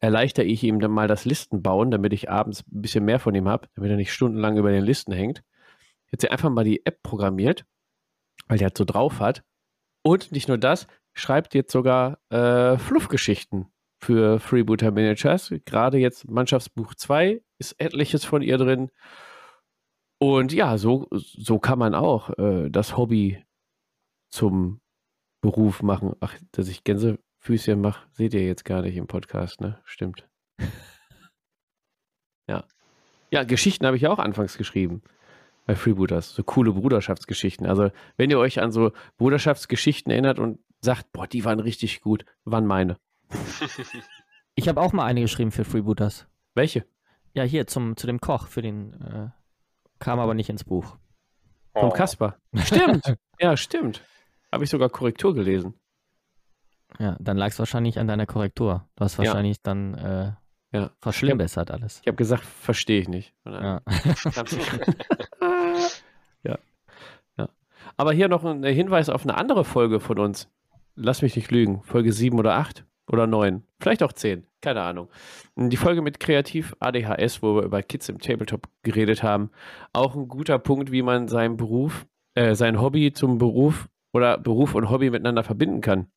erleichter ich ihm dann mal das Listenbauen, damit ich abends ein bisschen mehr von ihm habe, damit er nicht stundenlang über den Listen hängt. Jetzt sie einfach mal die App programmiert, weil der halt so drauf hat. Und nicht nur das, schreibt jetzt sogar äh, Fluffgeschichten für Freebooter Managers. Gerade jetzt Mannschaftsbuch 2 ist etliches von ihr drin. Und ja, so, so kann man auch äh, das Hobby zum Beruf machen. Ach, dass ich Gänsefüßchen mache, seht ihr jetzt gar nicht im Podcast, ne? Stimmt. ja. Ja, Geschichten habe ich auch anfangs geschrieben bei Freebooters. So coole Bruderschaftsgeschichten. Also, wenn ihr euch an so Bruderschaftsgeschichten erinnert und sagt, boah, die waren richtig gut, waren meine. Ich habe auch mal eine geschrieben für Freebooters. Welche? Ja, hier zum, zu dem Koch, für den äh, kam aber nicht ins Buch. Vom Oh. Kasper. Stimmt. ja, stimmt. Habe ich sogar Korrektur gelesen. Ja, dann lag es wahrscheinlich an deiner Korrektur. Du hast Ja. wahrscheinlich dann äh, Ja. verschlimmbessert alles. Ich habe gesagt, verstehe ich nicht. Ja. ja. ja. Aber hier noch ein Hinweis auf eine andere Folge von uns. Lass mich nicht lügen. Folge 7 oder 8 oder 9. Vielleicht auch 10. Keine Ahnung. Die Folge mit Kreativ ADHS, wo wir über Kids im Tabletop geredet haben. Auch ein guter Punkt, wie man seinen Beruf, äh, sein Hobby zum Beruf oder Beruf und Hobby miteinander verbinden kann.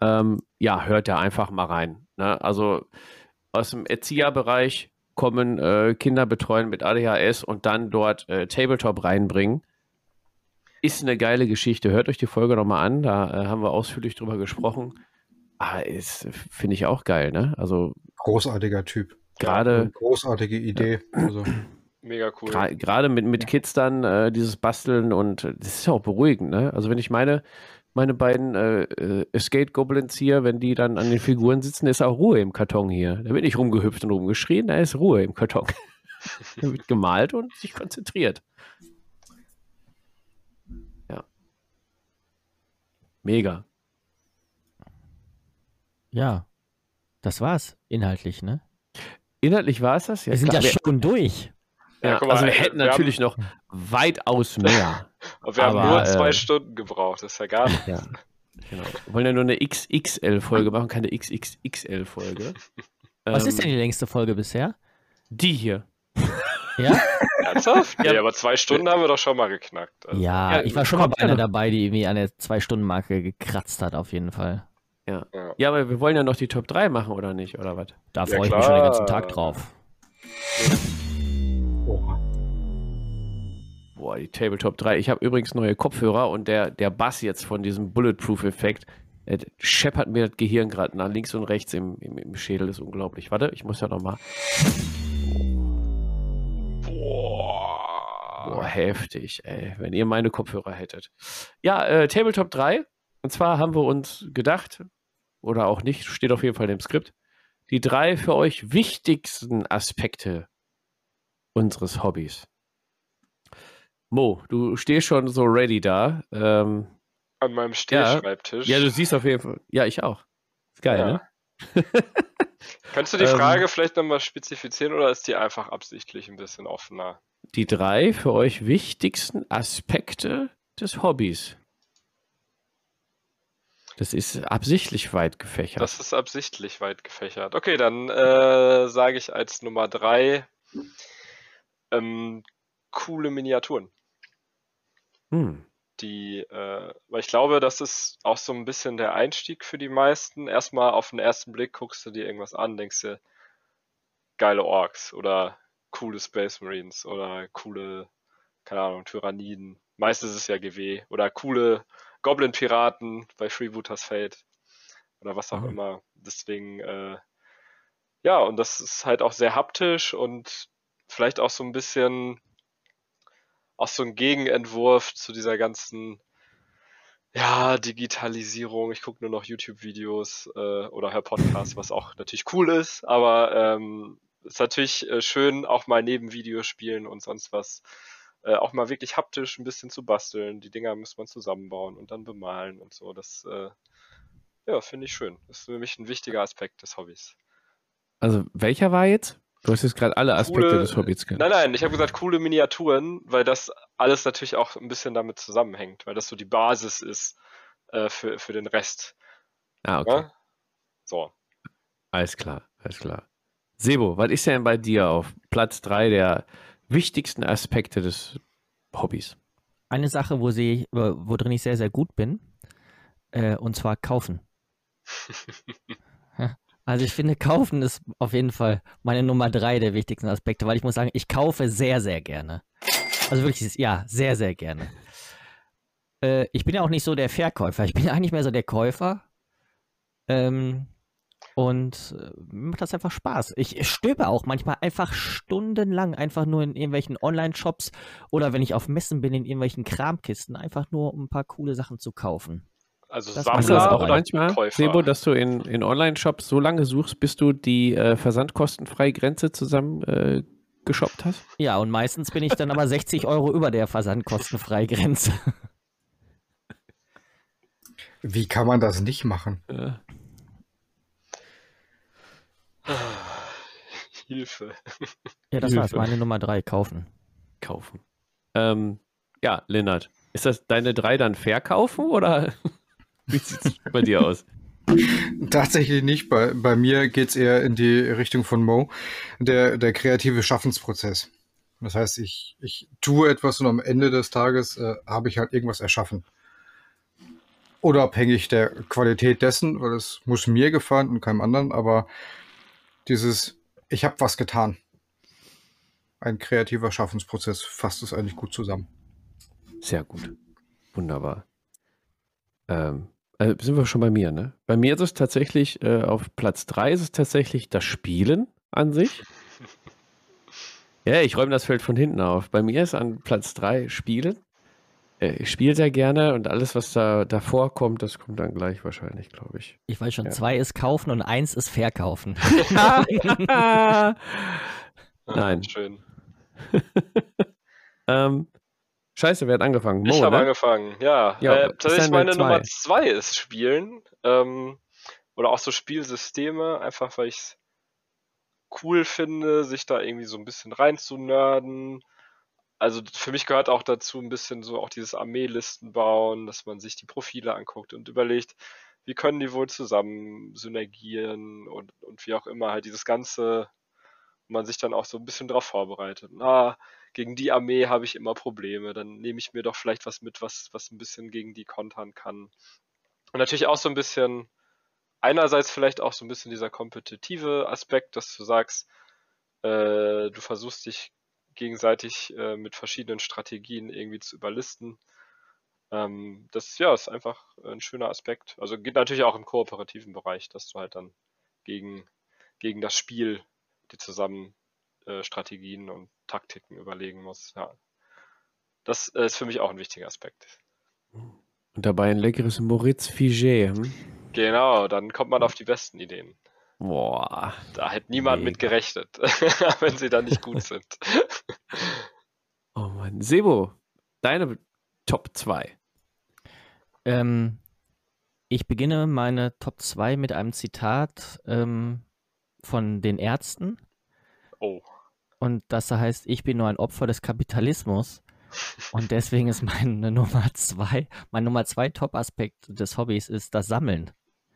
Ähm, ja, hört da einfach mal rein. Ne? Also aus dem Erzieherbereich kommen, äh, Kinder betreuen mit ADHS und dann dort äh, Tabletop reinbringen. Ist eine geile Geschichte. Hört euch die Folge nochmal an. Da äh, haben wir ausführlich drüber gesprochen. Ah, ist, finde ich auch geil, ne? Also Großartiger Typ. gerade Großartige Idee. Also, Mega cool. Gerade mit, mit Kids dann äh, dieses Basteln und das ist ja auch beruhigend, ne? Also wenn ich meine, meine beiden äh, äh, Escape Goblins hier, wenn die dann an den Figuren sitzen, ist auch Ruhe im Karton hier. Da wird nicht rumgehüpft und rumgeschrien, da ist Ruhe im Karton. da wird gemalt und sich konzentriert. Ja. Mega. Ja, das war's inhaltlich, ne? Inhaltlich war es das? wir sind klar. ja schon durch. Ja, Ja, mal, also wir hätten wir natürlich noch weitaus mehr. Und wir haben Aber, nur zwei äh, Stunden gebraucht, das ist ja gar nicht. Ja, genau. Wir wollen ja nur eine XXL-Folge machen, keine XXXL-Folge. Was Ähm, ist denn die längste Folge bisher? Die hier. Ja? Ernsthaft? Ja. Nee, aber zwei Stunden haben wir doch schon mal geknackt. Also, Ja, Ja, ich war schon mal bei einer ja dabei, die irgendwie an der Zwei-Stunden-Marke gekratzt hat, auf jeden Fall. Ja, aber wir wollen ja noch die Top 3 machen, oder nicht? Oder was? Da Ja, freue ich mich schon den ganzen. Tag drauf. Boah, die Tabletop 3. Ich habe übrigens neue Kopfhörer und der, der Bass jetzt von diesem Bulletproof-Effekt äh, scheppert mir das Gehirn gerade nach links und rechts im, im, im Schädel. ist unglaublich. Warte, ich muss ja noch mal. Boah. Boah, heftig, ey. Wenn ihr meine Kopfhörer hättet. Ja, äh, Tabletop 3. Und zwar haben wir uns gedacht, oder auch nicht, steht auf jeden Fall im Skript, die drei für euch wichtigsten Aspekte unseres Hobbys. Mo, du stehst schon so ready da. Ähm, An meinem Stehschreibtisch. ja, du siehst auf jeden Fall. Ja, ich auch. Ist geil, Ja. ne? Könntest du die Ähm, Frage vielleicht nochmal spezifizieren oder ist die einfach absichtlich ein bisschen offener? Die drei für euch wichtigsten Aspekte des Hobbys. Das ist absichtlich weit gefächert. Das ist absichtlich weit gefächert. Okay, dann äh, sage ich als Nummer drei ähm, coole Miniaturen. hm. Die, äh, weil ich glaube, das ist auch so ein bisschen der Einstieg für die meisten. Erstmal auf den ersten Blick guckst du dir irgendwas an, denkst dir, geile Orks oder coole Space Marines oder coole, keine Ahnung, Tyranniden. Meistens ist es ja GW oder coole Goblin-Piraten bei Freebooters Fate oder was auch Mhm. immer. Deswegen, äh, ja, und das ist halt auch sehr haptisch und vielleicht auch so ein bisschen auch so ein Gegenentwurf zu dieser ganzen ja, Digitalisierung. Ich gucke nur noch YouTube-Videos äh, oder höre Podcasts, was auch natürlich cool ist, aber ähm, ist natürlich äh, schön, auch mal neben Videospielen und sonst was äh, auch mal wirklich haptisch ein bisschen zu basteln. Die Dinger muss man zusammenbauen und dann bemalen und so. Das äh, ja, finde ich schön. Das ist für mich ein wichtiger Aspekt des Hobbys. Also, welcher war jetzt? Du hast jetzt gerade alle Aspekte Coole- des Hobbys genannt. Nein, nein, ich habe gesagt coole Miniaturen, weil das alles natürlich auch ein bisschen damit zusammenhängt, weil das so die Basis ist äh, für, für den Rest. Ah, okay. Ne? So. Alles klar, alles klar. Sebo, was ist denn bei dir auf Platz 3 der wichtigsten Aspekte des Hobbys? Eine Sache, wo, sie, wo wo drin ich sehr, sehr gut bin, äh, und zwar kaufen. Also ich finde, kaufen ist auf jeden Fall meine Nummer drei der wichtigsten Aspekte, weil ich muss sagen, ich kaufe sehr, sehr gerne. Also wirklich, ja, sehr, sehr gerne. Äh, ich bin ja auch nicht so der Verkäufer, ich bin ja eigentlich mehr so der Käufer. Ähm, und äh, mir macht das einfach Spaß. Ich stöbe auch manchmal einfach stundenlang, einfach nur in irgendwelchen Online-Shops oder wenn ich auf Messen bin, in irgendwelchen Kramkisten, einfach nur um ein paar coole Sachen zu kaufen. Also Das Sammler das auch oder manchmal, Käufer? Sebo, dass du in, in Online-Shops so lange suchst, bis du die äh, versandkostenfreie Grenze zusammen äh, geshoppt hast? Ja, und meistens bin ich dann aber 60 Euro über der Versandkostenfreigrenze. Wie kann man das nicht machen? Äh, Hilfe. Ja, das Hilfe. war's. Meine Nummer drei, kaufen. kaufen. Ähm, ja, Lennart, ist das deine drei dann verkaufen oder wie sieht es bei dir aus? Tatsächlich nicht. Bei, bei mir geht es eher in die Richtung von Mo, der, der kreative Schaffensprozess. Das heißt, ich, ich tue etwas und am Ende des Tages äh, habe ich halt irgendwas erschaffen. Unabhängig der Qualität dessen, weil es muss mir gefallen und keinem anderen, aber dieses, ich habe was getan. Ein kreativer Schaffensprozess fasst es eigentlich gut zusammen. Sehr gut. Wunderbar. Ähm, also sind wir schon bei mir, ne? Bei mir ist es tatsächlich, äh, auf Platz 3 ist es tatsächlich das Spielen an sich. Ja, ich räume das Feld von hinten auf. Bei mir ist an Platz 3 Spielen. äh, ich spiele sehr gerne und alles, was da davor kommt, das kommt dann gleich wahrscheinlich, glaube ich. Ich weiß schon, Ja. zwei ist kaufen und eins ist verkaufen. Nein. Schön. ähm, scheiße, wer hat angefangen? Mo, ich habe ne? angefangen, ja. Ja, äh, ist tatsächlich meine zwei? Nummer zwei ist Spielen. Ähm, oder auch so Spielsysteme, einfach weil ich es cool finde, sich da irgendwie so ein bisschen reinzunörden. Also für mich gehört auch dazu ein bisschen so auch dieses Armeelisten bauen, dass man sich die Profile anguckt und überlegt, wie können die wohl zusammen synergieren und, und wie auch immer halt dieses ganze, man sich dann auch so ein bisschen drauf vorbereitet. Na, gegen die Armee habe ich immer Probleme, dann nehme ich mir doch vielleicht was mit, was, was ein bisschen gegen die kontern kann. Und natürlich auch so ein bisschen, einerseits vielleicht auch so ein bisschen dieser kompetitive Aspekt, dass du sagst, äh, du versuchst dich gegenseitig äh, mit verschiedenen Strategien irgendwie zu überlisten. Ähm, das ja, ist einfach ein schöner Aspekt. Also geht natürlich auch im kooperativen Bereich, dass du halt dann gegen, gegen das Spiel die zusammen äh, Strategien und Taktiken überlegen musst. Ja. Das äh, ist für mich auch ein wichtiger Aspekt. Und dabei ein leckeres Moritz Figé. Hm? Genau, dann kommt man auf die besten Ideen. Boah. Da hätte niemand mit Mega. gerechnet, wenn sie dann nicht gut sind. Oh Mann. Sebo, deine Top 2. Ähm, ich beginne meine Top 2 mit einem Zitat ähm, von den Ärzten. Oh. Und das da heißt, ich bin nur ein Opfer des Kapitalismus. Und deswegen ist meine Nummer zwei, mein Nummer zwei Top-Aspekt des Hobbys ist das Sammeln.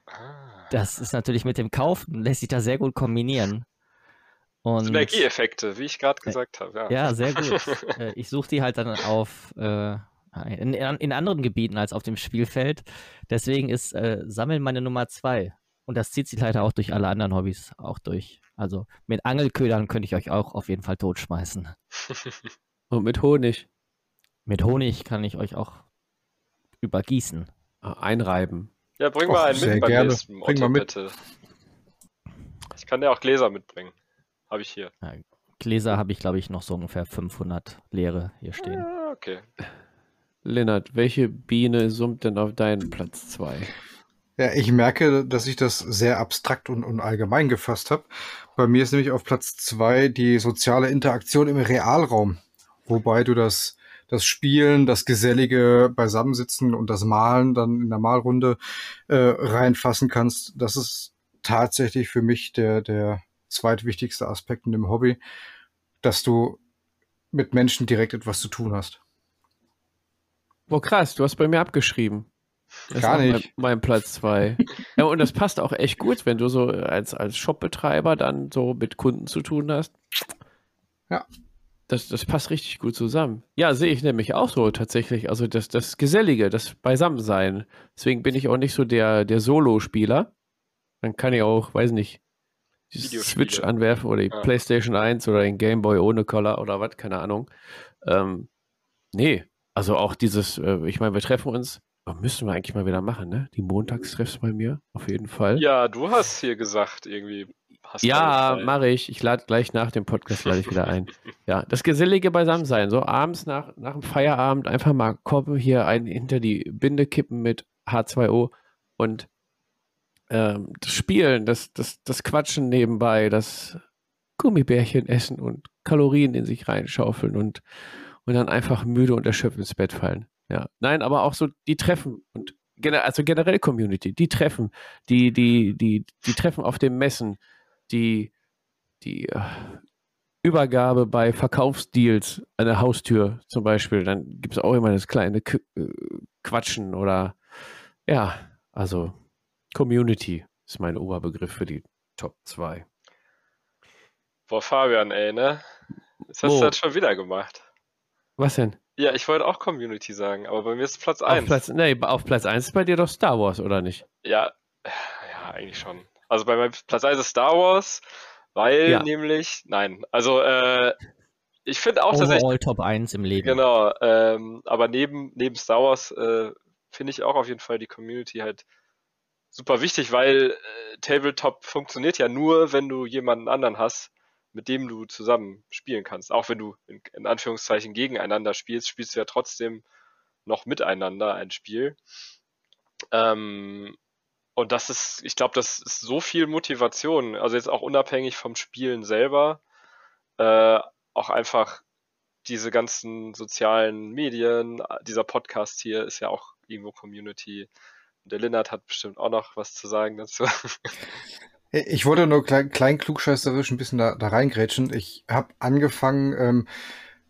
Ah. Das ist natürlich mit dem Kaufen, lässt sich da sehr gut kombinieren. Und Synergieeffekte, wie ich gerade gesagt habe. Ja. ja, sehr gut. Äh, ich suche die halt dann auf äh, in, in anderen Gebieten als auf dem Spielfeld. Deswegen ist äh, Sammeln meine Nummer zwei. Und das zieht sich leider auch durch alle anderen Hobbys auch durch. Also mit Angelködern könnte ich euch auch auf jeden Fall totschmeißen. Und mit Honig Mit Honig kann ich euch auch übergießen. äh, einreiben. Ja, bring Och, mal einen sehr mit beim gerne. nächsten Bring mal mit. Otto, bitte. Ich kann dir auch Gläser mitbringen. Habe ich hier. Gläser habe ich, glaube ich, noch so ungefähr 500 leere hier stehen. Ah, okay. Lennart, welche Biene summt denn auf deinen Platz 2? Ja, ich merke, dass ich das sehr abstrakt und, und allgemein gefasst habe. Bei mir ist nämlich auf Platz zwei die soziale Interaktion im Realraum, wobei du das, das Spielen, das gesellige Beisammensitzen und das Malen dann in der Malrunde äh, reinfassen kannst. Das ist tatsächlich für mich der, der zweitwichtigste Aspekt in dem Hobby, dass du mit Menschen direkt etwas zu tun hast. Boah, krass, du hast bei mir abgeschrieben. Das ist Gar nicht. Mein, mein Platz 2. ja, und das passt auch echt gut, wenn du so als, als Shopbetreiber dann so mit Kunden zu tun hast. Ja. Das, das passt richtig gut zusammen. Ja, sehe ich nämlich auch so tatsächlich. Also das, das Gesellige, das Beisammensein. Deswegen bin ich auch nicht so der, der Solo-Spieler. Dann kann ich auch, weiß nicht, die. Switch anwerfen oder die Ah. PlayStation 1 oder den Game Boy ohne Collar oder was, keine Ahnung. Ähm, nee, also auch dieses, äh, ich meine, wir treffen uns, oh, müssen wir eigentlich mal wieder machen, ne? Die Montagstreffs bei mir, auf jeden Fall. Ja, du hast hier gesagt, irgendwie. Ja, mache ich. Ich lade gleich nach dem Podcast lade ich wieder ein. Ja, das gesellige Beisammensein. So abends nach, nach dem Feierabend einfach mal kommen, hier einen hinter die Binde kippen mit H2O und ähm, das Spielen, das, das, das Quatschen nebenbei, das Gummibärchen essen und Kalorien in sich reinschaufeln und, und dann einfach müde und erschöpft ins Bett fallen. Ja. Nein, aber auch so die Treffen und gener also generell Community, die Treffen, die, die, die, die Treffen auf dem Messen, die, die äh, Übergabe bei Verkaufsdeals an der Haustür zum Beispiel, dann gibt es auch immer das kleine äh, Quatschen oder ja, also Community ist mein Oberbegriff für die Top 2. Boah, Fabian, ey, ne? Das hast Wo? du jetzt schon wieder gemacht. Was denn? Ja, ich wollte auch Community sagen, aber bei mir ist es Platz Auf 1. Platz, nee, auf Platz 1 ist bei dir doch Star Wars, oder nicht? Ja, ja, eigentlich schon. Also bei meinem Platz 1 ist Star Wars, weil Ja. nämlich, nein, also äh, ich finde auch tatsächlich, Overall Top 1 im Leben. genau, ähm, aber neben, neben Star Wars äh, finde ich auch auf jeden Fall die Community halt super wichtig, weil äh, Tabletop funktioniert ja nur, wenn du jemanden anderen hast, mit dem du zusammen spielen kannst. Auch wenn du in, in Anführungszeichen gegeneinander spielst, spielst du ja trotzdem noch miteinander ein Spiel. Ähm, und das ist, ich glaube, das ist so viel Motivation, also jetzt auch unabhängig vom Spielen selber, äh, auch einfach diese ganzen sozialen Medien, dieser Podcast hier ist ja auch irgendwo Community. Der Linnert hat bestimmt auch noch was zu sagen dazu. Ich wollte nur klein, klein klugscheißerisch ein bisschen da, da reingrätschen. Ich habe angefangen, ähm,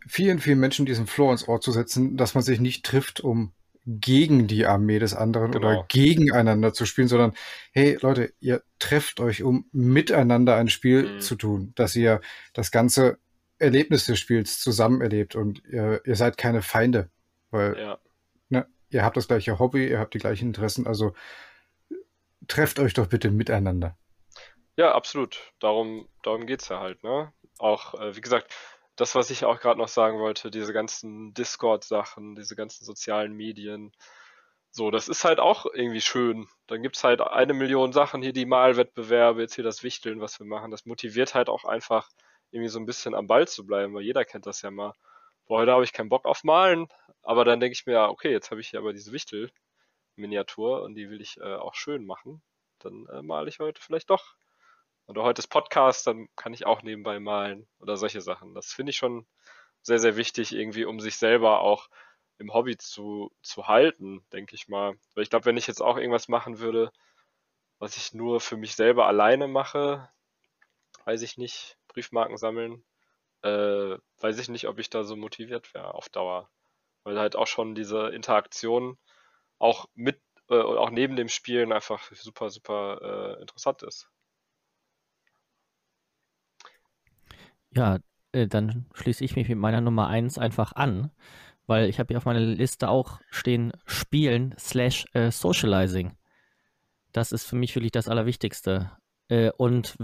vielen, vielen Menschen diesen Floor ins Ohr zu setzen, dass man sich nicht trifft, um gegen die Armee des anderen genau. oder gegeneinander zu spielen, sondern hey Leute, ihr trefft euch, um miteinander ein Spiel mhm. zu tun, dass ihr das ganze Erlebnis des Spiels zusammen erlebt und ihr, ihr seid keine Feinde, weil ja. ne, ihr habt das gleiche Hobby, ihr habt die gleichen Interessen, also trefft euch doch bitte miteinander. Ja, absolut. Darum, darum geht es ja halt, ne? Auch, äh, wie gesagt, das, was ich auch gerade noch sagen wollte, diese ganzen Discord-Sachen, diese ganzen sozialen Medien, so, das ist halt auch irgendwie schön. Dann gibt es halt eine Million Sachen, hier die Malwettbewerbe, jetzt hier das Wichteln, was wir machen. Das motiviert halt auch einfach, irgendwie so ein bisschen am Ball zu bleiben, weil jeder kennt das ja mal. Boah, heute habe ich keinen Bock auf Malen, aber dann denke ich mir, okay, jetzt habe ich hier aber diese Wichtel-Miniatur und die will ich äh, auch schön machen. Dann äh, male ich heute vielleicht doch oder heute ist Podcast, dann kann ich auch nebenbei malen oder solche Sachen. Das finde ich schon sehr, sehr wichtig, irgendwie, um sich selber auch im Hobby zu, zu halten, denke ich mal. Weil ich glaube, wenn ich jetzt auch irgendwas machen würde, was ich nur für mich selber alleine mache, weiß ich nicht, Briefmarken sammeln, äh, weiß ich nicht, ob ich da so motiviert wäre auf Dauer. Weil halt auch schon diese Interaktion auch mit, äh, auch neben dem Spielen einfach super, super äh, interessant ist. Ja, äh, dann schließe ich mich mit meiner Nummer 1 einfach an, weil ich habe hier auf meiner Liste auch stehen Spielen slash äh, Socializing. Das ist für mich wirklich das Allerwichtigste. Äh, und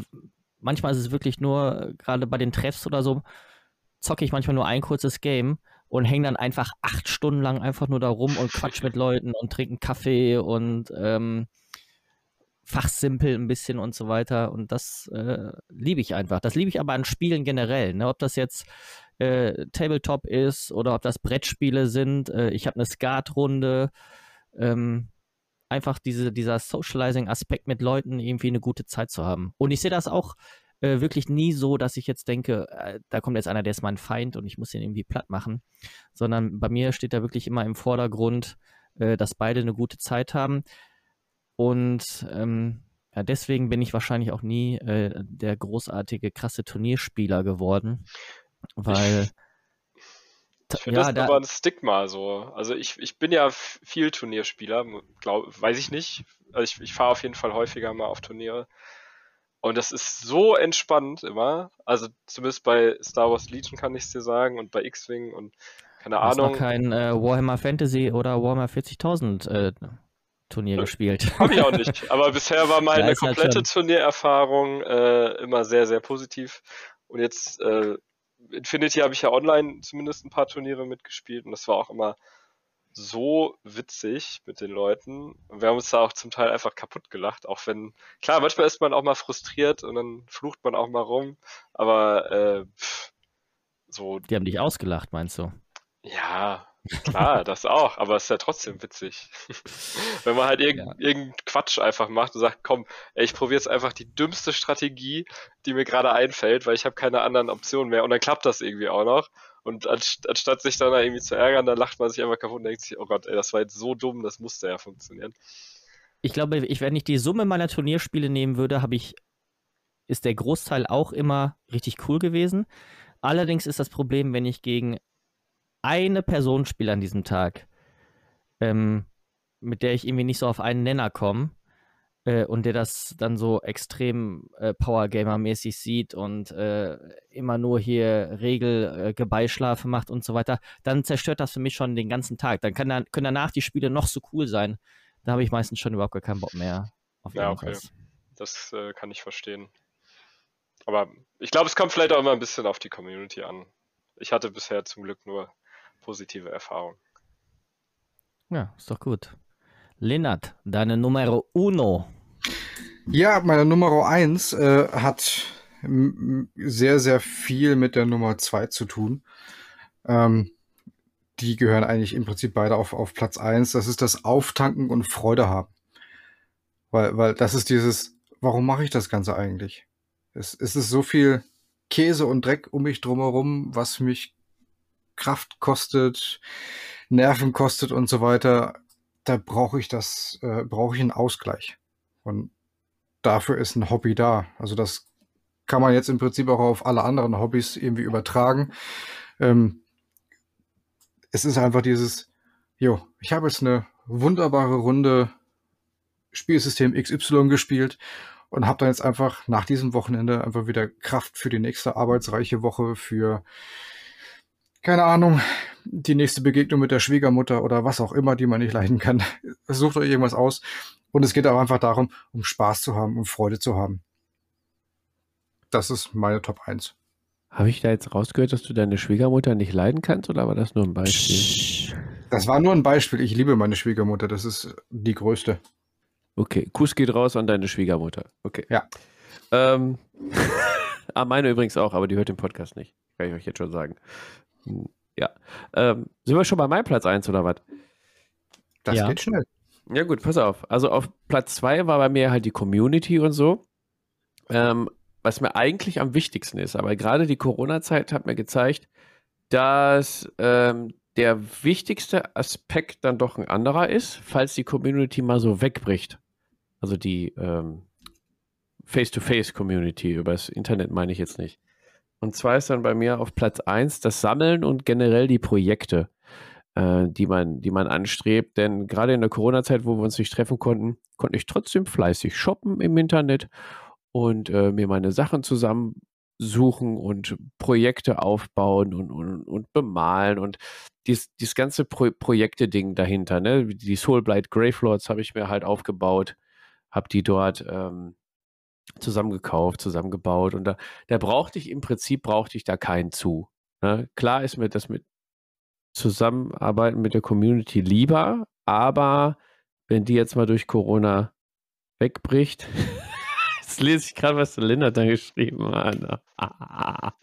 manchmal ist es wirklich nur, gerade bei den Treffs oder so, zocke ich manchmal nur ein kurzes Game und hänge dann einfach acht Stunden lang einfach nur da rum und quatsch mit Leuten und trinke Kaffee und ähm, fachsimpel ein bisschen und so weiter. Und das äh, liebe ich einfach. Das liebe ich aber an Spielen generell. Ne? Ob das jetzt äh, Tabletop ist oder ob das Brettspiele sind. Äh, ich habe eine Skatrunde. Ähm, einfach diese, dieser Socializing-Aspekt mit Leuten irgendwie eine gute Zeit zu haben. Und ich sehe das auch äh, wirklich nie so, dass ich jetzt denke, äh, da kommt jetzt einer, der ist mein Feind und ich muss ihn irgendwie platt machen. Sondern bei mir steht da wirklich immer im Vordergrund, äh, dass beide eine gute Zeit haben. Und ähm, ja, deswegen bin ich wahrscheinlich auch nie äh, der großartige, krasse Turnierspieler geworden. Weil. Ich finde ja, das da, aber ein Stigma so. Also ich, ich bin ja viel Turnierspieler, glaub, weiß ich nicht. Also ich, ich fahre auf jeden Fall häufiger mal auf Turniere. Und das ist so entspannt immer. Also zumindest bei Star Wars Legion kann ich es dir sagen und bei X-Wing und keine Ahnung. Noch kein äh, Warhammer Fantasy oder Warhammer 40.000 äh, Turnier gespielt. Habe ich auch nicht. Aber bisher war meine halt komplette halt Turniererfahrung äh, immer sehr, sehr positiv. Und jetzt äh, Infinity habe ich ja online zumindest ein paar Turniere mitgespielt und das war auch immer so witzig mit den Leuten. Und wir haben uns da auch zum Teil einfach kaputt gelacht, auch wenn, klar, manchmal ist man auch mal frustriert und dann flucht man auch mal rum, aber äh, pff, so. Die haben dich ausgelacht, meinst du? Ja, Klar, das auch, aber es ist ja trotzdem witzig. Wenn man halt irgendeinen ja. irgendein Quatsch einfach macht und sagt, komm, ey, ich probiere jetzt einfach die dümmste Strategie, die mir gerade einfällt, weil ich habe keine anderen Optionen mehr und dann klappt das irgendwie auch noch. Und anstatt sich dann da irgendwie zu ärgern, dann lacht man sich einfach kaputt und denkt sich, oh Gott, ey, das war jetzt so dumm, das musste ja funktionieren. Ich glaube, ich, wenn ich die Summe meiner Turnierspiele nehmen würde, habe ich, ist der Großteil auch immer richtig cool gewesen. Allerdings ist das Problem, wenn ich gegen eine Person spiele an diesem Tag, ähm, mit der ich irgendwie nicht so auf einen Nenner komme äh, und der das dann so extrem äh, Power-Gamer-mäßig sieht und äh, immer nur hier Regelgebeischlafe äh, macht und so weiter, dann zerstört das für mich schon den ganzen Tag. Dann kann, können danach die Spiele noch so cool sein. Da habe ich meistens schon überhaupt gar keinen Bock mehr auf ja. Okay. Das äh, kann ich verstehen. Aber ich glaube, es kommt vielleicht auch immer ein bisschen auf die Community an. Ich hatte bisher zum Glück nur positive Erfahrung. Ja, ist doch gut. Lennart, deine Nummer uno. Ja, meine Nummer eins äh, hat sehr, sehr viel mit der Nummer zwei zu tun. Ähm, die gehören eigentlich im Prinzip beide auf, auf Platz eins. Das ist das Auftanken und Freude haben. Weil, weil das ist dieses, warum mache ich das Ganze eigentlich? Es, es ist so viel Käse und Dreck um mich drumherum, was mich Kraft kostet, Nerven kostet und so weiter. Da brauche ich das, äh, brauche ich einen Ausgleich. Und dafür ist ein Hobby da. Also das kann man jetzt im Prinzip auch auf alle anderen Hobbys irgendwie übertragen. Ähm, es ist einfach dieses, jo, ich habe jetzt eine wunderbare Runde Spielsystem XY gespielt und habe dann jetzt einfach nach diesem Wochenende einfach wieder Kraft für die nächste arbeitsreiche Woche, für keine Ahnung, die nächste Begegnung mit der Schwiegermutter oder was auch immer, die man nicht leiden kann. Sucht euch irgendwas aus. Und es geht auch einfach darum, um Spaß zu haben, um Freude zu haben. Das ist meine Top 1. Habe ich da jetzt rausgehört, dass du deine Schwiegermutter nicht leiden kannst oder war das nur ein Beispiel? Das war nur ein Beispiel. Ich liebe meine Schwiegermutter. Das ist die größte. Okay, Kuss geht raus an deine Schwiegermutter. Okay. Ja. Ähm, ah, meine übrigens auch, aber die hört den Podcast nicht. Kann ich euch jetzt schon sagen. Hm, Ja. Ähm, sind wir schon bei meinem Platz 1 oder was? Das Ja. geht schnell. Ja, gut, pass auf. Also auf Platz 2 war bei mir halt die Community und so. Ähm, was mir eigentlich am wichtigsten ist. Aber gerade die Corona-Zeit hat mir gezeigt, dass ähm, der wichtigste Aspekt dann doch ein anderer ist, falls die Community mal so wegbricht. Also die ähm, Face-to-Face-Community, übers Internet meine ich jetzt nicht. Und zwar ist dann bei mir auf Platz 1 das Sammeln und generell die Projekte, äh, die, man, die man anstrebt. Denn gerade in der Corona-Zeit, wo wir uns nicht treffen konnten, konnte ich trotzdem fleißig shoppen im Internet und äh, mir meine Sachen zusammensuchen und Projekte aufbauen und, und, und bemalen und dieses, dieses ganze Pro Projekte-Ding dahinter, ne? Die Soulblight Gravelords habe ich mir halt aufgebaut, habe die dort ähm, zusammengekauft, zusammengebaut und da, da brauchte ich im Prinzip brauchte ich da keinen zu. Ne? Klar ist mir das mit Zusammenarbeiten mit der Community lieber, aber wenn die jetzt mal durch Corona wegbricht, jetzt lese ich gerade, was der Lindert da geschrieben hat.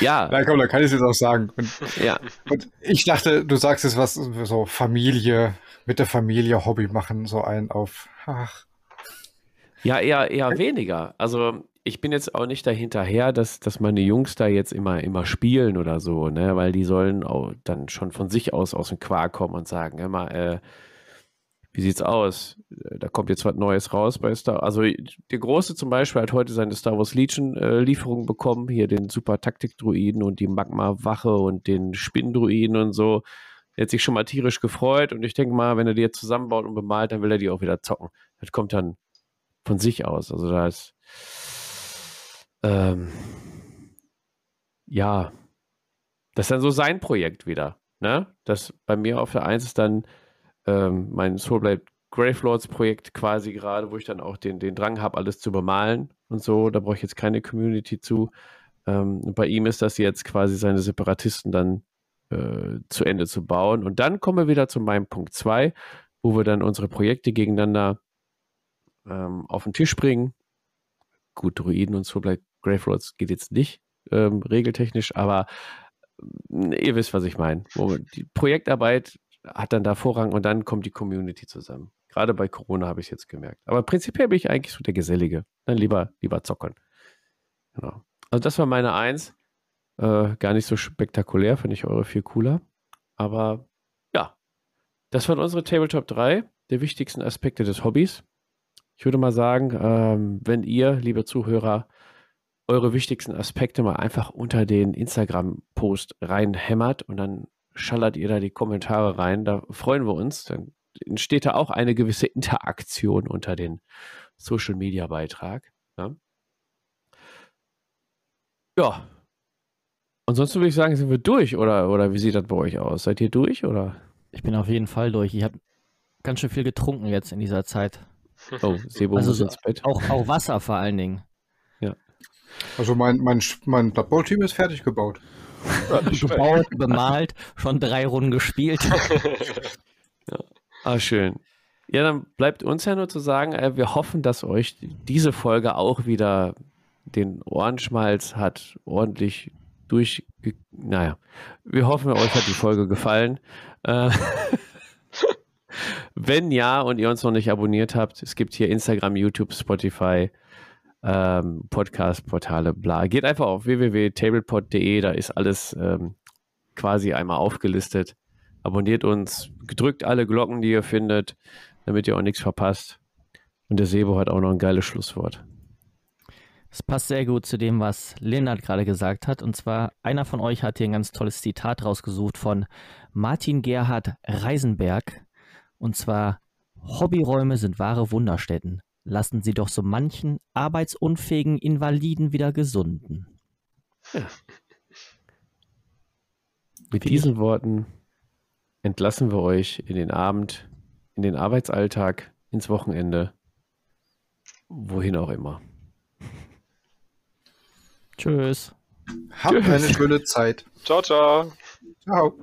Ja, Na komm, da kann ich es jetzt auch sagen. Und, ja, und ich dachte, du sagst jetzt was so Familie, mit der Familie Hobby machen, so ein auf, ach, Ja, eher, eher weniger. Also ich bin jetzt auch nicht dahinterher, dass, dass meine Jungs da jetzt immer, immer spielen oder so, ne? Weil die sollen auch dann schon von sich aus aus dem Quark kommen und sagen, immer, äh, wie sieht's aus? Äh, Da kommt jetzt was Neues raus bei Star. Also der Große zum Beispiel hat heute seine Star Wars Legion äh, Lieferung bekommen, hier den Super Taktik Druiden und die Magma Wache und den Spinndruiden und so. Er hat sich schon mal tierisch gefreut und ich denke mal, wenn er die jetzt zusammenbaut und bemalt, dann will er die auch wieder zocken. Das kommt dann von sich aus. Also da ist ähm, ja, das ist dann so sein Projekt wieder. Ne? Das bei mir auf der 1 ist dann ähm, mein Soulblade Gravelords Projekt quasi gerade, wo ich dann auch den, den Drang habe, alles zu bemalen und so. Da brauche ich jetzt keine Community zu. Ähm, bei ihm ist das jetzt quasi seine Separatisten dann äh, zu Ende zu bauen. Und dann kommen wir wieder zu meinem Punkt 2, wo wir dann unsere Projekte gegeneinander ähm, auf den Tisch bringen. Gut, Druiden und Soulblight Gravelords geht jetzt nicht ähm, regeltechnisch, aber äh, ihr wisst, was ich meine. Die Projektarbeit hat dann da Vorrang und dann kommt die Community zusammen. Gerade bei Corona habe ich es jetzt gemerkt. Aber prinzipiell bin ich eigentlich so der Gesellige. Dann lieber, lieber zockern. Genau. Also das war meine Eins. Äh, gar nicht so spektakulär, finde ich eure viel cooler. Aber ja, das waren unsere Tabletop 3 der wichtigsten Aspekte des Hobbys. Ich würde mal sagen, ähm, wenn ihr, liebe Zuhörer, eure wichtigsten Aspekte mal einfach unter den Instagram-Post reinhämmert und dann schallert ihr da die Kommentare rein. Da freuen wir uns. Dann entsteht da auch eine gewisse Interaktion unter den Social-Media-Beitrag. Ja. ja. Ansonsten würde ich sagen, sind wir durch, oder, oder wie sieht das bei euch aus? Seid ihr durch, oder? Ich bin auf jeden Fall durch. Ich habe ganz schön viel getrunken jetzt in dieser Zeit. Oh, Sebo Also muss so- ins Bett. Auch, auch Wasser vor allen Dingen. Also mein, mein, mein Blood Bowl Team ist fertig gebaut. Gebaut, bemalt, schon drei Runden gespielt. Ah, schön. Ja, dann bleibt uns ja nur zu sagen, äh, wir hoffen, dass euch diese Folge auch wieder den Ohrenschmalz hat ordentlich durch. Naja, wir hoffen, euch hat die Folge gefallen. Äh, wenn ja und ihr uns noch nicht abonniert habt, es gibt hier Instagram, YouTube, Spotify, ähm, Podcast-Portale, bla. Geht einfach auf www.tablepod.de, da ist alles ähm, quasi einmal aufgelistet. Abonniert uns, gedrückt alle Glocken, die ihr findet, damit ihr auch nichts verpasst. Und der Sebo hat auch noch ein geiles Schlusswort. Es passt sehr gut zu dem, was Lennart gerade gesagt hat. Und zwar, einer von euch hat hier ein ganz tolles Zitat rausgesucht von Martin Gerhard Reisenberg. Und zwar, Hobbyräume sind wahre Wunderstätten. Lassen Sie doch so manchen arbeitsunfähigen Invaliden wieder gesunden. Ja. Mit diesen Worten entlassen wir euch in den Abend, in den Arbeitsalltag, ins Wochenende, wohin auch immer. Tschüss. Habt Tschüss. eine schöne Zeit. Ciao, ciao. Ciao.